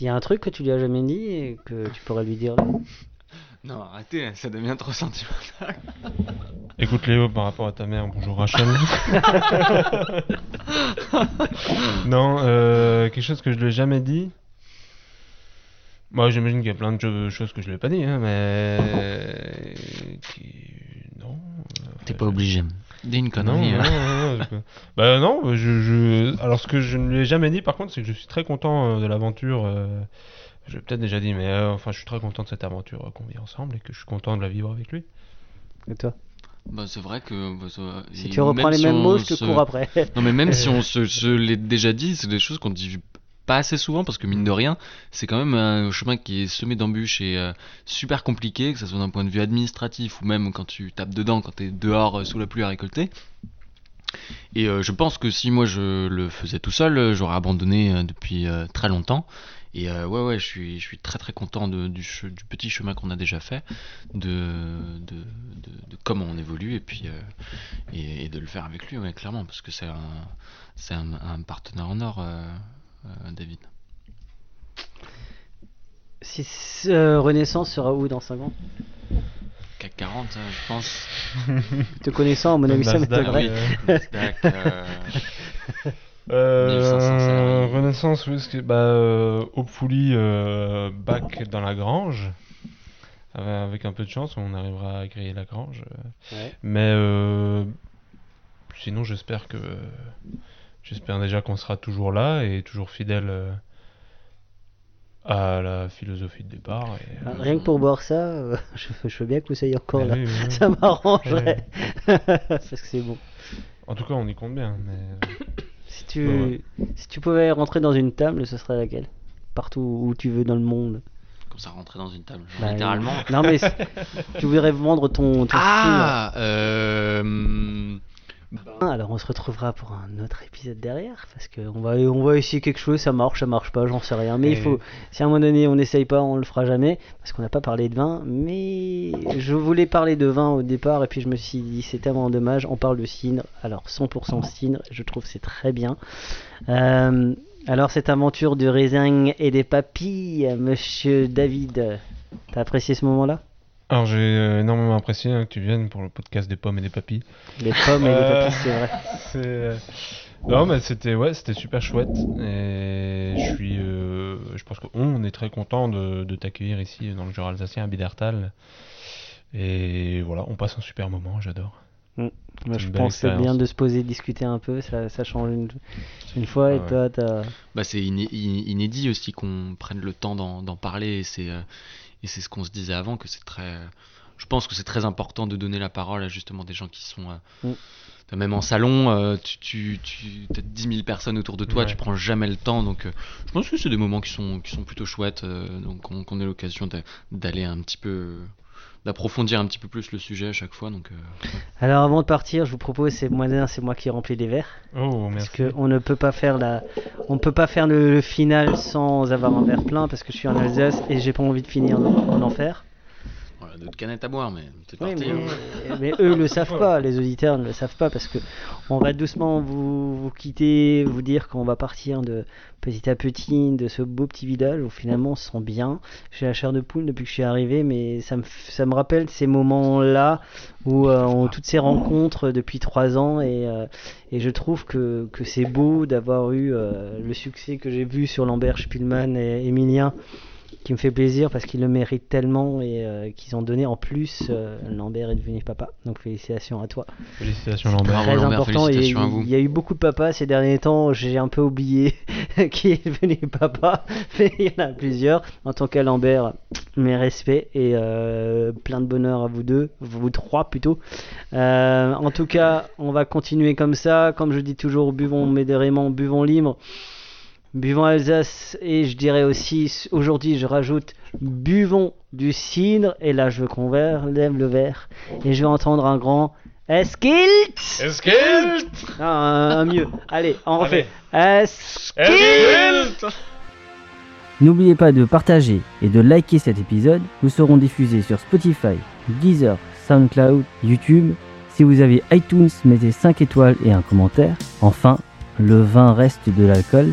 Il y a un truc que tu lui as jamais dit et que tu pourrais lui dire? Là Non, arrêtez, ça devient trop sentimental. Écoute Léo, par rapport à ta mère, bonjour Rachel. non, euh, quelque chose que je lui ai jamais dit. Moi, j'imagine qu'il y a plein de choses que je l'ai pas dit, hein, mais. Non. T'es pas obligé. Dis une connerie. Non, hein. non, non, bah non, je, je, alors ce que je ne lui ai jamais dit par contre, c'est que je suis très content euh, de l'aventure. Euh, je l'ai peut-être déjà dit, mais euh, enfin, je suis très content de cette aventure qu'on vit ensemble et que je suis content de la vivre avec lui. Et toi? Bah, c'est vrai que. Bah, ça, si tu reprends les mêmes mots, je te se... cours après. non, mais même si on se, je l'ai déjà dit, c'est des choses qu'on dit pas assez souvent parce que mine de rien, c'est quand même un chemin qui est semé d'embûches et euh, super compliqué, que ce soit d'un point de vue administratif ou même quand tu tapes dedans, quand tu es dehors euh, sous la pluie à récolter. Et euh, je pense que si moi je le faisais tout seul, j'aurais abandonné depuis très longtemps. Et ouais, ouais, je suis, je suis très très content de, du, petit chemin qu'on a déjà fait, de, de, de, comment on évolue et puis et, de le faire avec lui, clairement, parce que c'est un, un, partenaire en or. David si euh, Renaissance sera où dans 5 ans? CAC 40, euh, je pense. Te connaissant, mon avis, ça m'étonnerait. Euh, Renaissance, oui, que, bah, euh, hopefully back dans la grange. Avec un peu de chance, on arrivera à griller la grange. Mais sinon, j'espère que J'espère déjà qu'on sera toujours là et toujours fidèle euh, à la philosophie de départ. Ah, rien que pour boire ça, euh, je, veux bien que vous soyez encore là. Ça m'arrangerait. Parce que c'est bon. En tout cas, on y compte bien. Mais... Euh, si, tu, si tu pouvais rentrer dans une table, ce serait laquelle? Partout où tu veux dans le monde. Comme ça, rentrer dans une table, bah, littéralement. Non, mais tu voudrais vendre ton, ton Ah euh, ben, alors on se retrouvera pour un autre épisode derrière parce qu'on va on va essayer quelque chose, ça marche, ça marche pas, j'en sais rien. Mais il faut, si à un moment donné on n'essaye pas, on le fera jamais parce qu'on n'a pas parlé de vin. Mais je voulais parler de vin au départ et puis je me suis dit c'est tellement dommage. On parle de cidre, alors 100% cidre, je trouve c'est très bien. Euh, alors cette aventure de raisin et des papilles, Monsieur David, t'as apprécié ce moment-là? Alors j'ai euh, énormément apprécié hein, que tu viennes pour le podcast des pommes et des papilles. Les pommes et les euh, papilles, c'est vrai. Euh, non mais c'était ouais, c'était super chouette et je suis, je pense qu'on est très content de, de t'accueillir ici dans le Jura alsacien à Bidertal. Et voilà, on passe un super moment, j'adore. Mm. Moi, je pense que c'est bien de se poser, discuter un peu, ça, ça change une, une fois. et toi, t'as... Bah, c'est inédit aussi qu'on prenne le temps d'en parler. C'est et c'est ce qu'on se disait avant, que c'est très. Je pense que c'est très important de donner la parole à justement des gens qui sont. Euh, mm. Même en salon, euh, tu, tu, tu as 10 000 personnes autour de toi, tu prends jamais le temps. Donc, euh, je pense que c'est des moments qui sont, qui sont plutôt chouettes. donc, qu'on ait l'occasion d'aller un petit peu d'approfondir un petit peu plus le sujet à chaque fois. Donc, Alors avant de partir, je vous propose, c'est moi, c'est moi qui remplis les verres. Oh, merci. Parce qu'on ne peut pas faire la, on peut pas faire le, final sans avoir un verre plein parce que je suis en Alsace et j'ai pas envie de finir en enfer d'autres canettes à boire, mais c'est parti. Mais, hein. mais, eux le savent pas, les auditeurs ne le savent pas parce que on va doucement vous, vous quitter, vous dire qu'on va partir de petit à petit de ce beau petit village où finalement on se sent bien. J'ai la chair de poule depuis que je suis arrivé, mais ça me, ça me rappelle ces moments-là où euh, on, toutes ces rencontres depuis trois ans et, euh, et je trouve que, que c'est beau d'avoir eu euh, le succès que j'ai vu sur Lambert Spielmann et Emilien qui me fait plaisir parce qu'ils le méritent tellement et euh, qu'ils ont donné en plus. Euh, Lambert est devenu papa, donc félicitations à toi. Félicitations Lambert. Très important. Il y, a eu beaucoup de papas ces derniers temps. J'ai un peu oublié qui est devenu papa, mais il y en a plusieurs. En tant qu'à Lambert, mes respects et euh, plein de bonheur à vous deux, vous trois plutôt. en tout cas, on va continuer comme ça. Comme je dis toujours, buvons modérément, buvons libre. Buvons Alsace et je dirais aussi aujourd'hui je rajoute buvons du cidre et là je veux qu'on lève le verre et je vais entendre un grand Eskilt Eskilt un, mieux. Allez, on refait. Eskilt N'oubliez pas de partager et de liker cet épisode. Nous serons diffusés sur Spotify, Deezer, SoundCloud, YouTube. Si vous avez iTunes, mettez 5 étoiles et un commentaire. Enfin, le vin reste de l'alcool.